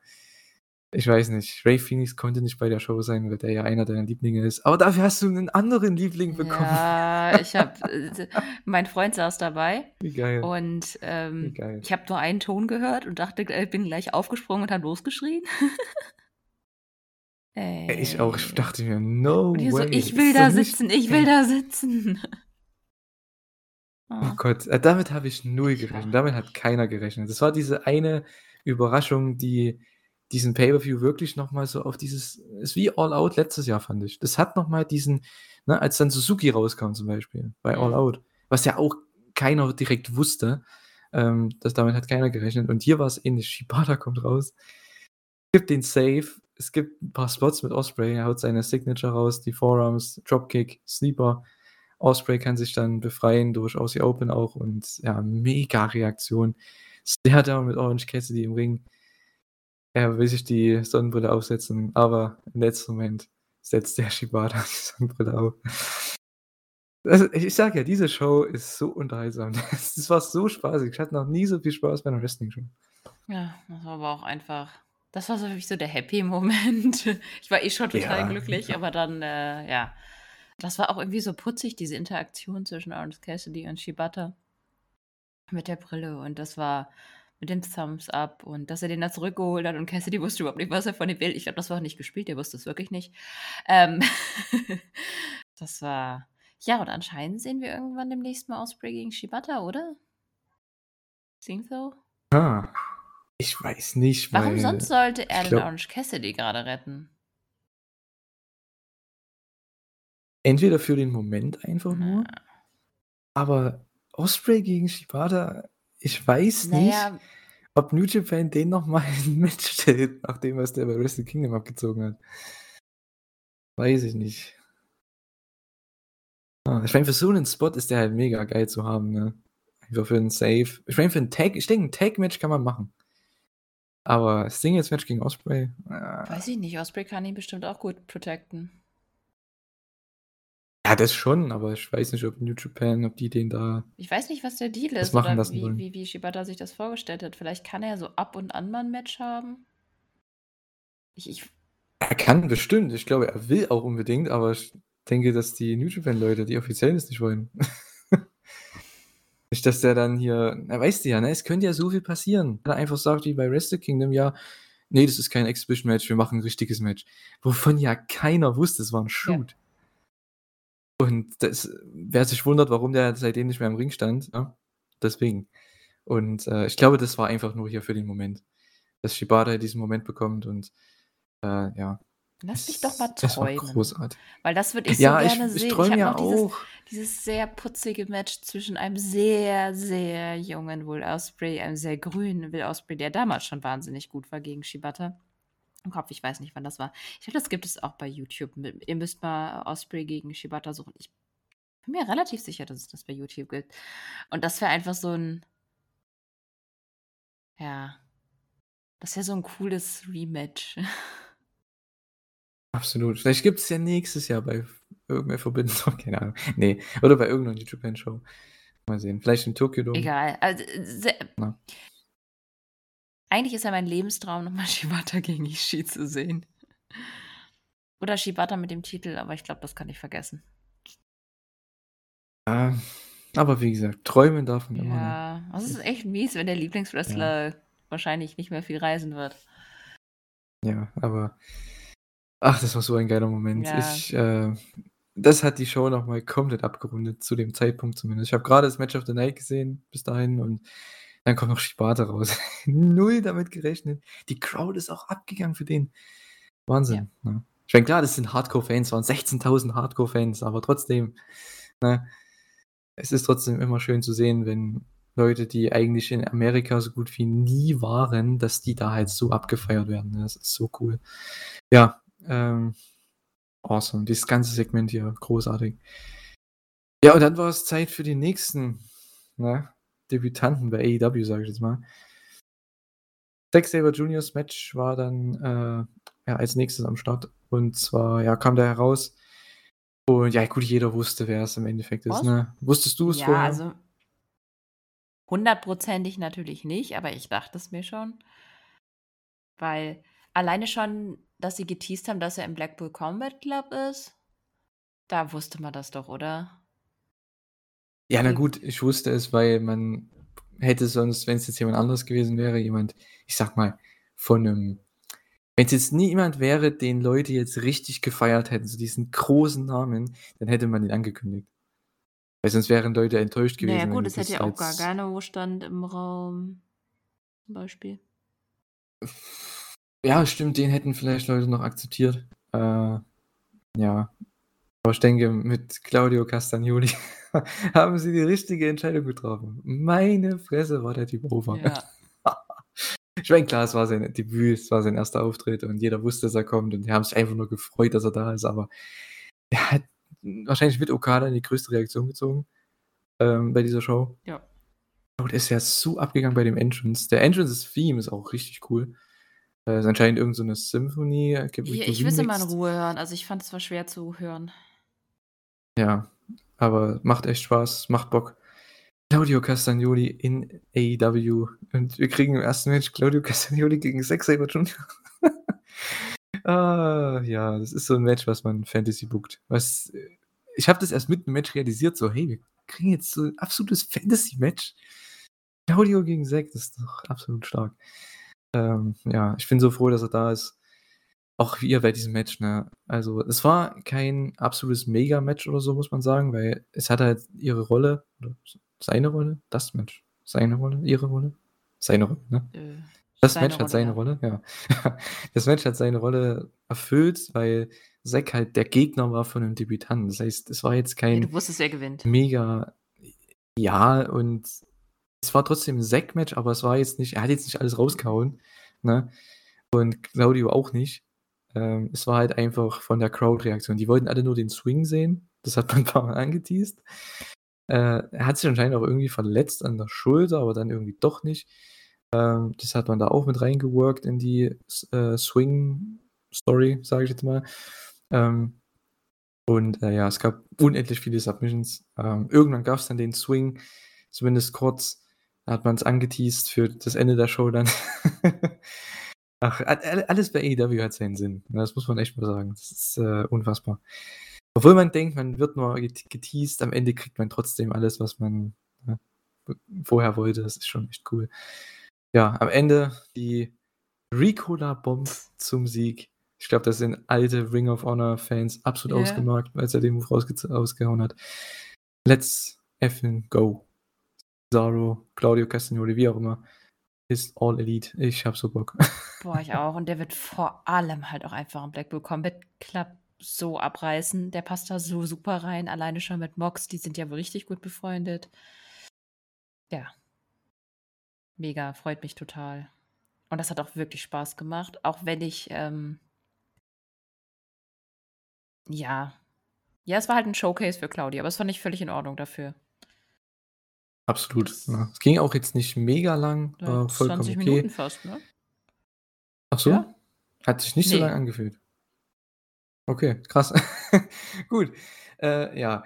ich weiß nicht, Ray Phoenix konnte nicht bei der Show sein, weil der ja einer deiner Lieblinge ist. Aber dafür hast du einen anderen Liebling bekommen. Ja, ich habe, mein Freund saß dabei Wie geil. und Wie ähm, geil. ich habe nur einen Ton gehört und dachte, ich bin gleich aufgesprungen und habe losgeschrien. Ey, Ich auch, ich dachte mir, no Und hier so, way. ich will da sitzen, ich will da sitzen. Oh Ah. Gott, äh, damit habe ich null gerechnet. Damit hat keiner gerechnet. Das war diese eine Überraschung, die diesen Pay-Per-View wirklich nochmal so auf dieses, ist wie All Out letztes Jahr, fand ich. Das hat nochmal diesen, ne, als dann Suzuki rauskam zum Beispiel, bei All. Out, was ja auch keiner direkt wusste, ähm, das, damit hat keiner gerechnet. Und hier war es ähnlich. Shibata kommt raus, gibt den Save, es gibt ein paar Spots mit Osprey, er haut seine Signature raus, die Forearms, Dropkick, Sleeper. Osprey kann sich dann befreien durch Aussie Open auch und ja, mega Reaktion. Stare down mit Orange Cassidy im Ring. Er will sich die Sonnenbrille aufsetzen, aber im letzten Moment setzt der Shibata die Sonnenbrille auf. Also, ich sag ja, diese Show ist so unterhaltsam. Das war so spaßig. Ich hatte noch nie so viel Spaß bei einer Wrestling-Show. Ja, das war aber auch einfach, das war so für mich so der Happy-Moment. Ich war eh schon total Ja. glücklich, aber dann, äh, ja. Das war auch irgendwie so putzig, diese Interaktion zwischen Orange Cassidy und Shibata. Mit der Brille und das war mit dem Thumbs Up und dass er den da zurückgeholt hat und Cassidy wusste überhaupt nicht, was er von ihm will. Ich glaube, das war nicht gespielt, der wusste es wirklich nicht. Ähm, das war, ja, und anscheinend sehen wir irgendwann demnächst mal Osprey gegen Shibata, oder? Think so? Ah, ich weiß nicht, Warum weil sonst sollte er den glaub- Orange Cassidy gerade retten? Entweder für den Moment einfach nur, Na, aber Osprey gegen Shibata, ich weiß nicht, naja, ob New Japan den nochmal in ein Match stellt, nachdem was der bei Wrestle Kingdom abgezogen hat. Weiß ich nicht. Ah, ich meine, für so einen Spot ist der halt mega geil zu haben, ne? Einfach für einen Save. Ich meine, für einen Tag, ich denke, ein Tag-Match kann man machen. Aber Singles-Match gegen Osprey. Äh Weiß ich nicht, Osprey kann ihn bestimmt auch gut protecten. Ja, das schon, aber ich weiß nicht, ob New Japan, ob die den da. Ich weiß nicht, was der Deal ist machen oder lassen wie, wollen. wie, wie Shibata sich das vorgestellt hat. Vielleicht kann er so ab und an mal ein Match haben. Ich, ich Er kann bestimmt. Ich glaube, er will auch unbedingt, aber ich denke, dass die New Japan-Leute, die offiziell das nicht wollen. nicht, dass der dann hier, er weiß ja, ne, es könnte ja so viel passieren. Wenn er einfach sagt, wie bei Wrestle Kingdom, ja, nee, das ist kein Exhibition-Match, wir machen ein richtiges Match. Wovon ja keiner wusste, es war ein Shoot. Und das, wer sich wundert, warum der seitdem nicht mehr im Ring stand, ja, deswegen. Und äh, ich glaube, das war einfach nur hier für den Moment, dass Shibata diesen Moment bekommt und äh, ja. Lass mich doch mal Das war träumen. großartig. Weil das würde ich Ja, so ich, gerne ich sehen. Ich träume ja dieses, auch. dieses sehr putzige Match zwischen einem sehr, sehr jungen Will Osprey, einem sehr grünen Will Osprey, der damals schon wahnsinnig gut war gegen Shibata. Im Kopf, ich weiß nicht, wann das war. Ich glaube, das gibt es auch bei YouTube. Ihr müsst mal Osprey gegen Shibata suchen. Ich bin mir relativ sicher, dass es das bei YouTube gibt. Und das wäre einfach so ein. Ja. Das wäre so ein cooles Rematch. Absolut. Vielleicht gibt es ja nächstes Jahr bei irgendeiner Verbindung, keine Ahnung. Nee, oder bei irgendeiner New Japan Show. Mal sehen. Vielleicht im Tokyo Dome. Egal. Also, Na. Eigentlich ist ja mein Lebenstraum, nochmal Shibata gegen Ishii zu sehen. Oder Shibata mit dem Titel, aber ich glaube, das kann ich vergessen. Ja, aber wie gesagt, träumen darf man immer. Ne? Ja, das ist echt mies, wenn der Lieblingswrestler wahrscheinlich nicht mehr viel reisen wird. Ja, aber ach, das war so ein geiler Moment. Ja. Ich, äh, das hat die Show nochmal komplett abgerundet, zu dem Zeitpunkt zumindest. Ich habe gerade das Match of the Night gesehen, bis dahin, und dann kommt noch Shibata raus. Null damit gerechnet. Die Crowd ist auch abgegangen für den. Wahnsinn. Ne? Ich meine, klar, das sind Hardcore-Fans, waren 16.000 Hardcore-Fans, aber trotzdem, ne, es ist trotzdem immer schön zu sehen, wenn Leute, die eigentlich in Amerika so gut wie nie waren, dass die da halt so abgefeiert werden. ne? Das ist so cool. Ja, ähm, awesome. Dieses ganze Segment hier, großartig. Ja, und dann war es Zeit für die nächsten ne, Debütanten bei AEW, sage ich jetzt mal. Zack Saber Juniors Match war dann äh, ja, als nächstes am Start. Und zwar, ja, kam da heraus. Und ja, gut, jeder wusste, wer es im Endeffekt ist. Was? Ne? Wusstest du es Ja, vorher? also hundertprozentig natürlich nicht, aber ich dachte es mir schon. Weil alleine schon, dass sie geteased haben, dass er im Blackpool Combat Club ist, da wusste man das doch, oder? Ja, na Okay. gut, ich wusste es, weil man hätte sonst, wenn es jetzt jemand anderes gewesen wäre, jemand, ich sag mal, von einem, wenn es jetzt nie jemand wäre, den Leute jetzt richtig gefeiert hätten, so diesen großen Namen, dann hätte man ihn angekündigt. Weil sonst wären Leute enttäuscht gewesen. Naja, gut, es hätte ja auch als- Gargano stand im Raum. Zum Beispiel. Ja, stimmt, den hätten vielleicht Leute noch akzeptiert. Äh, ja. Aber ich denke, mit Claudio Castagnoli haben sie die richtige Entscheidung getroffen. Meine Fresse war der Typ over. Ja. Ich meine, klar, es war sein Debüt, es war sein erster Auftritt und jeder wusste, dass er kommt und die haben sich einfach nur gefreut, dass er da ist, aber er hat wahrscheinlich mit Okada die größte Reaktion gezogen ähm, bei dieser Show. Ja. Und ist ja so abgegangen bei dem Entrance. Der Entrance-Theme ist auch richtig cool. Äh, ist anscheinend irgendeine so Symphonie. Ich, ich will es immer in. Ruhe hören. Also ich fand es zwar schwer zu hören. Ja, aber macht echt Spaß, macht Bock. Claudio Castagnoli in AEW und wir kriegen im ersten Match Claudio Castagnoli gegen Zack Saber Jr. ah, ja, das ist so ein Match, was man Fantasy bookt. Was, ich habe das erst mit dem Match realisiert, so, hey, wir kriegen jetzt so ein absolutes Fantasy-Match. Claudio gegen Zack, das ist doch absolut stark. Ähm, ja, ich bin so froh, dass er da ist. Auch wir bei diesem Match, ne? Also, es war kein absolutes Mega-Match oder so, muss man sagen, weil es hat halt ihre Rolle, oder seine Rolle, das Match, seine Rolle, ihre Rolle, seine Rolle, ne? Äh, Das Match hat seine ja. Rolle, ja. Das Match hat seine Rolle erfüllt, weil Zack halt der Gegner war von einem Debütanten. Das heißt, es war jetzt Ja, kein du wusstest, wer gewinnt. mega, ja, und es war trotzdem ein Zack-Match, aber es war jetzt nicht, er hat jetzt nicht alles rausgehauen, ne? Und Claudio auch nicht. Ähm, es war halt einfach von der Crowd-Reaktion. Die wollten alle nur den Swing sehen. Das hat man ein paar Mal angeteased. Äh, er hat sich anscheinend auch irgendwie verletzt an der Schulter, aber dann irgendwie doch nicht. Ähm, das hat man da auch mit reingeworkt in die äh, Swing-Story, sage ich jetzt mal. Ähm, und äh, ja, es gab unendlich viele Submissions. Ähm, irgendwann gab es dann den Swing, zumindest kurz. Da hat man es angeteased für das Ende der Show dann. Ach, alles bei AEW hat seinen Sinn. Das muss man echt mal sagen. Das ist äh, unfassbar. Obwohl man denkt, man wird nur geteased, am Ende kriegt man trotzdem alles, was man ja, vorher wollte. Das ist schon echt cool. Ja, am Ende die Ricola Bomb zum Sieg. Ich glaube, das sind alte Ring of Honor Fans absolut yeah. ausgemarkt, als er den Move rausgehauen hat. Let's effing go. Zaro, Claudio Castagnoli, wie auch immer, ist All Elite. Ich hab so Bock. Boah, ich auch. Und der wird vor allem halt auch einfach im Blackpool Combat Club so abreißen. Der passt da so super rein. Alleine schon mit Mox, die sind ja wohl richtig gut befreundet. Ja. Mega, freut mich total. Und das hat auch wirklich Spaß gemacht, auch wenn ich, ähm, ja. Ja, es war halt ein Showcase für Claudia, aber es fand ich völlig in Ordnung dafür. Absolut. Ja. Es ging auch jetzt nicht mega lang, ja, war vollkommen 20 okay. Minuten fast, ne? Ach so? Ja? Hat sich nicht nee. so lange angefühlt. Okay, krass. Gut. Äh, ja.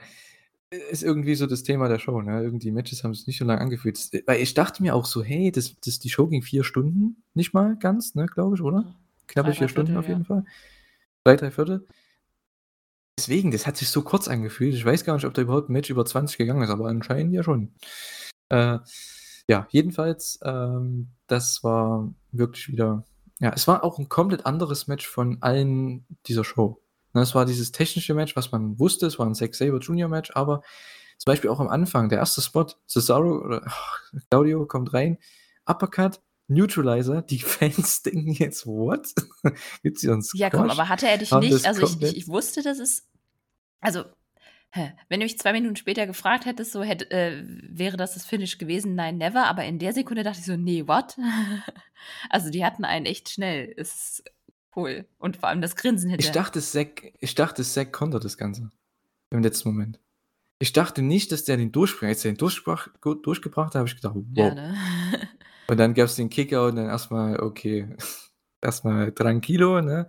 Ist irgendwie so das Thema der Show, ne? Irgendwie Matches haben sich nicht so lange angefühlt. Weil ich dachte mir auch so, hey, das, das, die Show ging vier Stunden, nicht mal ganz, ne, glaube ich, oder? Knappe vier Stunden Viertel, auf jeden. Fall. Drei, drei Viertel. Deswegen, das hat sich so kurz angefühlt. Ich weiß gar nicht, ob da überhaupt ein Match über 20 gegangen ist, aber anscheinend ja schon. Äh, ja, jedenfalls, ähm, das war wirklich wieder. Ja, es war auch ein komplett anderes Match von allen dieser Show. Das war dieses technische Match, was man wusste, es war ein Zack Saber Junior Match, aber zum Beispiel auch am Anfang, der erste Spot, Cesaro oder oh, Claudio kommt rein, Uppercut, Neutralizer, die Fans denken jetzt, what? Gibt's hier uns Ja, komm, aber hatte er dich nicht, also ich, ich, ich, wusste, dass es, also, wenn du mich zwei Minuten später gefragt hättest, so hätte, äh, wäre das das Finish gewesen? Nein, never, aber in der Sekunde dachte ich so, nee, what? also die hatten einen echt schnell, ist cool. Und vor allem das Grinsen hinterher. Ich dachte, Zack, ich dachte, Zack kontert das Ganze. Im letzten Moment. Ich dachte nicht, dass der den durchbringt. Als er den durchgebracht, durchgebracht hat, habe ich gedacht, wow. Ja, ne? Und dann gab es den Kicker und dann erstmal, okay, erstmal tranquilo, ne?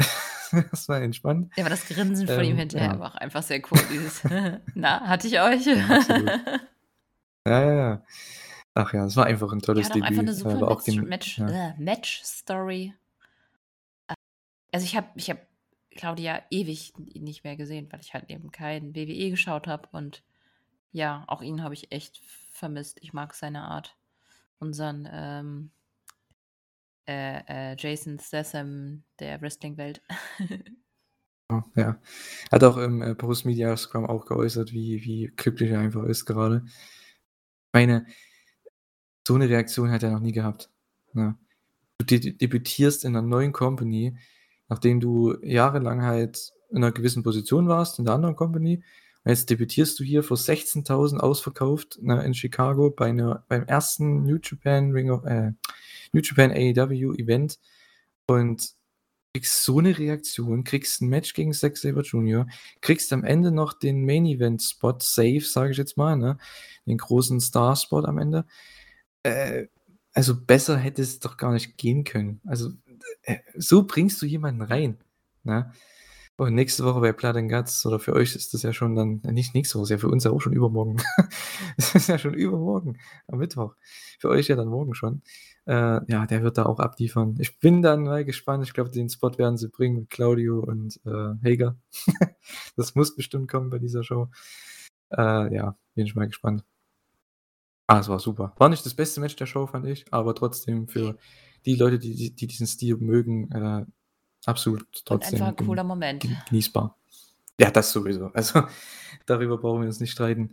erstmal entspannt. Ja, aber das Grinsen von ähm, ihm hinterher ja. war auch einfach sehr cool. Dieses, na, hatte ich euch? Ja, ja, ja, ja. Ach ja, es war einfach ein tolles ja, Debüt. Einfach eine super aber auch den, Match, ja. äh, Match Story. Also ich habe ich hab Claudia ewig nicht mehr gesehen, weil ich halt eben kein WWE geschaut habe und ja, auch ihn habe ich echt vermisst. Ich mag seine Art unseren ähm, äh, äh, Jason Statham der Wrestling-Welt. oh, ja. Hat auch im äh, Post-Media Scrum auch geäußert, wie, wie glücklich er einfach ist gerade. Meine, so eine Reaktion hat er noch nie gehabt. Ne? Du debütierst in einer neuen Company, nachdem du jahrelang halt in einer gewissen Position warst in der anderen Company Jetzt debütierst du hier vor 16.000 ausverkauft ne, in Chicago bei einer, beim ersten New Japan Ring of, äh, New Japan AEW Event und kriegst so eine Reaktion, kriegst ein Match gegen Zack Saber Jr., kriegst am Ende noch den Main Event Spot safe, sage ich jetzt mal, ne? den großen Star Spot am Ende. Äh, also besser hätte es doch gar nicht gehen können. Also äh, so bringst du jemanden rein. Ne? Und nächste Woche bei and Guts, oder für euch ist das ja schon dann, nicht nächste Woche, ist ja für uns ja auch schon übermorgen. Es ist ja schon übermorgen, am Mittwoch. Für euch ja dann morgen schon. Äh, ja, der wird da auch abliefern. Ich bin dann mal gespannt. Ich glaube, den Spot werden sie bringen mit Claudio und äh, Hager. das muss bestimmt kommen bei dieser Show. Äh, ja, bin ich mal gespannt. Ah, es war super. War nicht das beste Match der Show, fand ich, aber trotzdem für die Leute, die, die diesen Stil mögen, äh, Absolut, trotzdem. Und einfach ein cooler Moment. Genießbar. Ja, das sowieso. Also darüber brauchen wir uns nicht streiten.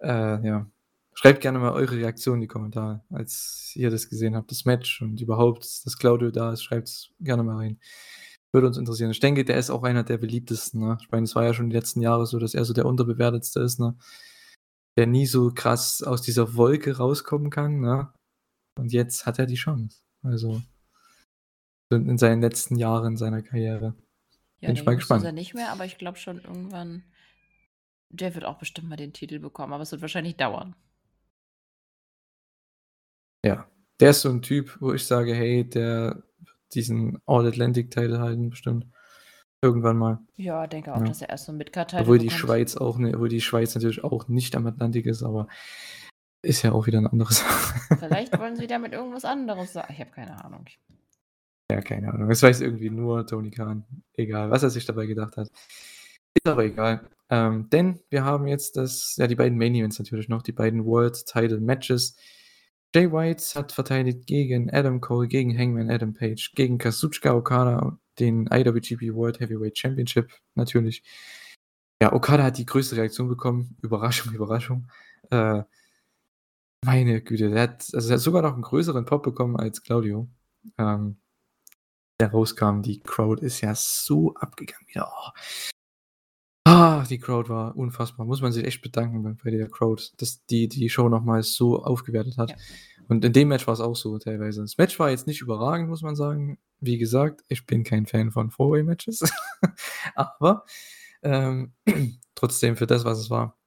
Äh, ja. Schreibt gerne mal eure Reaktion in die Kommentare, als ihr das gesehen habt, das Match und überhaupt, dass Claudio da ist. Schreibt es gerne mal rein. Würde uns interessieren. Ich denke, der ist auch einer der beliebtesten. Ne? Ich meine, es war ja schon die letzten Jahre so, dass er so der unterbewertetste ist, ne? der nie so krass aus dieser Wolke rauskommen kann. Ne? Und jetzt hat er die Chance. Also in seinen letzten Jahren seiner Karriere. Ja, Bin ich mal gespannt. Ist er nicht mehr, aber ich glaube schon irgendwann, der wird auch bestimmt mal den Titel bekommen, aber es wird wahrscheinlich dauern. Ja, Der ist so ein Typ, wo ich sage, hey, der diesen All-Atlantic-Title halten bestimmt. Irgendwann mal. Ja, denke auch, Ja. dass er erst so 'n Midcard-Title Obwohl die bekommt. Schweiz auch ne obwohl die Schweiz natürlich auch nicht am Atlantik ist, aber ist ja auch wieder 'ne andere Sache. Vielleicht wollen sie damit irgendwas anderes sa ich habe keine Ahnung. Keine Ahnung. Das weiß irgendwie nur Tony Khan. Egal, was er sich dabei gedacht hat. Ist aber egal. Ähm, denn wir haben jetzt das ja, die beiden Main Events natürlich noch, die beiden World Title Matches. Jay White hat verteidigt gegen Adam Cole, gegen Hangman Adam Page, gegen Kazuchika Okada den IWGP World Heavyweight Championship natürlich. Ja, Okada hat die größte Reaktion bekommen. Überraschung, Überraschung. Äh, meine Güte, der hat also, er hat sogar noch 'n größeren Pop bekommen als Claudio. Ähm, der rauskam. Die Crowd ist ja so abgegangen wieder. Oh. Ah, die Crowd war unfassbar. Muss man sich echt bedanken bei der Crowd, dass die die Show noch mal so aufgewertet hat. Ja. Und in dem Match war's auch so teilweise. Das Match war jetzt nicht überragend, muss man sagen. Wie gesagt, ich bin kein Fan von Four-Way-Matches. Aber, ähm, trotzdem für das, was es war.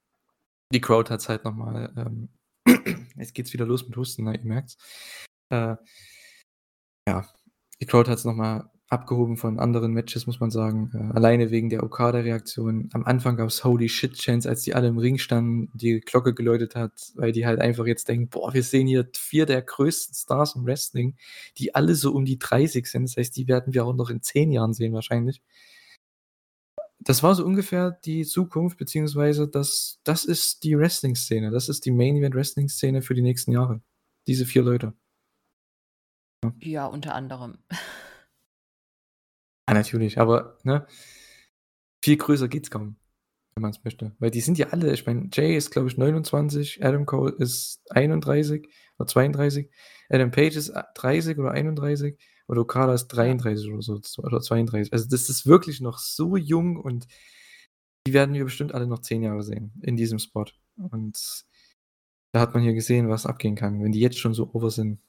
Die Crowd hat's halt noch mal, ähm jetzt geht's wieder los mit Husten, ne, ihr merkt's. Äh, ja, die Crowd hat's noch mal abgehoben von anderen Matches, muss man sagen. Äh, alleine wegen der Okada-Reaktion. Am Anfang gab's Holy Shit Chants, als die alle im Ring standen, die Glocke geläutet hat, weil die halt einfach jetzt denken: „Boah, wir sehen hier 4 der größten Stars im Wrestling, die alle so um die 30 sind.“ Das heißt, die werden wir auch noch in 10 Jahren sehen wahrscheinlich. Das war so ungefähr die Zukunft, beziehungsweise das das ist die Wrestling-Szene. Das ist die Main-Event-Wrestling-Szene für die nächsten Jahre. Diese 4 Leute. Ja. Unter anderem. Ja, natürlich, aber, ne? Viel größer geht's kaum, wenn man's möchte. Weil die sind ja alle ich meine, Jay ist, glaube ich, 29, Adam Cole ist 31 oder 32, Adam Page ist a 30 oder 31 und Okada ist Ja. 33 oder so oder 32. Also, das ist wirklich noch so jung und die werden wir bestimmt alle noch 10 Jahre sehen in diesem Spot. Und da hat man hier gesehen, was abgehen kann, wenn die jetzt schon so over sind.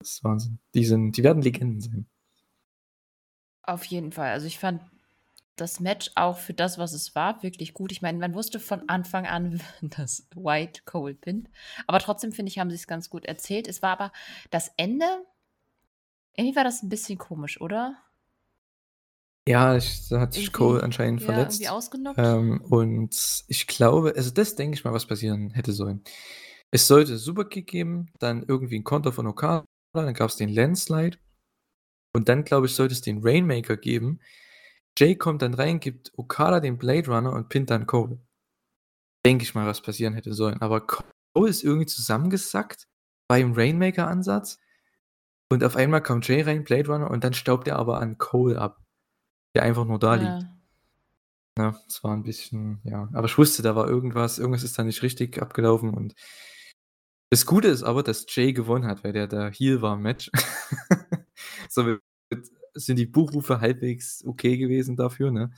Das ist Wahnsinn. Die sind die werden Legenden sein. Auf jeden Fall. Also, ich fand das Match auch für das, was es war, wirklich gut. Ich meine, man wusste von Anfang an, dass White Cole pinnt. Aber trotzdem, finde ich, haben sie's ganz gut erzählt. Es war aber das Ende irgendwie war das 'n bisschen komisch, oder? Ja, ich da hat sich Cole anscheinend ja, irgendwie verletzt. ausgenockt. Ähm, und ich glaube also, das denke ich mal, was passieren hätte sollen. Es sollte Superkick geben, dann irgendwie 'n Konter von Okada, dann gab's den Landslide. Und dann, glaube ich, sollte es den Rainmaker geben. Jay kommt dann rein, gibt Okada den Blade Runner und pinnt dann Cole. Denke ich mal, was passieren hätte sollen. Aber Cole ist irgendwie zusammengesackt beim Rainmaker-Ansatz. Und auf einmal kommt Jay rein, Blade Runner, und dann staubt er aber an Cole ab, der einfach nur da liegt. Ja. Ne, das war 'n bisschen ja, aber ich wusste, da war irgendwas irgendwas ist da nicht richtig abgelaufen und das Gute ist aber, dass Jay gewonnen hat, weil der der Heel war im Match. Somit sind die Buchrufe halbwegs okay gewesen dafür, ne?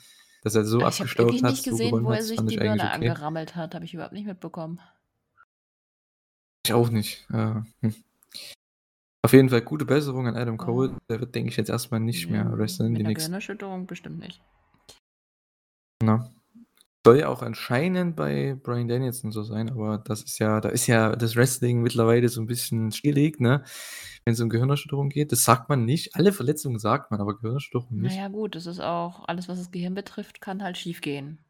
Dass er so ich habe abgestaubt hat, nicht so gesehen, gewonnen wo er sich die ich Birne okay. angerammelt hat. Habe ich überhaupt nicht mitbekommen. Ich auch nicht. Äh, hm. Auf jeden Fall gute Besserung an Adam Cole. Ja. Der wird, denke ich, jetzt erst mal nicht mehr Ja, wresteln mit die nächsten Gehirnerschütterung bestimmt nicht. Ne? Soll ja auch anscheinend bei Bryan Danielson so sein, aber das ist ja da ist ja das Wrestling mittlerweile so 'n bisschen stillgelegt, ne? Wenn's um Gehirnerschütterung geht. Das sagt man nicht. Alle Verletzungen sagt man, aber Gehirnerschütterung nicht. ja, gut, das ist auch alles, was das Gehirn betrifft, kann halt schiefgehen.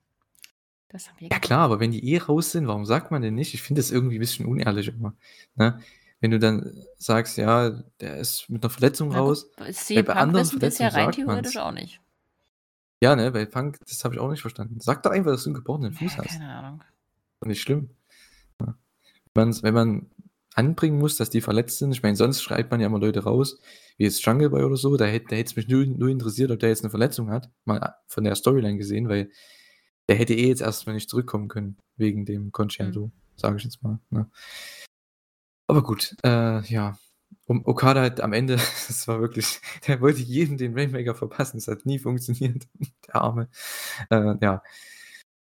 Das haben wir Ja klar, aber wenn die eh raus sind, warum sagt man denn nicht? Ich finde das irgendwie 'n bisschen unehrlich immer, ne? Wenn du dann sagst: „Ja, der ist mit 'ner Verletzung Na gut, raus.“ bei Weil CM bei anderen wissen wir's ja Verletzungen rein sagt man's. theoretisch auch nicht. Ja, ne, bei Punk, das habe ich auch nicht verstanden. Sag doch einfach, dass du 'n gebrochenen Fuß Ja, hast. keine Ahnung. Doch nicht schlimm. Ja. Wenn's wenn man anbringen muss, dass die verletzt sind ich meine, sonst schreit man ja immer Leute raus, wie jetzt Jungle Boy oder so, da hätte es mich null null interessiert, ob der jetzt 'ne Verletzung hat, mal von der Storyline gesehen, weil der hätte eh jetzt erst mal nicht zurückkommen können wegen dem Mhm. Concerto, sage ich jetzt mal, ne? Aber gut, äh, ja. Um Okada hat am Ende das war wirklich der wollte jedem den Rainmaker verpassen. Das hat nie funktioniert, der Arme. Äh, ja.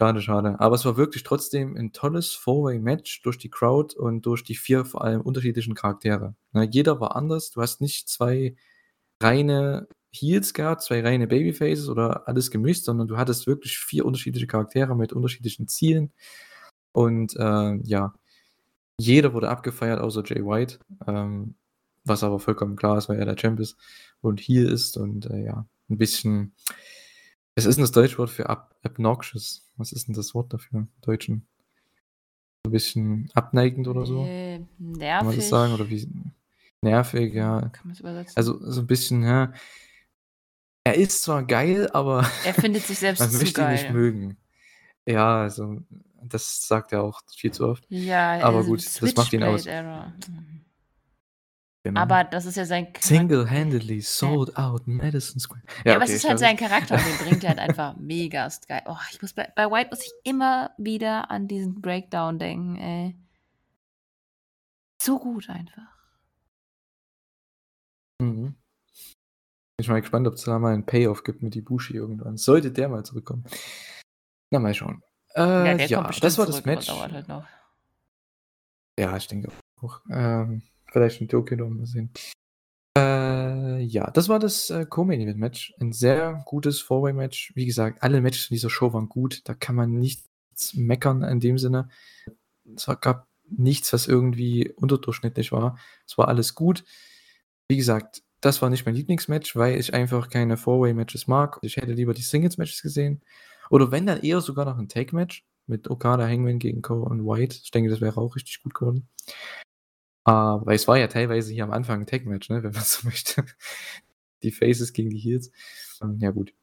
Schade, schade. Aber es war wirklich trotzdem 'n tolles Four-Way-Match durch die Crowd und durch die 4 vor allem unterschiedlichen Charaktere, ne? Jeder war anders. Du hast nicht 2 reine Heels gehabt, 2 reine Babyfaces oder alles gemischt, sondern du hattest wirklich 4 unterschiedliche Charaktere mit unterschiedlichen Zielen. Und, äh, ja, jeder wurde abgefeiert außer Jay White. Ähm, was aber vollkommen klar ist, weil er der Champ ist und hier ist und äh, ja, ein bisschen. Was ist denn das deutsche Wort für ab obnoxious? Was ist denn das Wort dafür im Deutschen? Ein bisschen abneigend oder so? Äh, Kann man das nervig. sagen? Oder wie? Nervig, ja. Kann man es übersetzen? Also so ein bisschen, ja. Er ist zwar geil, aber er findet sich selbst man zu möchte ihn nicht geil. mögen. Ja, also das sagt er auch viel zu oft. Ja, Aber gut, das macht ihn aus. Mhm. Genau. Aber das ist ja sein Charakter. Single-handedly sold out Madison Square. Ja, aber okay, es ist ich halt sein Charakter und den bringt er halt einfach mega geil. Oh, ich muss bei, bei White muss ich immer wieder an diesen Breakdown denken, ey. So gut einfach. Mhm. Ich bin mal gespannt, ob es da mal einen Payoff gibt mit Ibushi irgendwann. Sollte der mal zurückkommen. Na, mal schauen. Äh, Ja, ja, das war das aber Match. halt. Ja, ich denke auch. Ähm, vielleicht in Tokio noch mal sehen. Äh, ja, das war das äh, Co-Main Event Match. Ein sehr gutes Four-Way-Match. Wie gesagt, alle Matches in dieser Show waren gut. Da kann man nichts meckern in dem Sinne. Es gab nichts, was irgendwie unterdurchschnittlich war. Es war alles gut. Wie gesagt, das war nicht mein Lieblingsmatch, weil ich einfach keine Four-Way-Matches mag. Ich hätte lieber die Singles-Matches gesehen. Oder wenn, dann eher sogar noch ein Take-Match mit Okada, Hangman gegen Cole und White. Ich denke, das wäre auch richtig gut geworden. Aber es war ja teilweise hier am Anfang ein Tag-Match, ne, wenn man so möchte. Die Faces gegen die Heels. Ähm, Ja, gut.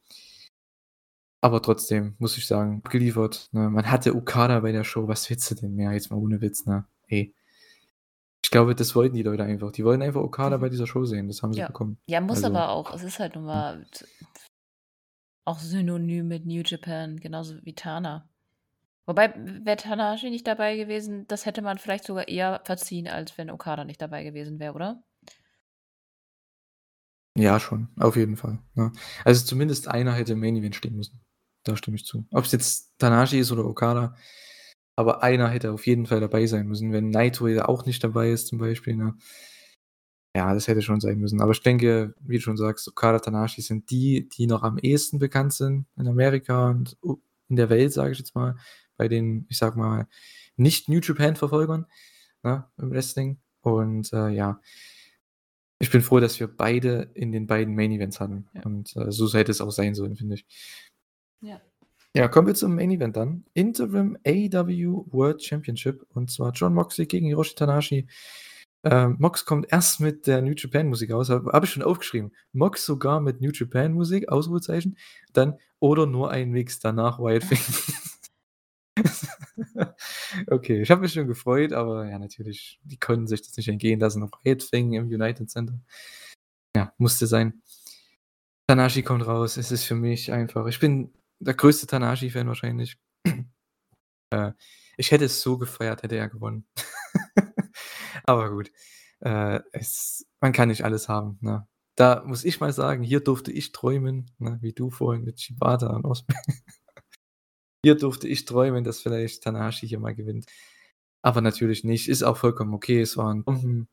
Aber trotzdem, muss ich sagen, geliefert. Ne? Man hatte Okada bei der Show. Was willst du denn mehr? Jetzt mal ohne Witz, ne? Ey. Ich glaube, das wollten die Leute einfach. Die wollten einfach Okada Mhm. bei dieser Show sehen. Das haben sie Ja. bekommen. Ja, muss Also- aber auch. Es ist halt nun mal t- auch synonym mit New Japan, genauso wie Tana. Wobei, wäre Tanahashi nicht dabei gewesen, das hätte man vielleicht sogar eher verziehen, als wenn Okada nicht dabei gewesen wäre, oder? Ja, schon. Auf jeden Fall. Ne? Also zumindest einer hätte im Main Event stehen müssen. Da stimme ich zu. Ob es jetzt Tanashi ist oder Okada. Aber einer hätte auf jeden Fall dabei sein müssen. Wenn Naito ja auch nicht dabei ist, zum Beispiel. Ne? Ja, das hätte schon sein müssen. Aber ich denke, wie du schon sagst, Okada, Tanashi sind die, die noch am ehesten bekannt sind in Amerika und in der Welt, sage ich jetzt mal. Bei den, ich sag mal, nicht New Japan-Verfolgern ne, im Wrestling. Und äh, ja, ich bin froh, dass wir beide in den beiden Main Events hatten. Ja. Und äh, so hätte es auch sein sollen, finde ich. Ja. Ja, kommen wir zum Main Event dann. Interim AEW World Championship. Und zwar John Moxley gegen Hiroshi Tanahashi. Ähm, Mox kommt erst mit der New Japan Musik aus. Habe hab ich schon aufgeschrieben. Mox sogar mit New Japan Musik, Ausrufezeichen. Dann oder nur ein Mix, danach Wild Thing. okay, ich habe mich schon gefreut, aber ja, natürlich, die konnten sich das nicht entgehen lassen. Noch Wild Thing im United Center. Ja, musste sein. Tanashi kommt raus. Es ist für mich einfach. Ich bin der größte Tanashi-Fan wahrscheinlich. äh, ich hätte es so gefeiert, hätte er gewonnen. Aber gut. Äh, es, man kann nicht alles haben. Ne? Da muss ich mal sagen, hier durfte ich träumen, ne? wie du vorhin mit Shibata und Osprey. hier durfte ich träumen, dass vielleicht Tanahashi hier mal gewinnt. Aber natürlich nicht. Ist auch vollkommen okay. Es war ein Bomben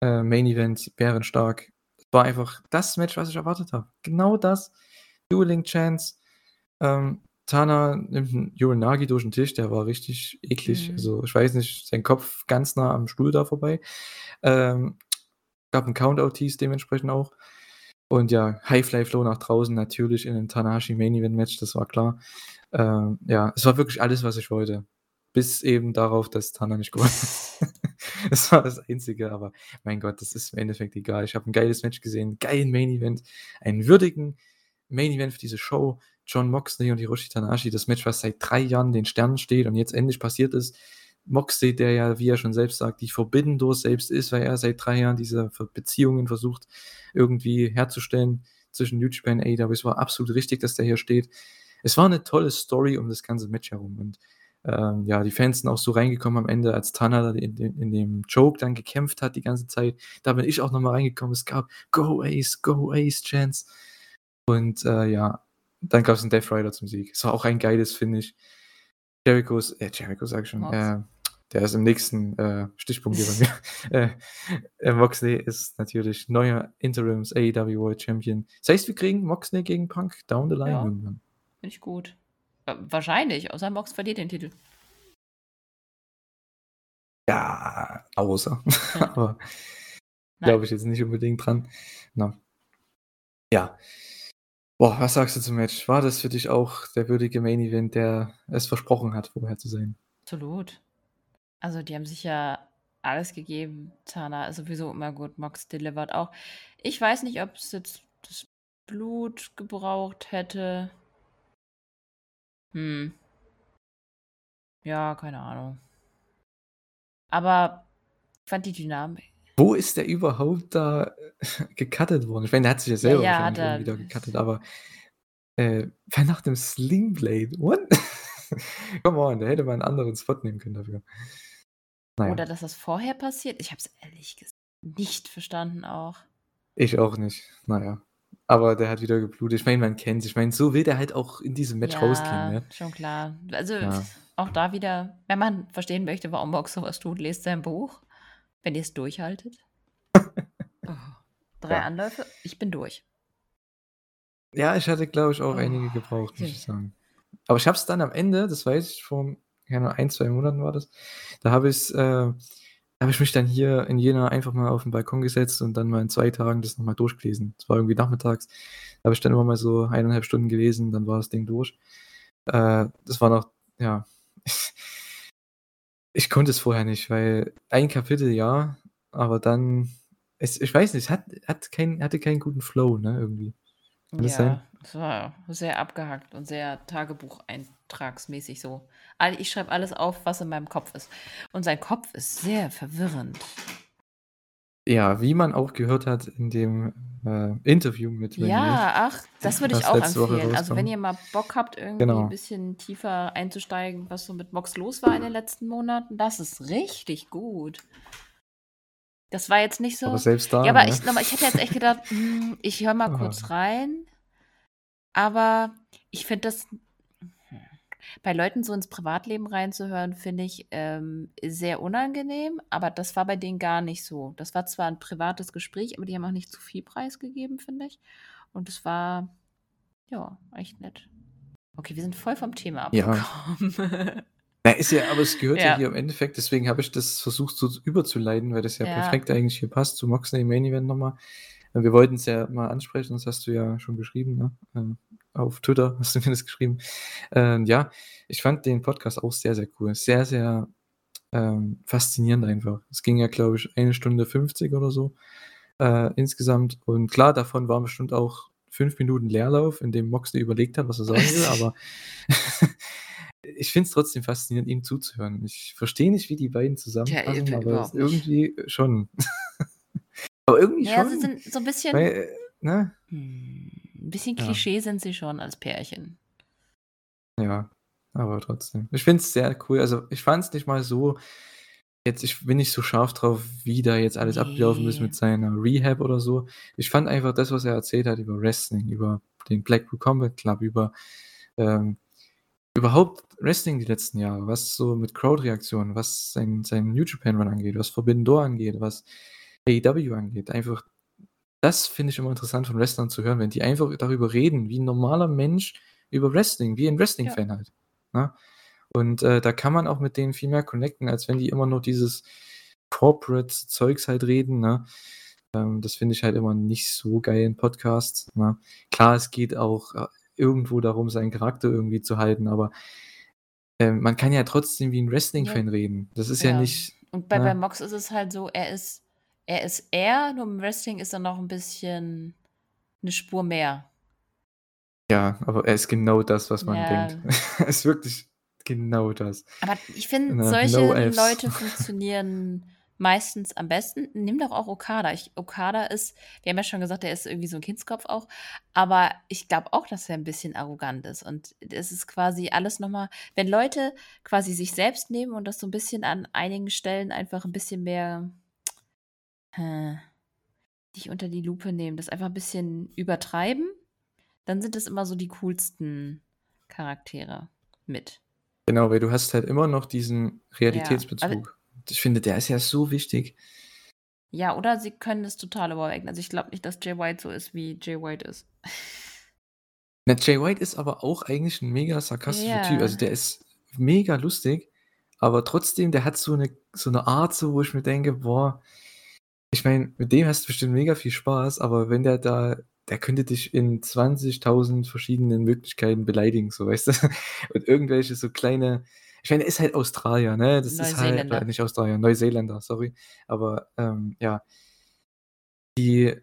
äh, Main Event, bärenstark. Es war einfach das Match, was ich erwartet habe. Genau das. Dueling Chance. Ähm, Tana nimmt einen Uranagi durch den Tisch, der war richtig eklig. Mhm. Also, ich weiß nicht, sein Kopf ganz nah am Stuhl da vorbei. Ähm, gab einen Count-Out-Tease dementsprechend auch. Und ja, High-Fly-Flow nach draußen, natürlich in einem Tanahashi Main Event Match, das war klar. Ähm, ja, es war wirklich alles, was ich wollte. Bis eben darauf, dass Tana nicht gewonnen hat. das war das Einzige, aber mein Gott, das ist im Endeffekt egal. Ich habe ein geiles Match gesehen, geilen Main Event, einen würdigen Main Event für diese Show. John Moxley und Hiroshi Tanahashi, das Match, was seit drei Jahren den Sternen steht und jetzt endlich passiert ist. Moxley, der ja, wie er schon selbst sagt, die Forbidden Door selbst ist, weil er seit drei Jahren diese Beziehungen versucht irgendwie herzustellen zwischen New Japan und AEW. Es war absolut richtig, dass der hier steht. Es war eine tolle Story um das ganze Match herum und ähm, ja, die Fans sind auch so reingekommen am Ende, als Tana in, in, in, dem Joke dann gekämpft hat die ganze Zeit. Da bin ich auch nochmal reingekommen. Es gab Go Ace, Go Ace Chance. Und äh, ja, dann gab es einen Death Rider zum Sieg. Es war auch ein geiles Finish. Jericho's, äh, Jericho sag ich schon, äh, der ist im nächsten äh, Stichpunkt hier bei mir. äh, äh, Moxley ist natürlich neuer Interims AEW World Champion. Das heißt, wir kriegen Moxley gegen Punk down the line Ja. irgendwann. Finde ich gut. Äh, wahrscheinlich, außer Mox verliert den Titel. Ja, außer. Aber Glaube ich jetzt nicht unbedingt dran. Na. Ja. Boah, was sagst du zum Match? War das für dich auch der würdige Main Event, der es versprochen hat, vorher zu sein? Absolut. Also, die haben sich ja alles gegeben. Tana ist sowieso immer gut. Mox delivered auch. Ich weiß nicht, ob es jetzt das Blut gebraucht hätte. Hm. Ja, keine Ahnung. Aber ich fand die Dynamik. Wo ist der überhaupt da gecuttet worden? Ich meine, der hat sich ja selber Ja, ja, er. wieder gecuttet, aber äh, war nach dem Slingblade. What? Come on, da hätte man einen anderen Spot nehmen können dafür. Naja, Oder dass das vorher passiert. Ich habe es ehrlich gesagt nicht verstanden auch. ich auch nicht. Naja. Aber der hat wieder geblutet. Ich meine, man kennt Ich meine, so will der halt auch in diesem Match rausgehen, Ja, ne? schon klar. Also Ja. auch da wieder, wenn man verstehen möchte, warum Mox sowas tut, lest sein Buch. Wenn ihr es durchhaltet. oh, drei Ja. Anläufe, ich bin durch. Ja, ich hatte, glaube ich, auch Oh, einige gebraucht, muss ich sagen. Aber ich habe es dann am Ende, das weiß ich, vor keine ein, zwei Monaten war das, da habe ich's, äh, habe ich mich dann hier in Jena einfach mal auf den Balkon gesetzt und dann mal in zwei Tagen das nochmal durchgelesen. Das war irgendwie nachmittags. Da habe ich dann immer mal so eineinhalb Stunden gelesen, dann war das Ding durch. Äh, das war noch, ja. Ich konnte es vorher nicht, weil ein Kapitel ja, aber dann, es, ich weiß nicht, es hat, hat kein, hatte keinen guten Flow, ne, irgendwie. Kann das sein? Ja, es war sehr abgehackt und sehr Tagebucheintragsmäßig so. Ich schreibe alles auf, was in meinem Kopf ist. Und sein Kopf ist sehr verwirrend. Ja, wie man auch gehört hat in dem äh, Interview mit Randy Ja, ach, das würde ich auch empfehlen. Also, wenn ihr mal Bock habt, irgendwie Genau. ein bisschen tiefer einzusteigen, was so mit Mox los war in den letzten Monaten, das ist richtig gut. Das war jetzt nicht so. Aber selbst da, Ja, aber ne? ich, ich hätte jetzt echt gedacht, hm, ich höre mal Ah. kurz rein. Aber ich finde das, bei Leuten so ins Privatleben reinzuhören, finde ich ähm, sehr unangenehm. Aber das war bei denen gar nicht so. Das war zwar ein privates Gespräch, aber die haben auch nicht zu viel preisgegeben, finde ich. Und es war, ja, echt nett. Okay, wir sind voll vom Thema Ja. abgekommen. Na, ist ja, aber es gehört ja. Ja. hier im Endeffekt, deswegen habe ich das versucht so überzuleiten, weil das ja, Ja. perfekt eigentlich hier passt zu Moxley Main Event nochmal. Äh, Wir wollten es ja mal ansprechen, das hast du ja schon geschrieben, ne? Ähm, Auf Twitter hast du mir das geschrieben. Ähm, ja, ich fand den Podcast auch sehr, sehr cool. Sehr, sehr ähm, faszinierend einfach. Es ging ja, glaube ich, eine Stunde 50 oder so äh, insgesamt. Und klar, davon waren bestimmt auch fünf Minuten Leerlauf, in dem Moxley überlegt hat, was er sagen will, aber ich finde es trotzdem faszinierend, ihm zuzuhören. Ich verstehe nicht, wie die beiden zusammenpassen, ich- aber irgendwie schon. Aber irgendwie ja, schon. sie sind so ein bisschen, weil, äh, ne? hm, ein bisschen Ja. Klischee sind sie schon als Pärchen. Ja, aber trotzdem. Ich finde es sehr cool. Also, ich fand es nicht mal so. Jetzt, ich bin nicht so scharf drauf, wie da jetzt alles abgelaufen ist Nee. mit seiner Rehab oder so. Ich fand einfach das, was er erzählt hat über Wrestling, über den Blackpool Combat Club, über ähm, überhaupt Wrestling die letzten Jahre, was so mit Crowd-Reaktionen, was sein, sein New Japan Run angeht, was Forbidden Door angeht, was AEW angeht. Einfach, das finde ich immer interessant von Wrestlern zu hören, wenn die einfach darüber reden, wie ein normaler Mensch über Wrestling, wie ein Wrestling-Fan halt. Ne? Und äh, da kann man auch mit denen viel mehr connecten, als wenn die immer nur dieses Corporate-Zeugs halt reden. Ne? Ähm, das finde ich halt immer nicht so geil in Podcasts. Ne? Klar, es geht auch äh, irgendwo darum, seinen Charakter irgendwie zu halten, aber ähm, man kann ja trotzdem wie ein Wrestling-Fan reden. Das ist ja, Ja. nicht. Und bei, Ja. bei Mox ist es halt so, er ist, er ist er, nur im Wrestling ist er noch ein bisschen eine Spur mehr. Ja, aber er ist genau das, was man Ja. denkt. er ist wirklich genau das. Aber ich finde, Na, solche no. Leute funktionieren meistens am besten. Nimm doch auch Okada. Ich, Okada ist, wir haben ja schon gesagt, er ist irgendwie so ein Kindskopf auch. Aber ich glaube auch, dass er ein bisschen arrogant ist. Und es ist quasi alles nochmal, wenn Leute quasi sich selbst nehmen und das so ein bisschen an einigen Stellen einfach ein bisschen mehr äh, dich unter die Lupe nehmen, das einfach ein bisschen übertreiben, dann sind es immer so die coolsten Charaktere mit. Genau, weil du hast halt immer noch diesen Realitätsbezug. also- ich finde, der ist ja so wichtig. Ja, oder sie können es total überwältigen. Also ich glaube nicht, dass Jay White so ist, wie Jay White ist. Na, Jay White ist aber auch eigentlich ein mega sarkastischer Ja. Typ. Also der ist mega lustig, aber trotzdem, der hat so eine, so eine Art, so, wo ich mir denke, boah, Ich meine, mit dem hast du bestimmt mega viel Spaß, aber wenn der da der könnte dich in 20.000 verschiedenen Möglichkeiten beleidigen, so, weißt du? Und irgendwelche so kleine ich meine, er ist halt Australier, ne? Das ist halt äh, nicht Australier, Neuseeländer, sorry. Aber, ähm, ja. Die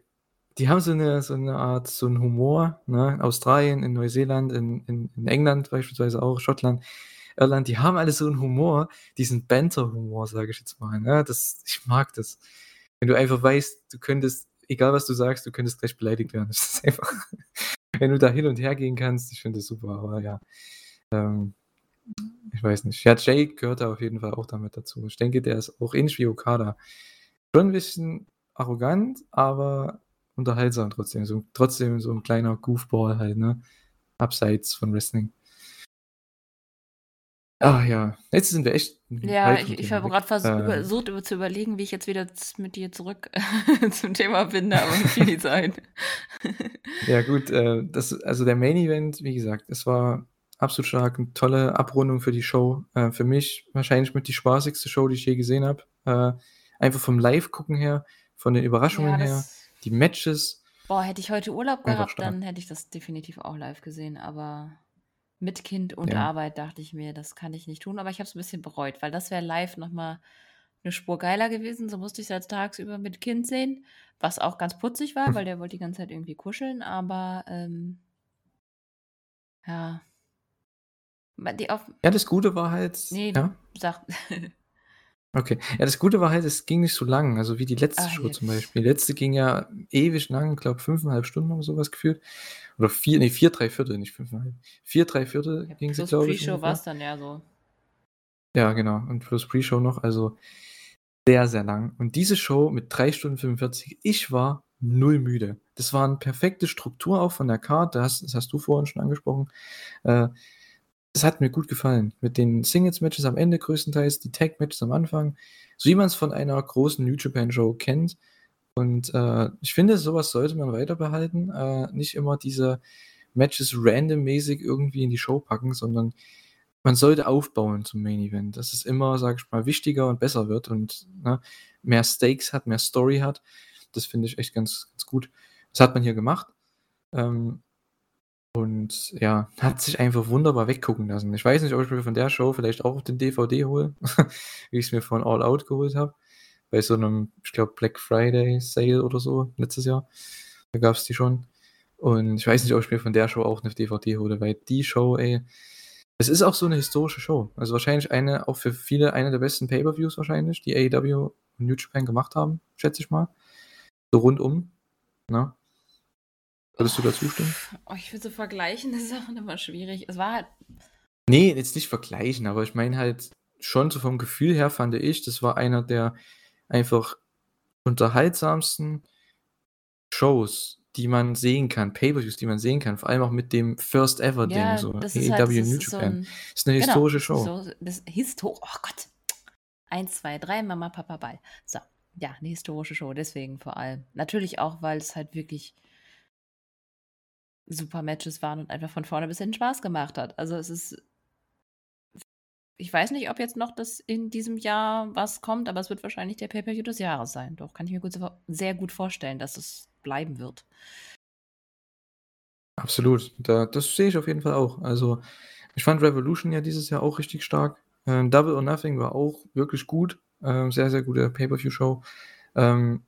die haben so 'ne so 'ne Art so 'n Humor, ne? Australien, in Neuseeland, in in in England beispielsweise auch, Schottland, Irland, die haben alle so 'n Humor, diesen Banter-Humor, sage ich jetzt mal, ne? Das ich mag das. Wenn du einfach weißt, du könntest egal was du sagst, du könntest gleich beleidigt werden. Das ist einfach wenn du da hin und her gehen kannst, ich finde das super, aber ja. Ähm, ich weiß nicht. Ja, Jake gehört da auf jeden Fall auch damit dazu. Ich denke, der ist auch ähnlich wie Okada. Schon 'n bisschen arrogant, aber unterhaltsam trotzdem. So trotzdem so 'n kleiner Goofball halt, ne? Abseits von Wrestling. Ah ja, jetzt sind wir echt Ja, ich ich habe Ähm versucht über zu überlegen, wie ich jetzt wieder mit dir zurück zum Thema finde, aber mir fiel nichts ein. Ja gut, äh, das also der Main Event, wie gesagt, es war absolut stark, 'ne tolle Abrundung für die Show. Äh, für mich wahrscheinlich mit die spaßigste Show, die ich je gesehen habe. Äh, einfach vom Live-Gucken her, von den Überraschungen Ja, her, die Matches. Boah, hätte ich heute Urlaub gehabt, stark. dann hätte ich das definitiv auch live gesehen, aber mit Kind und Ja. Arbeit dachte ich mir, das kann ich nicht tun, aber ich habe es 'n bisschen bereut, weil das wäre live noch mal 'ne Spur geiler gewesen. So musste ich's jetzt tagsüber mit Kind sehen, was auch ganz putzig war, weil der wollte die ganze Zeit irgendwie kuscheln, aber, ähm ja. Die auf Ja, das Gute war halt Ne, ja? sag. Okay. Ja, das Gute war halt, es ging nicht so lang, also wie die letzte Ah, Show zum jetzt. Beispiel. Die letzte ging ja ewig lang, glaube 5,5 Stunden oder so was gefühlt. Oder 4 ne, 4 3/4, nicht 5,5. 4 3/4 Ja, ging sie, glaube ich, Pre-Show ungefähr. war's dann ja so. Ja, genau. Und plus Pre-Show noch, also sehr, sehr lang. Und diese Show mit 3 Stunden 45, ich war null müde. Das war 'n perfekte Struktur auch von der Card, da hast das hast du vorhin schon angesprochen. Äh, es hat mir gut gefallen mit den Singles-Matches am Ende größtenteils, die Tag-Matches am Anfang, so wie man's von einer großen New Japan Show kennt. Und, äh, ich finde, so was sollte man weiter behalten. Äh, nicht immer diese Matches random-mäßig irgendwie in die Show packen, sondern man sollte aufbauen zum Main Event, dass es immer, sage ich mal, wichtiger und besser wird und, ne, mehr Stakes hat, mehr Story hat. Das finde ich echt ganz ganz gut. Das hat man hier gemacht. Ähm, und ja, hat sich einfach wunderbar weggucken lassen. Ich weiß nicht, ob ich mir von der Show vielleicht auch den DVD hole, wie ich's mir von All Out geholt habe, bei so 'nem, ich glaube, Black Friday Sale oder so letztes Jahr. Da gab's die schon. Und ich weiß nicht, ob ich mir von der Show auch 'ne DVD hole, weil die Show, ey es ist auch so 'ne historische Show. Also wahrscheinlich eine auch für viele eine der besten Pay-per-Views wahrscheinlich, die AEW und New Japan gemacht haben, schätze ich mal. So rundum, ne? Würdest du da zustimmen? Oh, ich finde so vergleichende Sachen immer schwierig. Es war halt Ne, jetzt nicht vergleichen, aber ich meine halt schon so vom Gefühl her fand ich, das war einer der einfach unterhaltsamsten Shows, die man sehen kann, Pay-per-Views, die man sehen kann, vor allem auch mit dem First Ever Ding, Ja, so das ist halt das ist so Japan. 'n Ist 'ne genau, historische das ist Show. so das histo oh Gott. 1, 2, 3, Mama, Papa, Ball. So, ja, 'ne historische Show, deswegen vor allem. Natürlich auch, weil's halt wirklich super Matches waren und einfach von vorne bis hinten Spaß gemacht hat. Also, es ist ich weiß nicht, ob jetzt noch das in diesem Jahr was kommt, aber es wird wahrscheinlich der Pay-per-View des Jahres sein. Doch, kann ich mir gut sehr gut vorstellen, dass es bleiben wird. Absolut, da das sehe ich auf jeden Fall auch. Also, ich fand Revolution ja dieses Jahr auch richtig stark. Ähm, Double or Nothing war auch wirklich gut. Ähm, sehr, sehr gute Pay-per-View-Show. Ähm,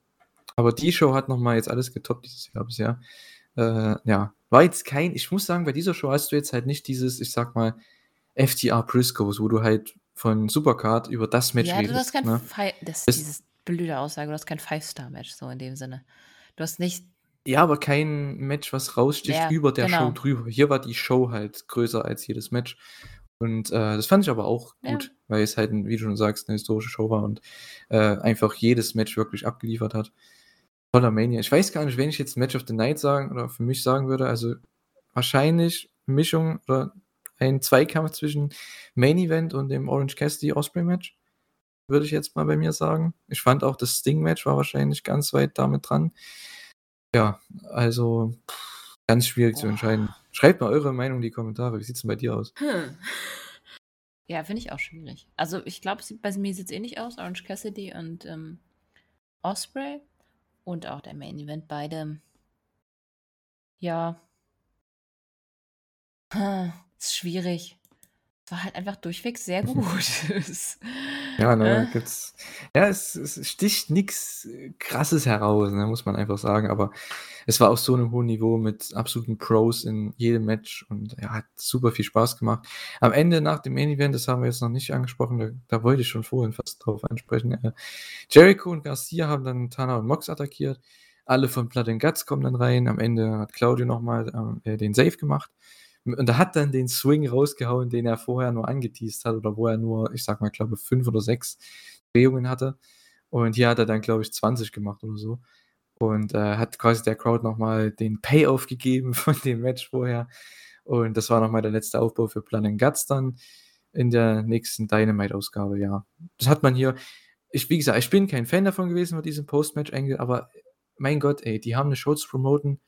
aber die Show hat noch mal jetzt alles getoppt dieses Jahr bisher. Äh, ja, war jetzt kein ich muss sagen, bei dieser Show hast du jetzt halt nicht dieses, ich sage mal, FTR Briscoes, wo du halt von Supercard über das Match Ja, du hast redest, kein ne? Fi das Das dieses blöde Aussage, du hast kein Five-Star-Match so in dem Sinne. Du hast nicht Ja, aber kein Match, was raussticht Ja, über der Show genau. drüber. Hier war die Show halt größer als jedes Match. Und, äh, das fand ich aber auch Ja. gut, weil es halt wie du schon sagst, 'ne historische Show war und, äh, einfach jedes Match wirklich abgeliefert hat. Voller Mania. Ich weiß gar nicht, wenn ich jetzt Match of the Night sagen oder für mich sagen würde, also wahrscheinlich Mischung oder ein Zweikampf zwischen Main Event und dem Orange Cassidy Ospreay Match, würde ich jetzt mal bei mir sagen. Ich fand auch das Sting Match war wahrscheinlich ganz weit da mit dran. Ja, also ganz schwierig zu entscheiden. Schreibt mal eure Meinung in die Kommentare. Wie sieht's denn bei dir aus? Hm. Ja, finde ich auch schwierig. Also, ich glaube, es sieht bei mir sieht's ähnlich aus, Orange Cassidy und, ähm, Ospreay. Und auch der Main Event beide. Ja. Ist schwierig. War halt einfach durchweg sehr gut. Ja, ne, äh. gibt's ja, es es sticht nichts Krasses heraus, ne, muss man einfach sagen, aber es war auf so einem hohen Niveau mit absoluten Pros in jedem Match und ja, hat super viel Spaß gemacht. Am Ende nach dem Main Event, das haben wir jetzt noch nicht angesprochen, da da wollte ich schon vorhin fast drauf ansprechen, äh, Jericho und Garcia haben dann Tana und Mox attackiert. Alle von Blood and Guts kommen dann rein. Am Ende hat Claudio noch mal, ähm, äh, den Save gemacht. Und er hat dann den Swing rausgehauen, den er vorher nur angeteased hat oder wo er nur, ich sag mal, glaube fünf oder sechs Drehungen hatte. Und hier hat er dann, glaube ich, 20 gemacht oder so. Und äh, hat quasi der Crowd nochmal den Payoff gegeben von dem Match vorher. Und das war nochmal der letzte Aufbau für Plan Guts dann in der nächsten Dynamite-Ausgabe, ja. Das hat man hier. Ich, wie gesagt, ich bin kein Fan davon gewesen mit diesem Post-Match-Angle, aber mein Gott, ey, die haben eine Show zu promoten.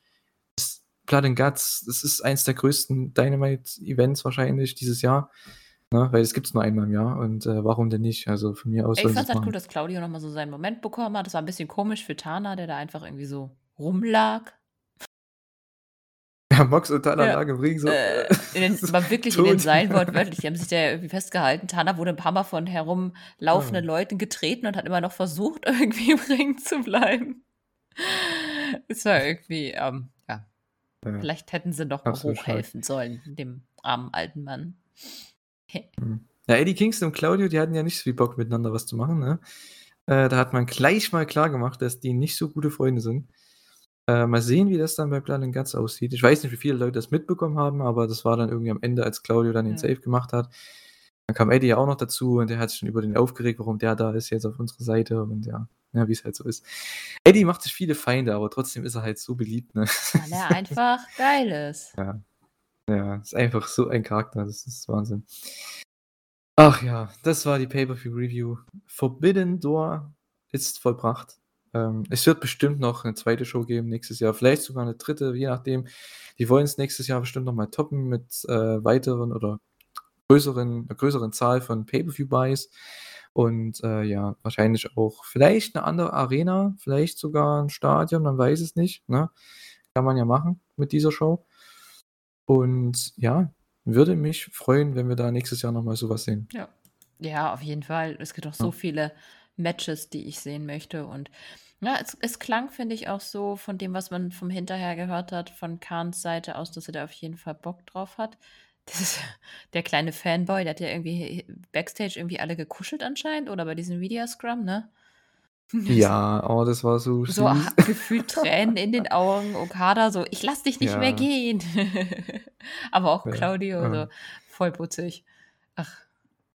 Blood and Guts, das ist eins der größten Dynamite-Events wahrscheinlich dieses Jahr. Ne? Weil es gibt es nur einmal im Jahr und äh, warum denn nicht? Also von mir aus. Ich fand es halt cool, dass Claudio nochmal so seinen Moment bekommen hat. Das war ein bisschen komisch für Tana, der da einfach irgendwie so rumlag. Ja, Mox und Tana ja. lagen im Ring so. Äh, in den, war wirklich in den Seilen wortwörtlich. Die haben sich da irgendwie festgehalten. Tana wurde ein paar Mal von herumlaufenden ja. Leuten getreten und hat immer noch versucht, irgendwie im Ring zu bleiben. Es war irgendwie, ähm, ja. Vielleicht hätten sie doch mal hochhelfen sollen, dem armen alten Mann. Hm. ja, Eddie Kingston und Claudio, die hatten ja nicht so viel Bock miteinander was zu machen, ne? Äh, da hat man gleich mal klar gemacht, dass die nicht so gute Freunde sind. Äh, mal sehen, wie das dann bei and Guts aussieht. Ich weiß nicht, wie viele Leute das mitbekommen haben, aber das war dann irgendwie am Ende, als Claudio dann den ja. Save gemacht hat. Dann kam Eddie ja auch noch dazu und der hat sich schon über den aufgeregt, warum der da ist jetzt auf unserer Seite und ja, ja wie es halt so ist. Eddie macht sich viele Feinde, aber trotzdem ist er halt so beliebt, ne? Weil er einfach geil ist. Ja. Ja, ist einfach so ein Charakter, das ist Wahnsinn. Ach ja, das war die Pay-Per-View-Review. Forbidden Door ist vollbracht. Ähm, es wird bestimmt noch eine zweite Show geben nächstes Jahr, vielleicht sogar eine dritte, je nachdem. Die wollen es nächstes Jahr bestimmt noch mal toppen mit äh, weiteren oder größeren, größeren Zahl von Pay-Per-View-Buys. Und äh, ja, wahrscheinlich auch vielleicht eine andere Arena, vielleicht sogar ein Stadion, man weiß es nicht. Ne? Kann man ja machen mit dieser Show. Und ja, würde mich freuen, wenn wir da nächstes Jahr nochmal sowas sehen. Ja. Ja, auf jeden Fall. Es gibt auch so ja. viele Matches, die ich sehen möchte. Und ja, es, es klang, finde ich, auch so von dem, was man vom Hinterher gehört hat, von Kahns Seite aus, dass er da auf jeden Fall Bock drauf hat. Das ist der kleine Fanboy, der hat ja irgendwie Backstage irgendwie alle gekuschelt anscheinend oder bei diesem Videoscrum, ne? Ja, oh, das war so So gefühlt Tränen in den Augen, Okada so: „Ich lass dich nicht mehr gehen.“ Aber auch Ja, Claudio so ja. voll putzig. Ach.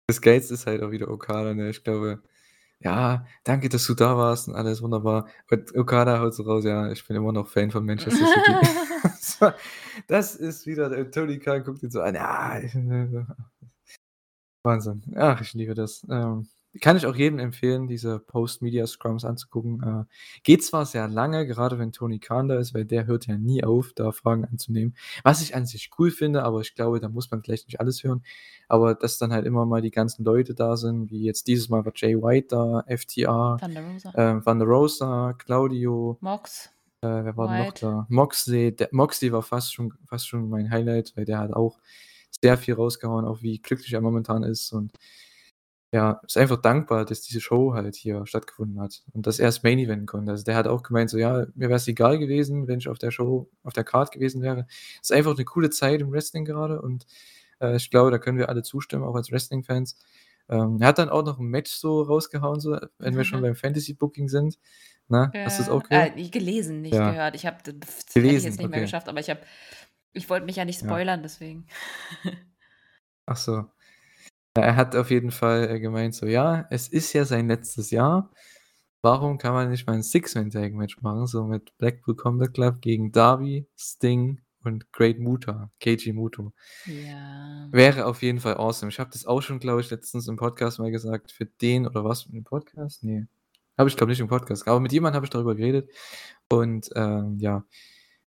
Das Geilste ist halt auch wieder Okada, ne? Ich glaube: „Ja, danke, dass du da warst und alles wunderbar.“ Und Okada haut so raus: „Ja, ich bin immer noch Fan von Manchester City.“ Das ist wieder der Tony Khan guckt ihn so an: „Ja, Wahnsinn. Ach, ich liebe das. Ähm kann ich auch jedem empfehlen, diese Post-Media-Scrums anzugucken. Äh, geht zwar sehr lange, gerade wenn Tony Khan da ist, weil der hört ja nie auf, da Fragen anzunehmen. Was ich an sich cool finde, aber ich glaube, da muss man vielleicht nicht alles hören. Aber dass dann halt immer mal die ganzen Leute da sind, wie jetzt dieses Mal war Jay White da, FTR, Van der Rosa, äh, Van der Rosa Claudio, Mox. Äh, wer war noch da? Moxley. Der, Moxley war fast schon, fast schon mein Highlight, weil der hat auch sehr viel rausgehauen, auch wie glücklich er momentan ist und ja, ist einfach dankbar, dass diese Show halt hier stattgefunden hat und dass er das Main Event konnte. Also, der hat auch gemeint so: „Ja, mir wäre es egal gewesen, wenn ich auf der Show auf der Card gewesen wäre.“ Ist einfach eine coole Zeit im Wrestling gerade und, äh, ich glaube, da können wir alle zustimmen, auch als Wrestling-Fans. Ähm, er hat dann auch noch ein Match so rausgehauen, so, wenn wir schon beim Fantasy-Booking sind, ne? Hast du's auch gehört? Äh, gelesen, nicht Ja. gehört. Ich habe das hätte ich jetzt nicht mehr geschafft, aber ich habe ich wollte mich ja nicht Ja. spoilern, deswegen. Ach so. Er hat auf jeden Fall, äh, gemeint so: „Ja, es ist ja sein letztes Jahr. Warum kann man nicht mal ein Six-Man-Tag-Match machen, so mit Blackpool Combat Club gegen Darby, Sting und Great Muta, Keiji Muto?“ Ja. Wäre auf jeden Fall awesome. Ich habe das auch schon, glaube ich, letztens im Podcast mal gesagt, für den oder was, im Podcast? Ne, habe ich, glaube nicht im Podcast, aber mit jemandem habe ich darüber geredet und, ähm, ja,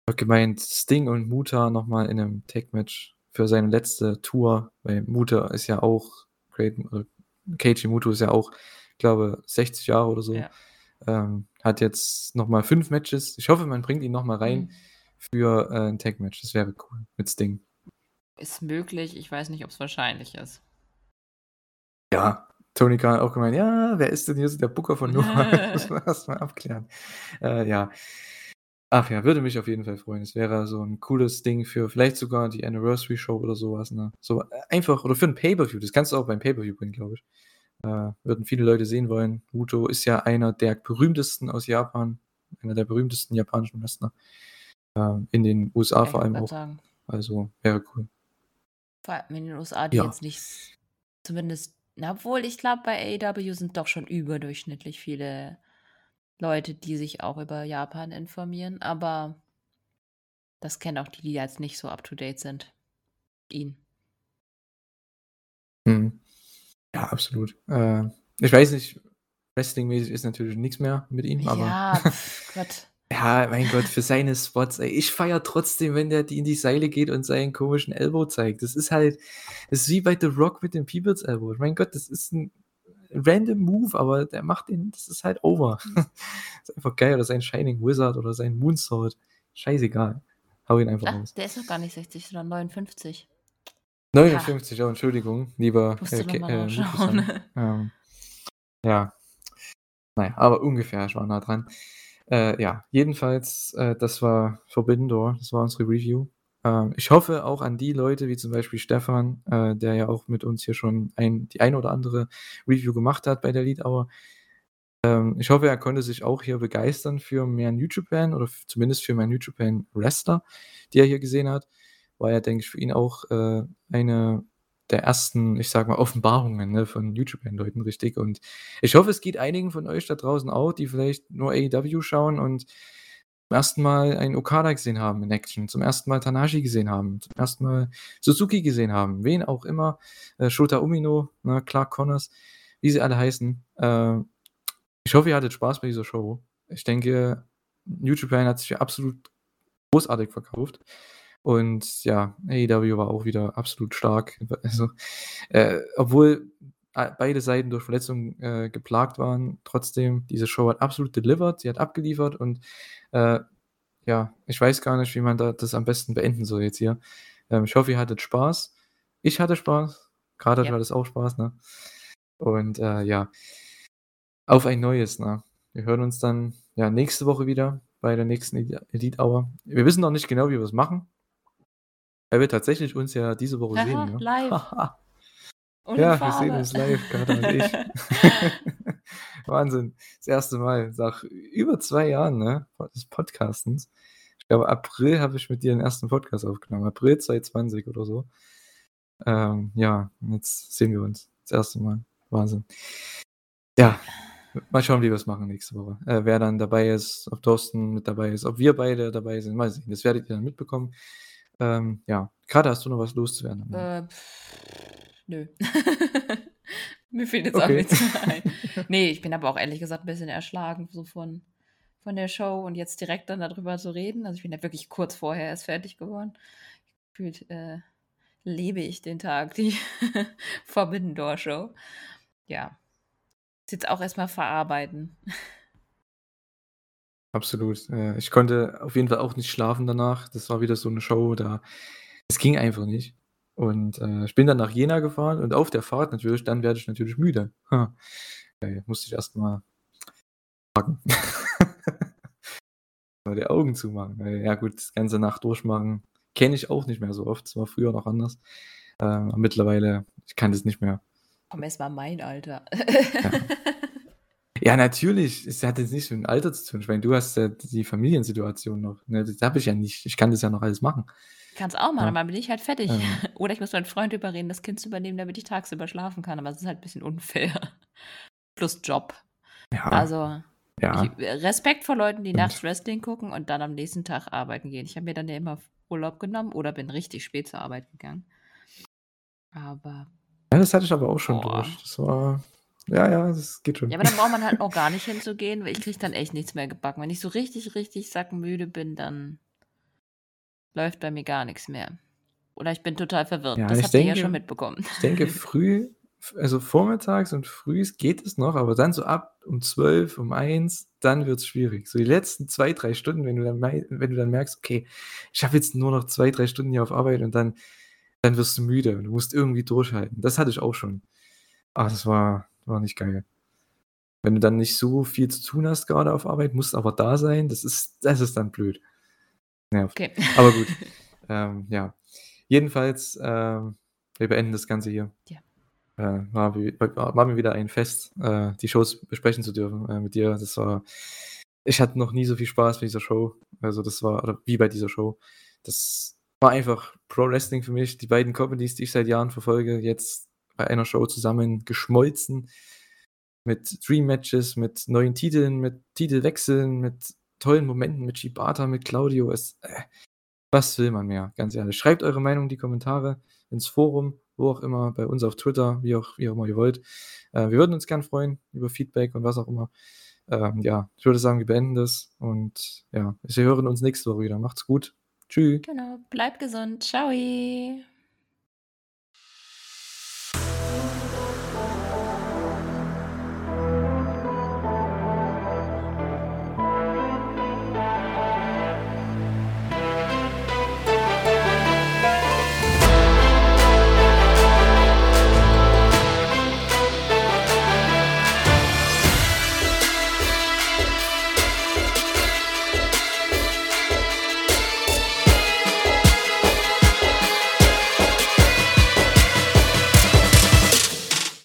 habe gemeint, Sting und Muta noch mal in 'nem Tag-Match für seine letzte Tour, weil Muta ist ja auch Great äh, Keiji Muto ist ja auch, ich glaube, 60 Jahre oder so. Ja. Ähm, hat jetzt nochmal fünf Matches. Ich hoffe, man bringt ihn nochmal rein Mhm. für äh, ein Tag-Match. Das wäre cool mit Sting. Ist möglich, ich weiß nicht, ob es wahrscheinlich ist. Ja, Tony Khan hat auch gemeint, ja, wer ist denn hier so der Booker von Noah? muss man erstmal abklären. Äh, ja. Ach ja, würde mich auf jeden Fall freuen. Es wäre so ein cooles Ding für vielleicht sogar die Anniversary Show oder sowas. Ne? So äh, einfach, oder für ein Pay-Per-View. Das kannst du auch beim Pay-Per-View bringen, glaube ich. Äh, würden viele Leute sehen wollen. Muto ist ja einer der berühmtesten aus Japan, einer der berühmtesten japanischen Wrestler. Äh, in den USA Ich vor allem auch. sagen, Also wäre cool. vor allem in den USA, die Ja. jetzt nicht, zumindest, na, obwohl ich glaube, bei AEW sind doch schon überdurchschnittlich viele Leute, die sich auch über Japan informieren, aber das kennen auch die, die jetzt nicht so up-to-date sind. Ihn. Mhm. Ja, absolut. Äh, ich weiß nicht, Wrestling-mäßig ist natürlich nichts mehr mit ihm, aber Ja, Gott. ja, mein Gott, für seine Spots, ey, ich feiere trotzdem, wenn der die in die Seile geht und seinen komischen Elbow zeigt. Das ist halt, das ist wie bei The Rock mit dem People's Elbow. Mein Gott, das ist ein random Move, aber der macht den, das ist halt over. ist einfach geil, oder sein Shining Wizard oder sein Moonsault. Scheißegal. Hau ihn einfach Ach, raus. der ist doch gar nicht 60, sondern 59. 59, oh, Entschuldigung, lieber Musst du äh, nochmal äh. Ähm, ja. Naja, aber ungefähr, ich war nah dran. Äh, ja, jedenfalls, äh, das war Forbidden Door, das war unsere Review. Ähm, ich hoffe auch an die Leute, wie zum Beispiel Stefan, äh, der ja auch mit uns hier schon ein, die ein oder andere Review gemacht hat bei der Lead Hour. Ähm, ich hoffe, er konnte sich auch hier begeistern für mehr New Japan oder zumindest für mehr New Japan Wrestler, die er hier gesehen hat. War ja, denke ich, für ihn auch äh, eine der ersten, ich sag mal, Offenbarungen ne, von Japan-Leuten, richtig. Und ich hoffe, es geht einigen von euch da draußen auch, die vielleicht nur AEW schauen und zum ersten Mal einen Okada gesehen haben in Action, zum ersten Mal Tanashi gesehen haben, zum ersten Mal Suzuki gesehen haben, wen auch immer, äh, Shota Umino, ne, Clark Connors, wie sie alle heißen. Äh, ich hoffe, ihr hattet Spaß bei dieser Show. Ich denke, New Japan hat sich absolut großartig verkauft. Und ja, AEW war auch wieder absolut stark. Also, äh, obwohl beide Seiten durch Verletzungen äh, geplagt waren, trotzdem, diese Show hat absolut delivered, sie hat abgeliefert und äh, ja, ich weiß gar nicht, wie man da das am besten beenden soll jetzt hier. Ähm, ich hoffe, ihr hattet Spaß. Ich hatte Spaß. Gerade Ja. hat es auch Spaß, ne? Und äh, ja, auf ein neues, ne? Wir hören uns dann ja nächste Woche wieder bei der nächsten Elite Hour. Wir wissen noch nicht genau, wie wir es machen. Weil wir tatsächlich uns ja diese Woche Haha, sehen, ne? live. Und Ja, wir sehen uns live, Kater und ich. Wahnsinn. Das erste Mal nach über zwei Jahren ne, des Podcastens. Ich glaube, April habe ich mit dir den ersten Podcast aufgenommen. April 2020 oder so. Ähm, ja, und jetzt sehen wir uns. Das erste Mal. Wahnsinn. Ja, mal schauen, wie wir es machen nächste Woche. Äh, wer dann dabei ist, ob Thorsten mit dabei ist, ob wir beide dabei sind. Mal sehen. Das werdet ihr dann mitbekommen. Ähm, ja, gerade hast du noch was loszuwerden. Äh, nö. Mir fehlt jetzt auch Okay. nichts mehr ein. Nee, ich bin aber auch ehrlich gesagt ein bisschen erschlagen so von, von der Show und jetzt direkt dann darüber zu reden. Also ich bin ja wirklich kurz vorher erst fertig geworden. Gefühlt äh, lebe ich den Tag, die Forbidden Door Show. Ja. Ist Jetzt auch erstmal verarbeiten. Absolut. Äh, ich konnte auf jeden Fall auch nicht schlafen danach. Das war wieder so eine Show, da es ging einfach nicht. Und äh, ich bin dann nach Jena gefahren und auf der Fahrt natürlich, dann werde ich natürlich müde. Ha. Äh, musste ich erstmal packen. Mal die Augen zumachen. Ja gut, das ganze Nacht durchmachen kenne ich auch nicht mehr so oft. Es war früher noch anders. Ähm, mittlerweile, ich kann das nicht mehr. Komm, erst mal mein Alter. Ja, natürlich. Es hat jetzt nichts mit dem Alter zu tun. Ich meine, du hast ja die Familiensituation noch. Ne? Das habe ich ja nicht. Ich kann das ja noch alles machen. Kann's auch machen, Ja. aber dann bin ich halt fertig. Ähm. Oder ich muss meinen Freund überreden, das Kind zu übernehmen, damit ich tagsüber schlafen kann. Aber es ist halt ein bisschen unfair. Plus Job. Ja, Also, ja. ich, Respekt vor Leuten, die Und- nachts Wrestling gucken und dann am nächsten Tag arbeiten gehen. Ich habe mir dann ja immer Urlaub genommen oder bin richtig spät zur Arbeit gegangen. Aber, ja, das hatte ich aber auch schon Boah. durch. Das war. Ja, ja, das geht schon. ja, aber dann braucht man halt auch gar nicht hinzugehen, weil ich kriege dann echt nichts mehr gebacken. Wenn ich so richtig, richtig sackmüde bin, dann läuft bei mir gar nichts mehr. Oder ich bin total verwirrt. Ja, das ich habt ihr ja denke- schon mitbekommen. Ich denke, früh also vormittags und frühs geht es noch, aber dann so ab um 12, um 1, dann wird es schwierig. So die letzten zwei, drei Stunden, wenn du dann, wenn du dann merkst, okay, ich habe jetzt nur noch zwei, drei Stunden hier auf Arbeit und dann, dann wirst du müde und du musst irgendwie durchhalten. Das hatte ich auch schon. Aber das war, war nicht geil. Wenn du dann nicht so viel zu tun hast, gerade auf Arbeit, musst aber da sein, das ist, das ist dann blöd. Nervt. Okay. Aber gut. ähm, ja. Jedenfalls, ähm, wir beenden das Ganze hier. Ja. Äh, war, war, mir wieder ein Fest, äh, die Shows besprechen zu dürfen äh, mit dir. Das war, ich hatte noch nie so viel Spaß bei dieser Show. Also das war, oder wie bei dieser Show. Das war einfach Pro Wrestling für mich. Die beiden Comedies, die ich seit Jahren verfolge, jetzt bei einer Show zusammen geschmolzen. Mit Dream Matches, mit neuen Titeln, mit Titelwechseln, mit tollen Momenten, mit Shibata, mit Claudio. Es, äh, was will man mehr, ganz ehrlich. Schreibt eure Meinung in die Kommentare, ins Forum, wo auch immer, bei uns auf Twitter, wie auch, wie auch immer ihr wollt. Äh, wir würden uns gern freuen über Feedback und was auch immer. Ähm, ja, ich würde sagen, wir beenden das und ja, wir hören uns nächste Woche wieder. Macht's gut. Tschüss. Genau, bleibt gesund. Ciao.